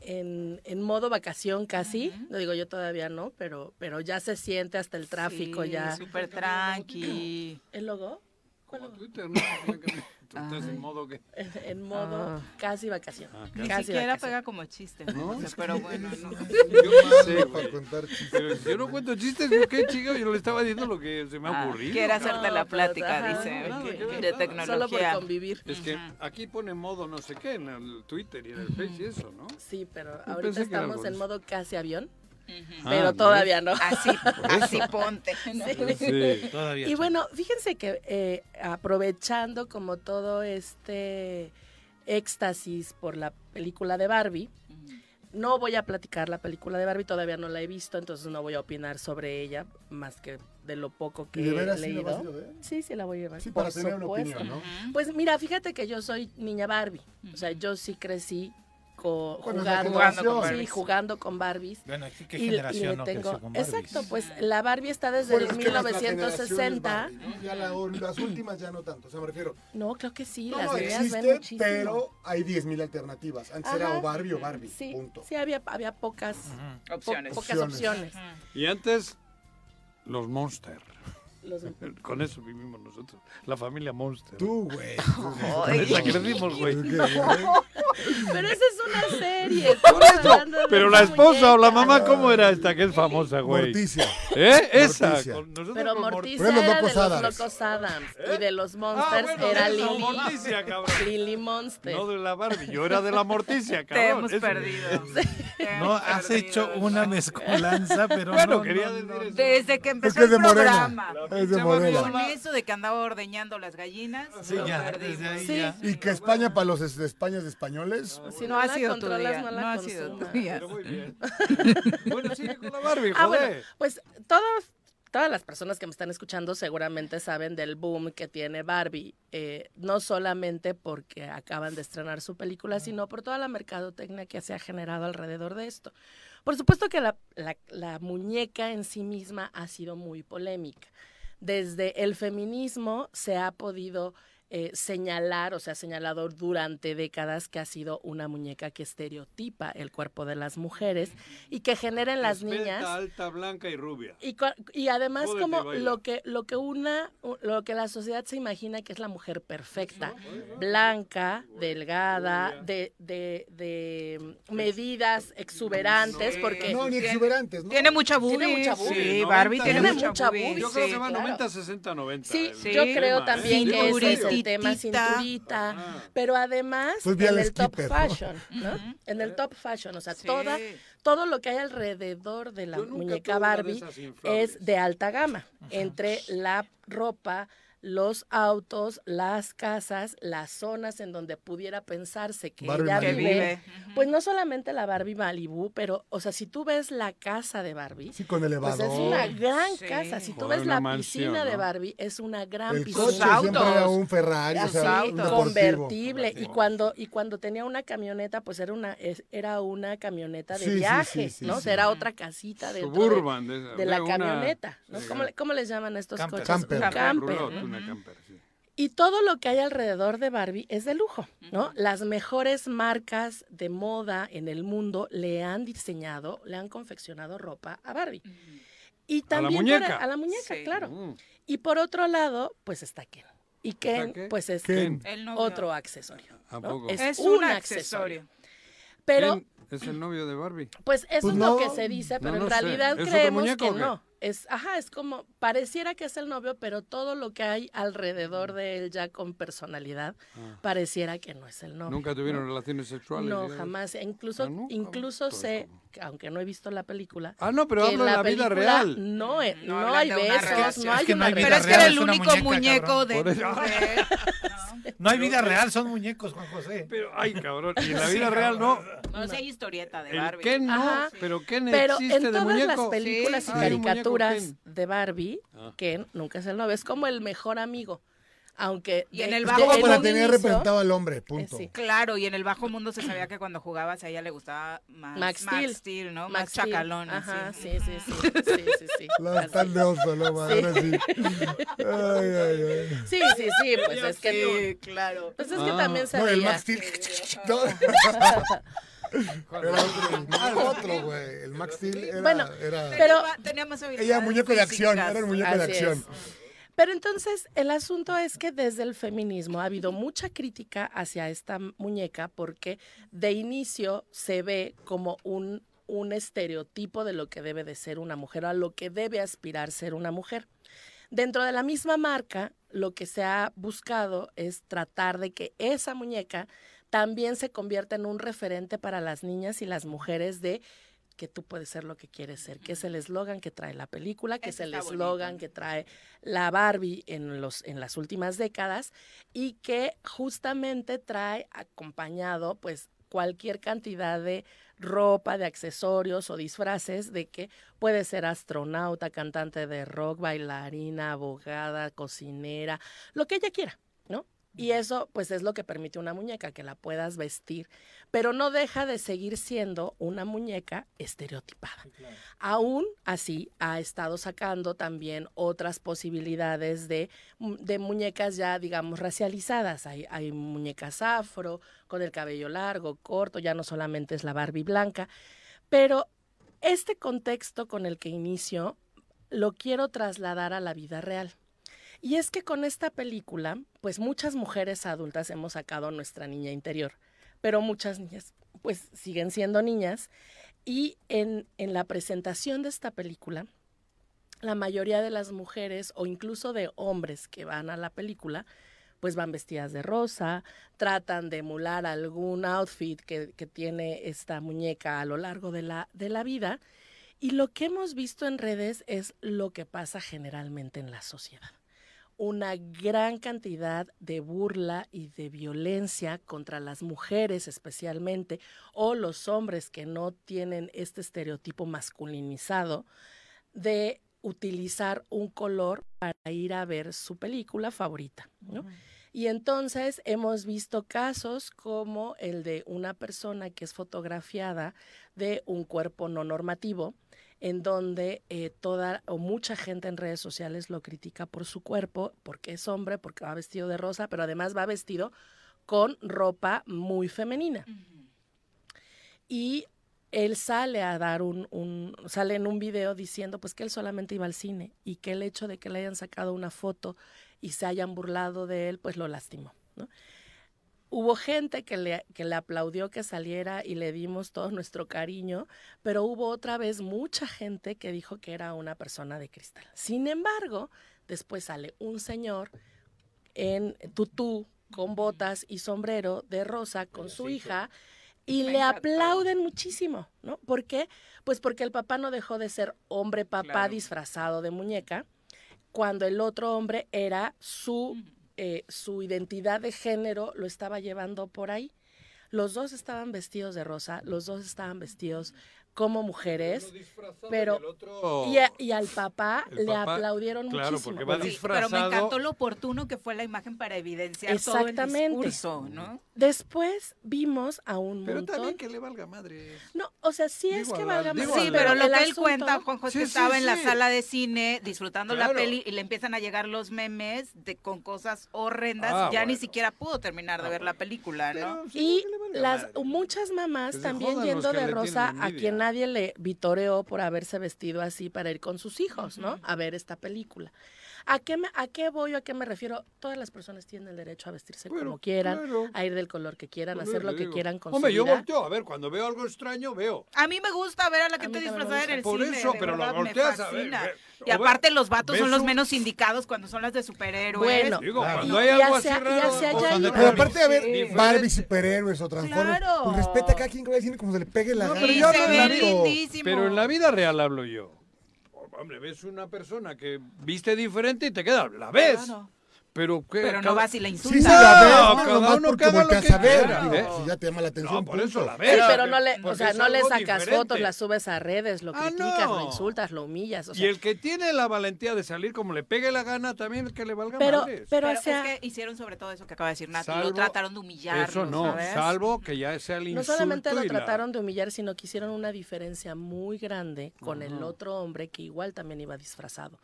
en, en modo vacación casi, lo digo yo todavía no, pero, pero ya se siente hasta el tráfico Sí, ya. Súper tranqui. ¿El logo? ¿Cuál logo? Tú estás en modo que... En modo Ah. casi vacación. Ni casi siquiera vacación. pega como chiste. ¿No? ¿no? pero bueno, no. Yo malo para contar chistes. Pero yo no cuento chistes, yo qué chico, yo le estaba diciendo lo que se me ha Ah, ocurrido. quiere hacerte la plática, dice, no, que- que- de Solo por tecnología. convivir. Es que aquí pone modo no sé qué en el Twitter y en el Face y eso, ¿no? Sí, pero ahorita estamos en modo casi avión. Ah, Pero ¿no? todavía no. Así, así ponte. ¿no? Sí. Todavía. Y bueno, fíjense que eh, aprovechando como todo este éxtasis por la película de Barbie, no voy a platicar la película de Barbie, todavía no la he visto, entonces no voy a opinar sobre ella, más que de lo poco que ¿Y de veras he sí la leído. vas a ir a ver? Sí, sí la voy a llevar. Sí, por para tener una opinión, ¿no? Pues mira, fíjate que yo soy niña Barbie, o sea, yo sí crecí jugando, generación. sí, Barbies. jugando con Barbies. Bueno, ¿qué- qué Y- y generación le no tengo- creció con Barbies? Exacto, pues la Barbie está desde Bueno, el es que las- las 1960. generaciones Barbie, ¿no? Ya la- las últimas ya no tanto, o sea, me refiero. No, creo que sí, No, las no, ven muchísimo. pero hay 10.000 alternativas. Antes era Ajá. o Barbie o Barbie, Sí, punto. sí había, había pocas po- Opciones. pocas opciones. Y antes, los Monster. Los- Con eso vivimos nosotros. La familia Monster. Tú, güey. Con esa crecimos, güey. Pero esa es una serie. Por estamos eso, hablando de Pero la esposa o la mamá, ¿cómo era esta que es famosa, güey? Morticia. ¿Eh? Esa. Morticia. Con nosotros Pero Morticia era de Locos los Adams. Locos Adams. Y de los Monsters bueno, era Lily. Morticia, cabrón. Lily Monster. No de la Barbie, yo era de la Morticia, Te cabrón. hemos eso. perdido. Te No, hemos has perdido. hecho una mezcolanza, pero Bueno, no, quería no, decir no. eso. Desde que empezó que es el de Morena. programa. Es Con eso de que andaba ordeñando las gallinas, Sí, ya, perdimos. desde ahí Sí. ya. Y que España para los es- de España de españoles. Si No ha la sido tu día, no ha sido tu día. Pero muy bien. bueno, sigue con la Barbie, Ah, bueno, joder. pues todos, todas las personas que me están escuchando seguramente saben del boom que tiene Barbie, eh, no solamente porque acaban de estrenar su película, sino por toda la mercadotecnia que se ha generado alrededor de esto. Por supuesto que la, la- la muñeca en sí misma ha sido muy polémica. Desde el feminismo se ha podido eh, señalar, o sea, señalado durante décadas que ha sido una muñeca que estereotipa el cuerpo de las mujeres y que genera en las niñas alta, blanca y rubia. y, y además Jódete, como baila. lo que lo que una lo que la sociedad se imagina que es la mujer perfecta, blanca, delgada, de, de, de medidas exuberantes, porque No, ni Tiene- exuberantes, ¿no? Tiene mucha boobie. Tiene mucha boobie. Sí, 90, Barbie tiene, tiene mucha, mucha boobie. boobie, Yo creo sí, que va claro. 90, 60, 90. Sí, el yo creo también Sí, que es tema cinturita, Ah. pero además Pues en el top fashion, ¿no? En el top fashion, o sea, Sí. toda todo lo que hay alrededor de la muñeca de Barbie es de alta gama, entre la ropa, los autos, las casas, las zonas en donde pudiera pensarse que Barbie ella vive. vive. Pues no solamente la Barbie Malibu, pero, o sea, si tú ves la casa de Barbie, Sí, con pues es una gran Sí. casa. Si tú Joder, ves la mansión, piscina de. Barbie, es una gran El piscina. coche autos. siempre era un Ferrari, o sea, un convertible y cuando y cuando tenía una camioneta pues era una es- era una camioneta de Sí, viaje sí, sí, no sí. O sea, era otra casita dentro de- Suburban. De, de, la una- camioneta ¿no? sí, ¿Cómo, le- cómo les llaman a estos Camper. coches Camper. un Camper. camper roulotte, ¿no? Una camper, sí. y todo lo que hay alrededor de Barbie es de lujo no las mejores marcas de moda en el mundo le han diseñado le han confeccionado ropa a Barbie y A la también por- muñeca. a la muñeca Sí. claro Mm. y por otro lado pues está Ken y Ken qué? pues es Ken. El novio. otro accesorio ¿A ¿no? poco? Es un accesorio. Pero, ¿Quién es el novio de Barbie? pues eso Pues es lo que se dice, pero No, no en realidad ¿Es otro creemos que no. Es, ajá, es como, pareciera que es el novio, pero todo lo que hay alrededor de él ya con personalidad, Ah. pareciera que no es el novio. ¿Nunca tuvieron relaciones sexuales? No, digamos? jamás. E Incluso, Ah, nunca. incluso Entonces, sé, que aunque no he visto la película. Ah, no, pero que hablo de la vida real. No, eh, No hay besos, no Es hay que no una hay vida Pero es que era el es único muñeca, muñeco cabrón. de. No hay vida real, son muñecos, Juan José. Pero, ay, cabrón, y en la vida real no. No sé, hay historieta de Barbie. Ken no, Ajá. pero Pero existe en de todas muñeco. las películas Sí. y Ah, Ken. de Barbie, Ah. Ken nunca es el novio, es como el mejor amigo. Aunque Y en el bajo Como en para un tener inicio- representado al hombre, punto. sí. Claro, y en el bajo mundo se sabía que cuando jugabas a ella le gustaba más Max Steel. Steel, ¿no? Max chacalón. Ajá, sí, sí, sí. sí, sí, sí. La de oso, no, ahora sí. Ay, ay, ay. Sí, sí, sí, pues es que Sí, claro. pues es que Ah. también se No, el. Max Steel. Era otro, el otro, güey. El Max Steel era. Bueno, era- pero Tenía más ella habilidades muñeco de acción, era el muñeco de acción. es. Pero entonces el asunto es que desde el feminismo ha habido mucha crítica hacia esta muñeca porque de inicio se ve como un, un estereotipo de lo que debe de ser una mujer o a lo que debe aspirar ser una mujer. Dentro de la misma marca, lo que se ha buscado es tratar de que esa muñeca también se convierta en un referente para las niñas y las mujeres de que tú puedes ser lo que quieres ser, que es el eslogan que trae la película, que es el eslogan que trae la Barbie en, los, en las últimas décadas y que justamente trae acompañado pues cualquier cantidad de ropa, de accesorios o disfraces de que puede ser astronauta, cantante de rock, bailarina, abogada, cocinera, lo que ella quiera. Y eso, pues, es lo que permite una muñeca, que la puedas vestir, pero no deja de seguir siendo una muñeca estereotipada. Aún así, ha estado sacando también otras posibilidades de, mu- de muñecas ya, digamos, racializadas. Hay, hay muñecas afro, con el cabello largo, corto, ya no solamente es la Barbie blanca, pero este contexto con el que inicio lo quiero trasladar a la vida real. Y es que con esta película, pues muchas mujeres adultas hemos sacado nuestra niña interior, pero muchas niñas pues siguen siendo niñas. Y en, en la presentación de esta película, la mayoría de las mujeres o incluso de hombres que van a la película, pues van vestidas de rosa, tratan de emular algún outfit que, que tiene esta muñeca a lo largo de la, de la vida. Y lo que hemos visto en redes es lo que pasa generalmente en la sociedad una gran cantidad de burla y de violencia contra las mujeres especialmente o los hombres que no tienen este estereotipo masculinizado de utilizar un color para ir a ver su película favorita, ¿no? Y entonces hemos visto casos como el de una persona que es fotografiada de un cuerpo no normativo, en donde eh, toda o mucha gente en redes sociales lo critica por su cuerpo, porque es hombre, porque va vestido de rosa, pero además va vestido con ropa muy femenina. Y él sale a dar un, un, sale en un video diciendo pues que él solamente iba al cine y que el hecho de que le hayan sacado una foto y se hayan burlado de él, pues lo lastimó, ¿no? Hubo gente que le, que le aplaudió que saliera y le dimos todo nuestro cariño, pero hubo otra vez mucha gente que dijo que era una persona de cristal. Sin embargo, después sale un señor en tutú, con botas y sombrero de rosa con su hija y Me le aplauden muchísimo, ¿no? ¿Por qué? Pues porque el papá no dejó de ser hombre papá Claro. disfrazado de muñeca, cuando el otro hombre era su, eh, su identidad de género, lo estaba llevando por ahí. Los dos estaban vestidos de rosa, los dos estaban vestidos como mujeres, pero y, a- y al papá El le papá, aplaudieron claro, muchísimo. porque va Sí, pero me encantó lo oportuno que fue la imagen para evidenciar todo el Exactamente. discurso, ¿no? Después vimos a un Pero montón. también que le valga madre. No, o sea, sí es que valga madre, Sí, pero lo el que él asunto- cuenta, Sí, que sí, estaba en la sala de cine disfrutando la peli y le empiezan a llegar los memes de, con cosas horrendas Ah, ya ni siquiera pudo terminar de ver la película, ¿no? Y las muchas mamás también yendo de rosa a quien nadie le vitoreó por haberse vestido así para ir con sus hijos, ¿no? A ver esta película. ¿A qué, me, ¿A qué voy o a qué me refiero? Todas las personas tienen el derecho a vestirse como quieran, claro. a ir del color que quieran, a hacer lo que digo. quieran con Hombre, su yo vida. volteo a ver, cuando veo algo extraño, veo. A mí me gusta ver a la gente disfrazada en el Por cine. eso, de pero lo volteas a ver, Y aparte los vatos ves son los menos indicados cuando son las de superhéroes. Bueno, Digo, Claro. cuando y- hay algo así raro. Pero aparte, a ver. Barbie, superhéroes o Transformers, Claro. pues respeta a cada quien que vaya al cine como se le pegue la No, gana. yo. Pero en la vida real hablo yo. Hombre, ves una persona que viste diferente y te queda, la ves. Pero, ¿qué? Pero no vas y la Sí, insultas. sí, la ves, No, no, nomás porque volteas que a ver. quiera. digo, ¿eh? Si ya te llama la atención, No, por eso la ves. Sí, pero no le, o sea, no le sacas diferente. fotos, las subes a redes, lo Ah, criticas, lo no. insultas, lo humillas. O Y sea, el que tiene la valentía de salir como le pegue la gana, también que le valga Pero- madres. pero Pero hacia- es que hicieron sobre todo eso que acaba de decir Nati, lo trataron de humillarlo, Eso no, ¿sabes? salvo que ya sea el no insulto solamente lo y la- trataron de humillar, sino que hicieron una diferencia muy grande con el otro hombre que igual también iba disfrazado.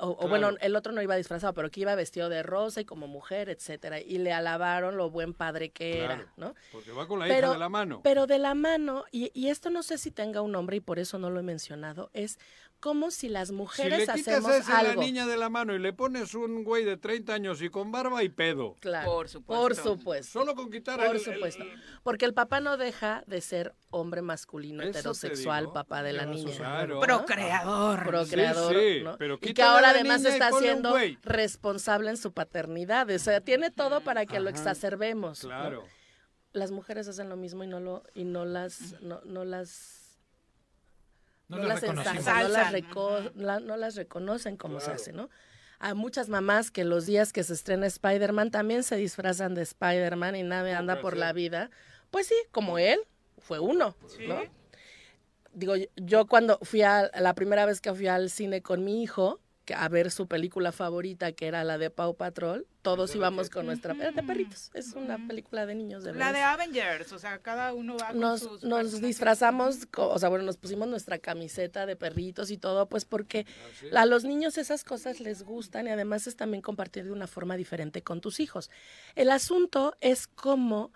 O, o bueno, el otro no iba disfrazado, pero que iba vestido de rosa y como mujer, etcétera, y le alabaron lo buen padre que Claro, era, ¿no? Porque va con la Pero- hija de la mano. Pero de la mano, y, y esto no sé si tenga un nombre y por eso no lo he mencionado, es como si las Si mujeres le quitas hacemos ese a la niña de la mano y le pones un güey de 30 años y con barba y pedo. Claro, Por supuesto. Por supuesto. Solo con quitar Por el- el- supuesto. Porque el papá no deja de ser hombre masculino Eso heterosexual, papá de la niña. claro. ¿no? Procreador. Procreador. Sí, sí, ¿no? pero y que ahora la además niña y está siendo responsable en su paternidad. O sea, tiene todo para que lo exacerbemos. ¿no? Claro. Las mujeres hacen lo mismo y no lo y no las no, no las No no, las ensalzan, no las, Ensalzan, reco- la- no las reconocen como se hace, ¿no? Hay muchas mamás que los días que se estrena Spider-Man también se disfrazan de Spider-Man y nadie anda por la vida. Pues sí, como él, fue uno, ¿no? Digo, yo cuando fui a, la primera vez que fui al cine con mi hijo, a ver su película favorita, que era la de Pau Patrol, todos íbamos con nuestra... Era de perritos, es una película de niños, de La de Avengers, o sea, cada uno va con nos, sus nos disfrazamos, o sea, bueno, nos pusimos nuestra camiseta de perritos y todo, pues porque a los niños esas cosas les gustan y además es también compartir de una forma diferente con tus hijos. El asunto es cómo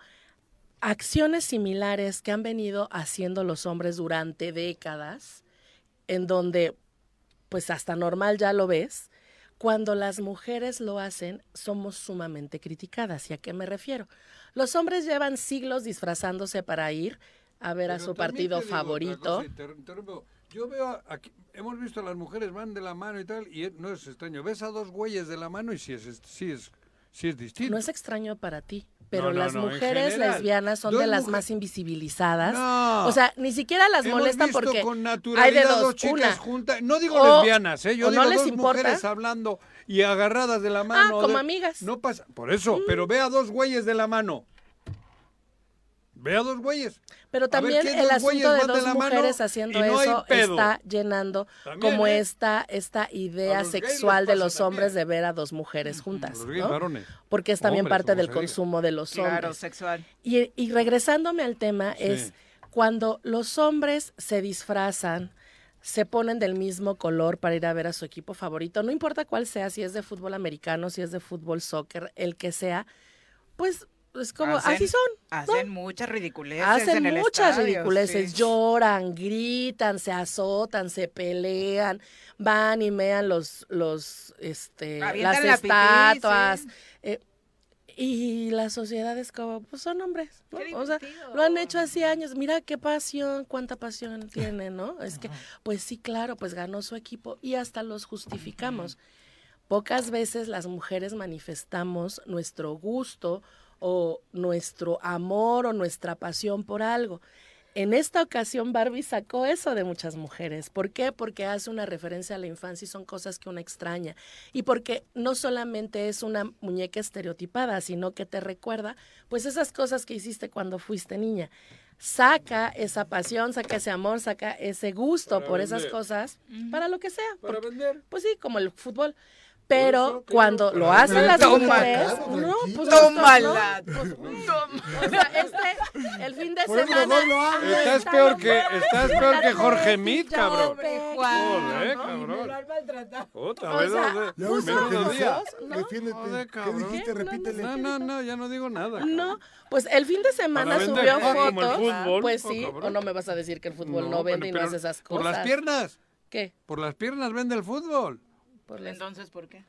acciones similares que han venido haciendo los hombres durante décadas, en donde pues hasta normal ya lo ves, cuando las mujeres lo hacen, somos sumamente criticadas. ¿Y a qué me refiero? Los hombres llevan siglos disfrazándose para ir a ver a su partido favorito. cosa. Yo veo aquí, hemos visto a las mujeres van de la mano y tal, y es- no es extraño. Ves a dos güeyes de la mano y sí es, sí es, sí es distinto. No es extraño para ti, pero No, no, las no, mujeres general. lesbianas son de las mujer- más invisibilizadas. No. O sea, ni siquiera las Hemos molestan visto porque con hay naturalidad de dos, dos chicas una. juntas. No digo O- lesbianas, ¿eh? Yo digo no les dos importa. mujeres hablando y agarradas de la Ah, mano. como de- amigas. No pasa. Por eso, pero ve a dos güeyes de la mano. Ve a dos güeyes. Pero también ¿qué el asunto de dos mujeres haciendo no eso está llenando También, como ¿eh? esta, esta idea sexual de los hombres de ver a dos mujeres juntas. Los gays ¿no? varones. Porque es también Hombres, parte del consumo de los hombres. Claro, sexual. Y, y regresándome al tema, Sí. es cuando los hombres se disfrazan, se ponen del mismo color para ir a ver a su equipo favorito, no importa cuál sea, si es de fútbol americano, si es de fútbol soccer, el que sea, pues es como, Hacen- así son. Hacen muchas ridiculeces Hacen en el muchas estadio, ridiculeces, sí. lloran, gritan, se azotan, se pelean, van y mean los, los, este, Avientan las la pipí, estatuas. sí. eh, y la sociedad es como, pues son hombres, ¿no? O sea, lo han hecho hace años. Mira qué pasión, cuánta pasión tiene, ¿no? Es que, pues sí, claro, pues ganó su equipo y hasta los justificamos. Pocas veces las mujeres manifestamos nuestro gusto o nuestro amor o nuestra pasión por algo. En esta ocasión Barbie sacó eso de muchas mujeres. ¿Por qué? Porque hace una referencia a la infancia y son cosas que uno extraña. Y porque no solamente es una muñeca estereotipada, sino que te recuerda pues esas cosas que hiciste cuando fuiste niña. Saca esa pasión, saca ese amor, saca ese gusto Para por esas cosas, para lo que sea. Para porque- vender. Pues sí, como el fútbol. Pero cuando lo hacen las mujeres, tranquilo. no, pues Tómala. no, pues, o sea, este, el fin de Por semana. mejor lo hago. Estás está peor que, estás está peor que Jorge Mit, cabrón. pobre Joder, Juan. cabrón. Otra O vez, ¿Qué dijiste? Repítele. No, no, no, ya no digo nada. cabrón. No, pues el fin de semana Para vender, subió como el fotos. fútbol, Pues oh, sí, o no me vas a decir que el fútbol no, No, vende y no hace esas Por cosas. las piernas. ¿Qué? Por las piernas vende el fútbol. Entonces, ¿por qué?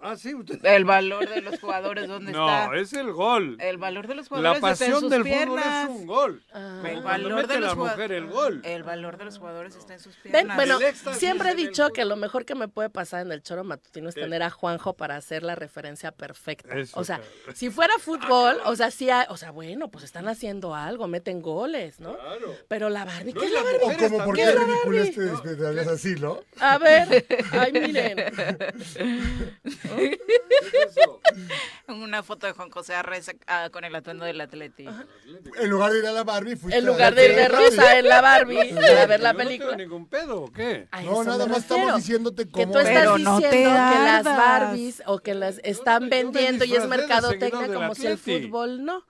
Ah, sí, usted. El valor de los jugadores, ¿dónde No, está? es el gol. El valor de los La jugadores está en pasión sus del piernas. fútbol es un gol. Ah. El valor de los la mujer el gol. El valor de los jugadores está en sus Ven, piernas. bueno, El éxtasis siempre he dicho que lo mejor que me puede pasar en el choro matutino es tener a Juanjo para hacer la referencia perfecta. Eso, o sea, claro. si fuera fútbol, o sea, sí, hay- o sea, bueno, pues están haciendo algo, meten goles, ¿no? Claro. Pero la Barbie, No, ¿qué es la Barbie? O como, ¿por ¿Qué qué es ridículo este así, no? A ver, ay, miren. ¿Qué es eso? Una foto de Juan José Arreza ah, con el atuendo del Atleti. En lugar de ir a la Barbie, fuiste En a lugar de ir de rosa en la Barbie, para ver la Yo no película. tengo ningún pedo, ¿o qué? A No, eso nada me más estamos diciéndote Que cómo tú es. estás Pero no te diciendo que las. Barbies o que las están yo me vendiendo y es disfracé de mercadotecnia seguidor del como si el Atleti. fútbol no.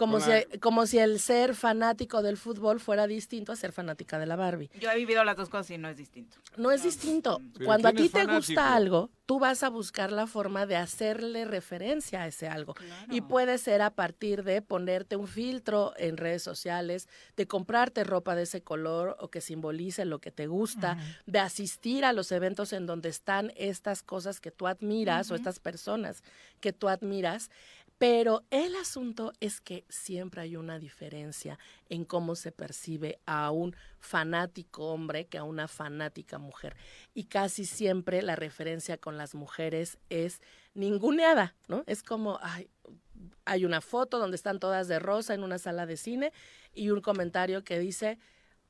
Como si, como si el ser fanático del fútbol fuera distinto a ser fanática de la Barbie. Yo he vivido las dos cosas y no es distinto. No es distinto. Pero Cuando a ¿quién ti te gusta algo, tú vas a buscar la forma de hacerle referencia a ese algo. Y puede ser a partir de ponerte un filtro en redes sociales, de comprarte ropa de ese color o que simbolice lo que te gusta, de asistir a los eventos en donde están estas cosas que tú admiras o estas personas que tú admiras. Pero el asunto es que siempre hay una diferencia en cómo se percibe a un fanático hombre que a una fanática mujer. Y casi siempre la referencia con las mujeres es ninguneada, ¿no? Es como, ay, hay una foto donde están todas de rosa en una sala de cine y un comentario que dice,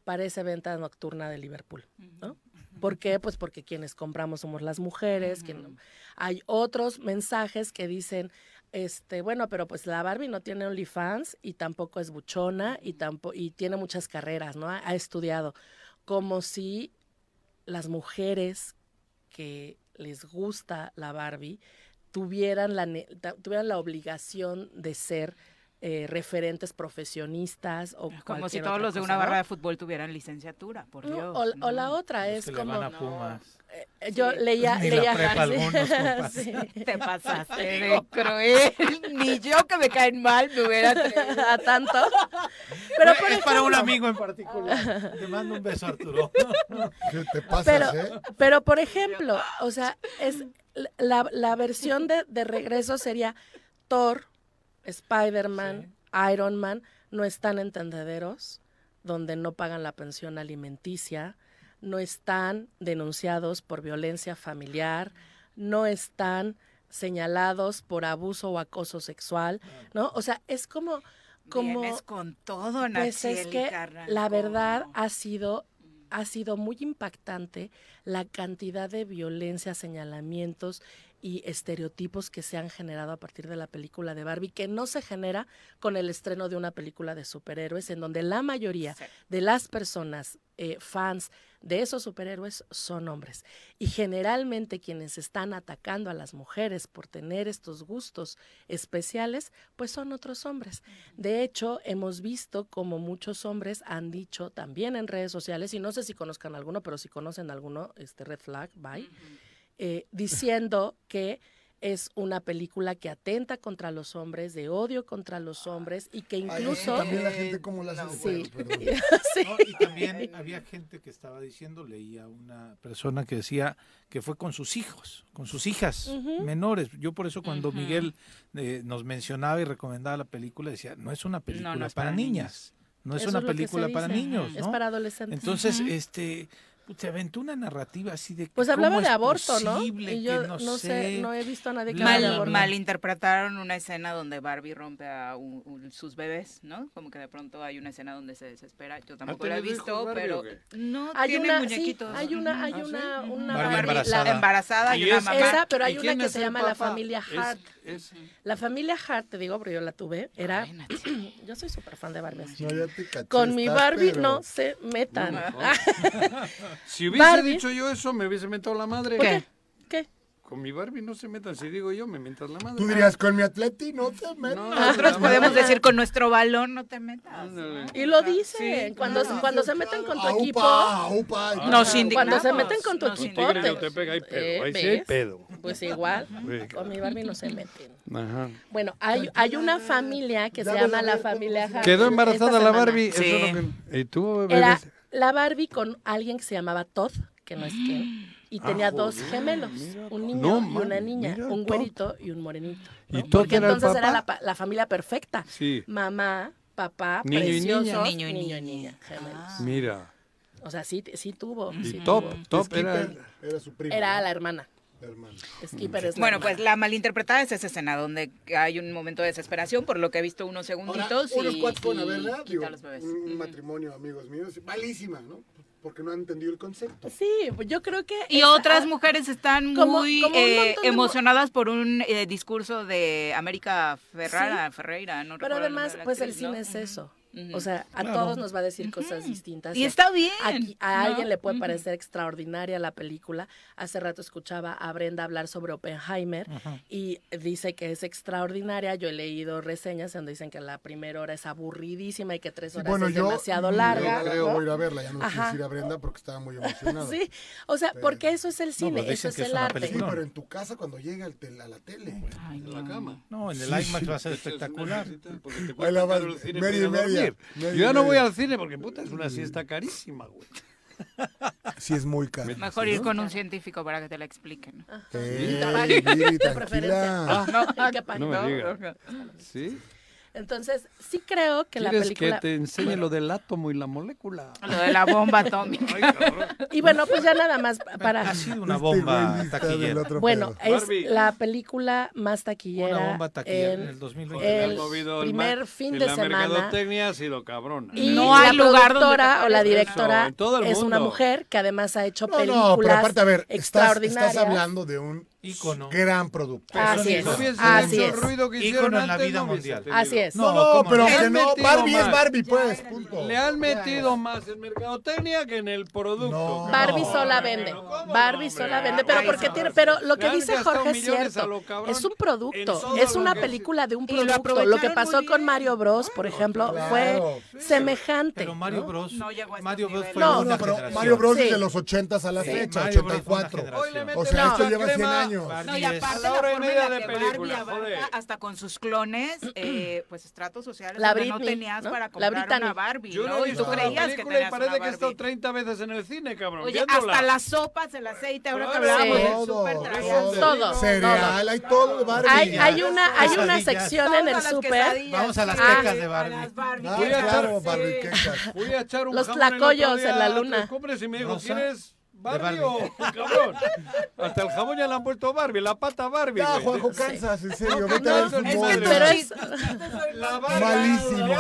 parece venta nocturna de Liverpool, ¿no? ¿Por qué? Pues porque quienes compramos somos las mujeres. que no- Hay otros mensajes que dicen, este, bueno, pero pues la Barbie no tiene OnlyFans y tampoco es buchona y tampoco y tiene muchas carreras, ¿no? Ha, ha estudiado como si las mujeres que les gusta la Barbie tuvieran la tuvieran la obligación de ser eh, referentes profesionistas o Como si todos otra los de una barra de fútbol tuvieran licenciatura, por No, Dios. o, o la otra Los es que le como van a Pumas. eh, yo leía Ni la leía prepa sí, algunos, compas. sí. Te pasaste de cruel. Ni yo que me caen mal me hubiera atrevido a tanto. Pero por es para un amigo en particular. Te mando un beso, Arturo. ¿Qué te pero, ¿eh? pero por ejemplo, o sea, es la, la versión de, de regreso sería Thor, Spider-Man, Iron Man, no están en tendederos donde no pagan la pensión alimenticia, no están denunciados por violencia familiar, no están señalados por abuso o acoso sexual, ¿no? O sea, es como como Vienes con todo, pues es que la verdad ha sido ha sido muy impactante la cantidad de violencia, señalamientos y estereotipos que se han generado a partir de la película de Barbie, que no se genera con el estreno de una película de superhéroes, en donde la mayoría de las personas eh, fans de esos superhéroes son hombres. Y generalmente quienes están atacando a las mujeres por tener estos gustos especiales, pues son otros hombres. De hecho, hemos visto como muchos hombres han dicho también en redes sociales, y no sé si conozcan alguno, pero si conocen alguno, este Red Flag, bye, eh, diciendo que es una película que atenta contra los hombres, de odio contra los hombres y que incluso... también la gente cómo la Sí. Sí. No, y también había gente que estaba diciendo, leía una persona que decía que fue con sus hijos, con sus hijas menores. Yo por eso cuando Miguel eh, nos mencionaba y recomendaba la película, decía, no es una película no es para, para niñas. No es Eso una es película para niños, Es ¿no? para adolescentes. Entonces, este, se aventó una narrativa así de Pues hablaba de aborto, ¿no? Y yo no, no, sé, no he visto a nadie que Mal- de aborto. malinterpretaron una escena donde Barbie rompe a un- un- sus bebés, ¿no? Como que de pronto hay una escena donde se desespera. Yo tampoco la he visto, Barbie pero no Hay tiene una, sí, muñequitos. hay una, hay Ujú. una, una Barbie Barbie- embarazada. La embarazada y, Y una es- mamá. Esa, pero hay ¿Y una que se llama la familia Hart. es- La familia Hart, te digo, pero yo la tuve, era... yo soy súper fan de Barbie. así. No, ya te caché, Con mi Barbie pero- no se metan. Si hubiese Barbie. dicho yo eso, me hubiese mentado la madre. ¿Por qué? ¿Qué? Con mi Barbie no se metan. Si digo yo, me mentas la madre. Tú dirías, con mi atleti no te metas. Nosotros podemos decir con nuestro balón no te metas. Y lo dicen, Sí, cuando, claro. cuando se meten con tu Aupa, equipo... aupa. Nos Cuando se meten con tu Nos equipo... Tigre te- de Otepec hay pedo. eh, ahí sí hay pedo. Pues igual, Sí, con mi Barbie no se meten. Ajá. Bueno, hay, hay una familia que se llama la familia. Quedó embarazada la. Barbie. Eso Sí. es lo que... ¿Y tú, bebé? Era la Barbie con alguien que se llamaba Todd, que no es Ken, y Ah, tenía dos gemelos, mira, un no, niño y una niña, mira, un güerito y un morenito. ¿Y ¿no? Todd Porque era el entonces era la, pa- la familia perfecta. Sí. Mamá, papá, Niño y niña. Niño y niña. niña, gemelos. Mira. O sea, sí, sí tuvo. Y sí Top, tuvo. Top era... Su primo. Era ¿no? la hermana. La hermana. Skipper es la Bueno, hermana. pues la malinterpretada es esa escena donde hay un momento de desesperación, por lo que he visto unos Ahora, segunditos unos y, verla, digo, los bebés. un, matrimonio, amigos míos, malísima, ¿no? Porque no han entendido el concepto. Sí, pues yo creo que... Y otras ah, mujeres están como- muy como eh, de emocionadas por un eh, discurso de América Ferrara, Ferreira, no Pero además, pues el cine es eso. O sea, a Claro. todos nos va a decir cosas distintas. Y está bien, Aquí- a ¿no? alguien le puede parecer extraordinaria la película. Hace rato escuchaba a Brenda hablar sobre Oppenheimer y dice que es extraordinaria. Yo he leído reseñas donde dicen que la primera hora es aburridísima y que tres horas Bueno, es yo demasiado yo larga. creo ¿no? voy a ir a verla, ya no Ajá. quise ir a Brenda porque estaba muy emocionada. Sí, o sea, porque eso es el cine, eso es el arte. Sí, pero en tu casa cuando llega tel- a la tele. en la cama. No, en el Sí, IMAX sí. va a ser espectacular. Porque te Ahí la media y media, Yo ya no voy al cine porque puta es una siesta carísima, güey. Sí, es muy caro. Mejor ir con un científico para que te la expliquen. Tranquila. Ah, no me No, no. ¿Sí? Entonces, sí creo que la ¿Quieres película... que te enseñe lo del átomo y la molécula? Lo de la bomba atómica. Y bueno, pues ya nada más para... Ha sido una bomba taquillera. Bueno, es Barbie. la película más taquillera Una bomba taquillera en en el 2020. Porque el el primer fin de la semana. mercadotecnia ha sido cabrona. Y No hay la lugar donde productora te o la directora es una mujer que además ha hecho No, películas no, pero aparte, a ver, estás, extraordinarias. estás hablando de un Ícono. gran producto. Así es, así es. el ruido que hicieron en la vida no mundial. Así es. No, no, ¿cómo pero que no, Barbie es más. Barbie, pues, punto. Le han metido más en mercadotecnia que en el producto. No. Barbie No, sola vende. ¿cómo no, Barbie hombre? sola vende, pero porque tiene, pero lo que dice Jorge es cierto. Es un producto, es una película de un producto. Lo que pasó con. Mario Bros, por ejemplo, fue semejante. Pero Mario. Bros. No llegó a estos Mario Bros fue No, una No, pero generación. Mario Bros desde los 80 a la fecha, Mario Bros fue una 84. generación. Hoy le O sea, esto lleva 100 crema. Años. No, y aparte la la forma en la de que película, Barbie abarca hasta con sus clones, eh, pues estratos sociales La donde no Britney, tenías ¿no? para La comprar Brittany. una Barbie, Yo no ¿no? he Y tú la creías que tenías y parece una que he estado Barbie. 30 veces en el cine, cabrón. Oye, viéndola. hasta las sopas, el aceite, ahora que hablábamos del súper, todo. Todo, Cereal, hay todo Barbie. Hay, hay una, hay una sección en el súper. Vamos a las sí, quecas de Barbie. Ah, Voy a echar- un Los tlacoyos en la luna. Cumbres y me dijo. ¿quieres Barbie, Barbie. o cabrón? Hasta el jamón ya le han puesto Barbie, la pata Barbie. Ya. Juanjo, cansas, en serio. No, Vete no, a ver es que fútbol. tú- Pero es, La Barbie. Malísimo.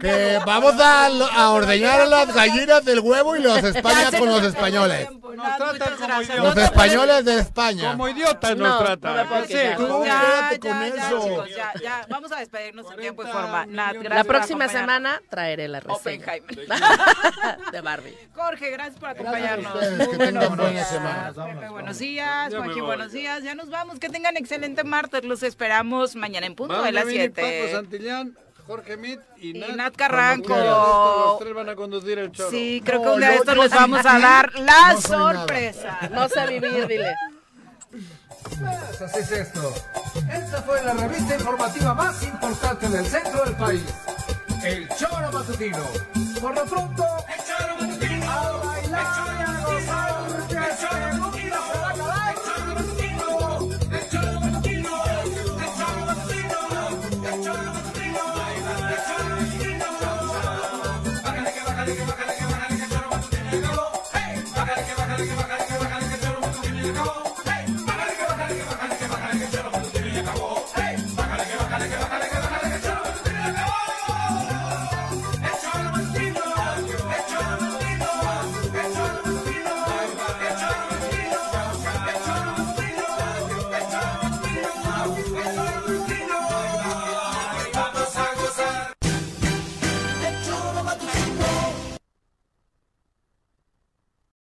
Que vamos a, a ordeñar a las gallinas del huevo y los España con los españoles. Nos tratan como Los idiotas. españoles de España. Como idiotas No, nos no tratan. Sí, quejar. Tú Ya, quédate ya, con ya, eso. chicos, ya, ya. Vamos a despedirnos en tiempo y forma. La próxima semana traeré la reseña Oppenheimer. de Barbie. Jorge, gracias por acompañarnos. Ustedes, Muy que buenos tengan buena días. semana. Pepe, buenos días. Ya me Joaquín, buenos días. Ya nos vamos. Que tengan excelente martes. Los esperamos mañana en punto de las venir Paco 7. Santillán, Jorge Mit y Y Nat. Nat Carranco. Los tres van a conducir el choro. Sí, creo que No, un día de estos les vamos a dar la No soy nada. sorpresa. No sé vivir, dile. Pues así es esto. Esta fue la revista informativa más importante del centro del país. El Choro Matutino. Por lo pronto, el Choro Matutino. A bailar a gozar.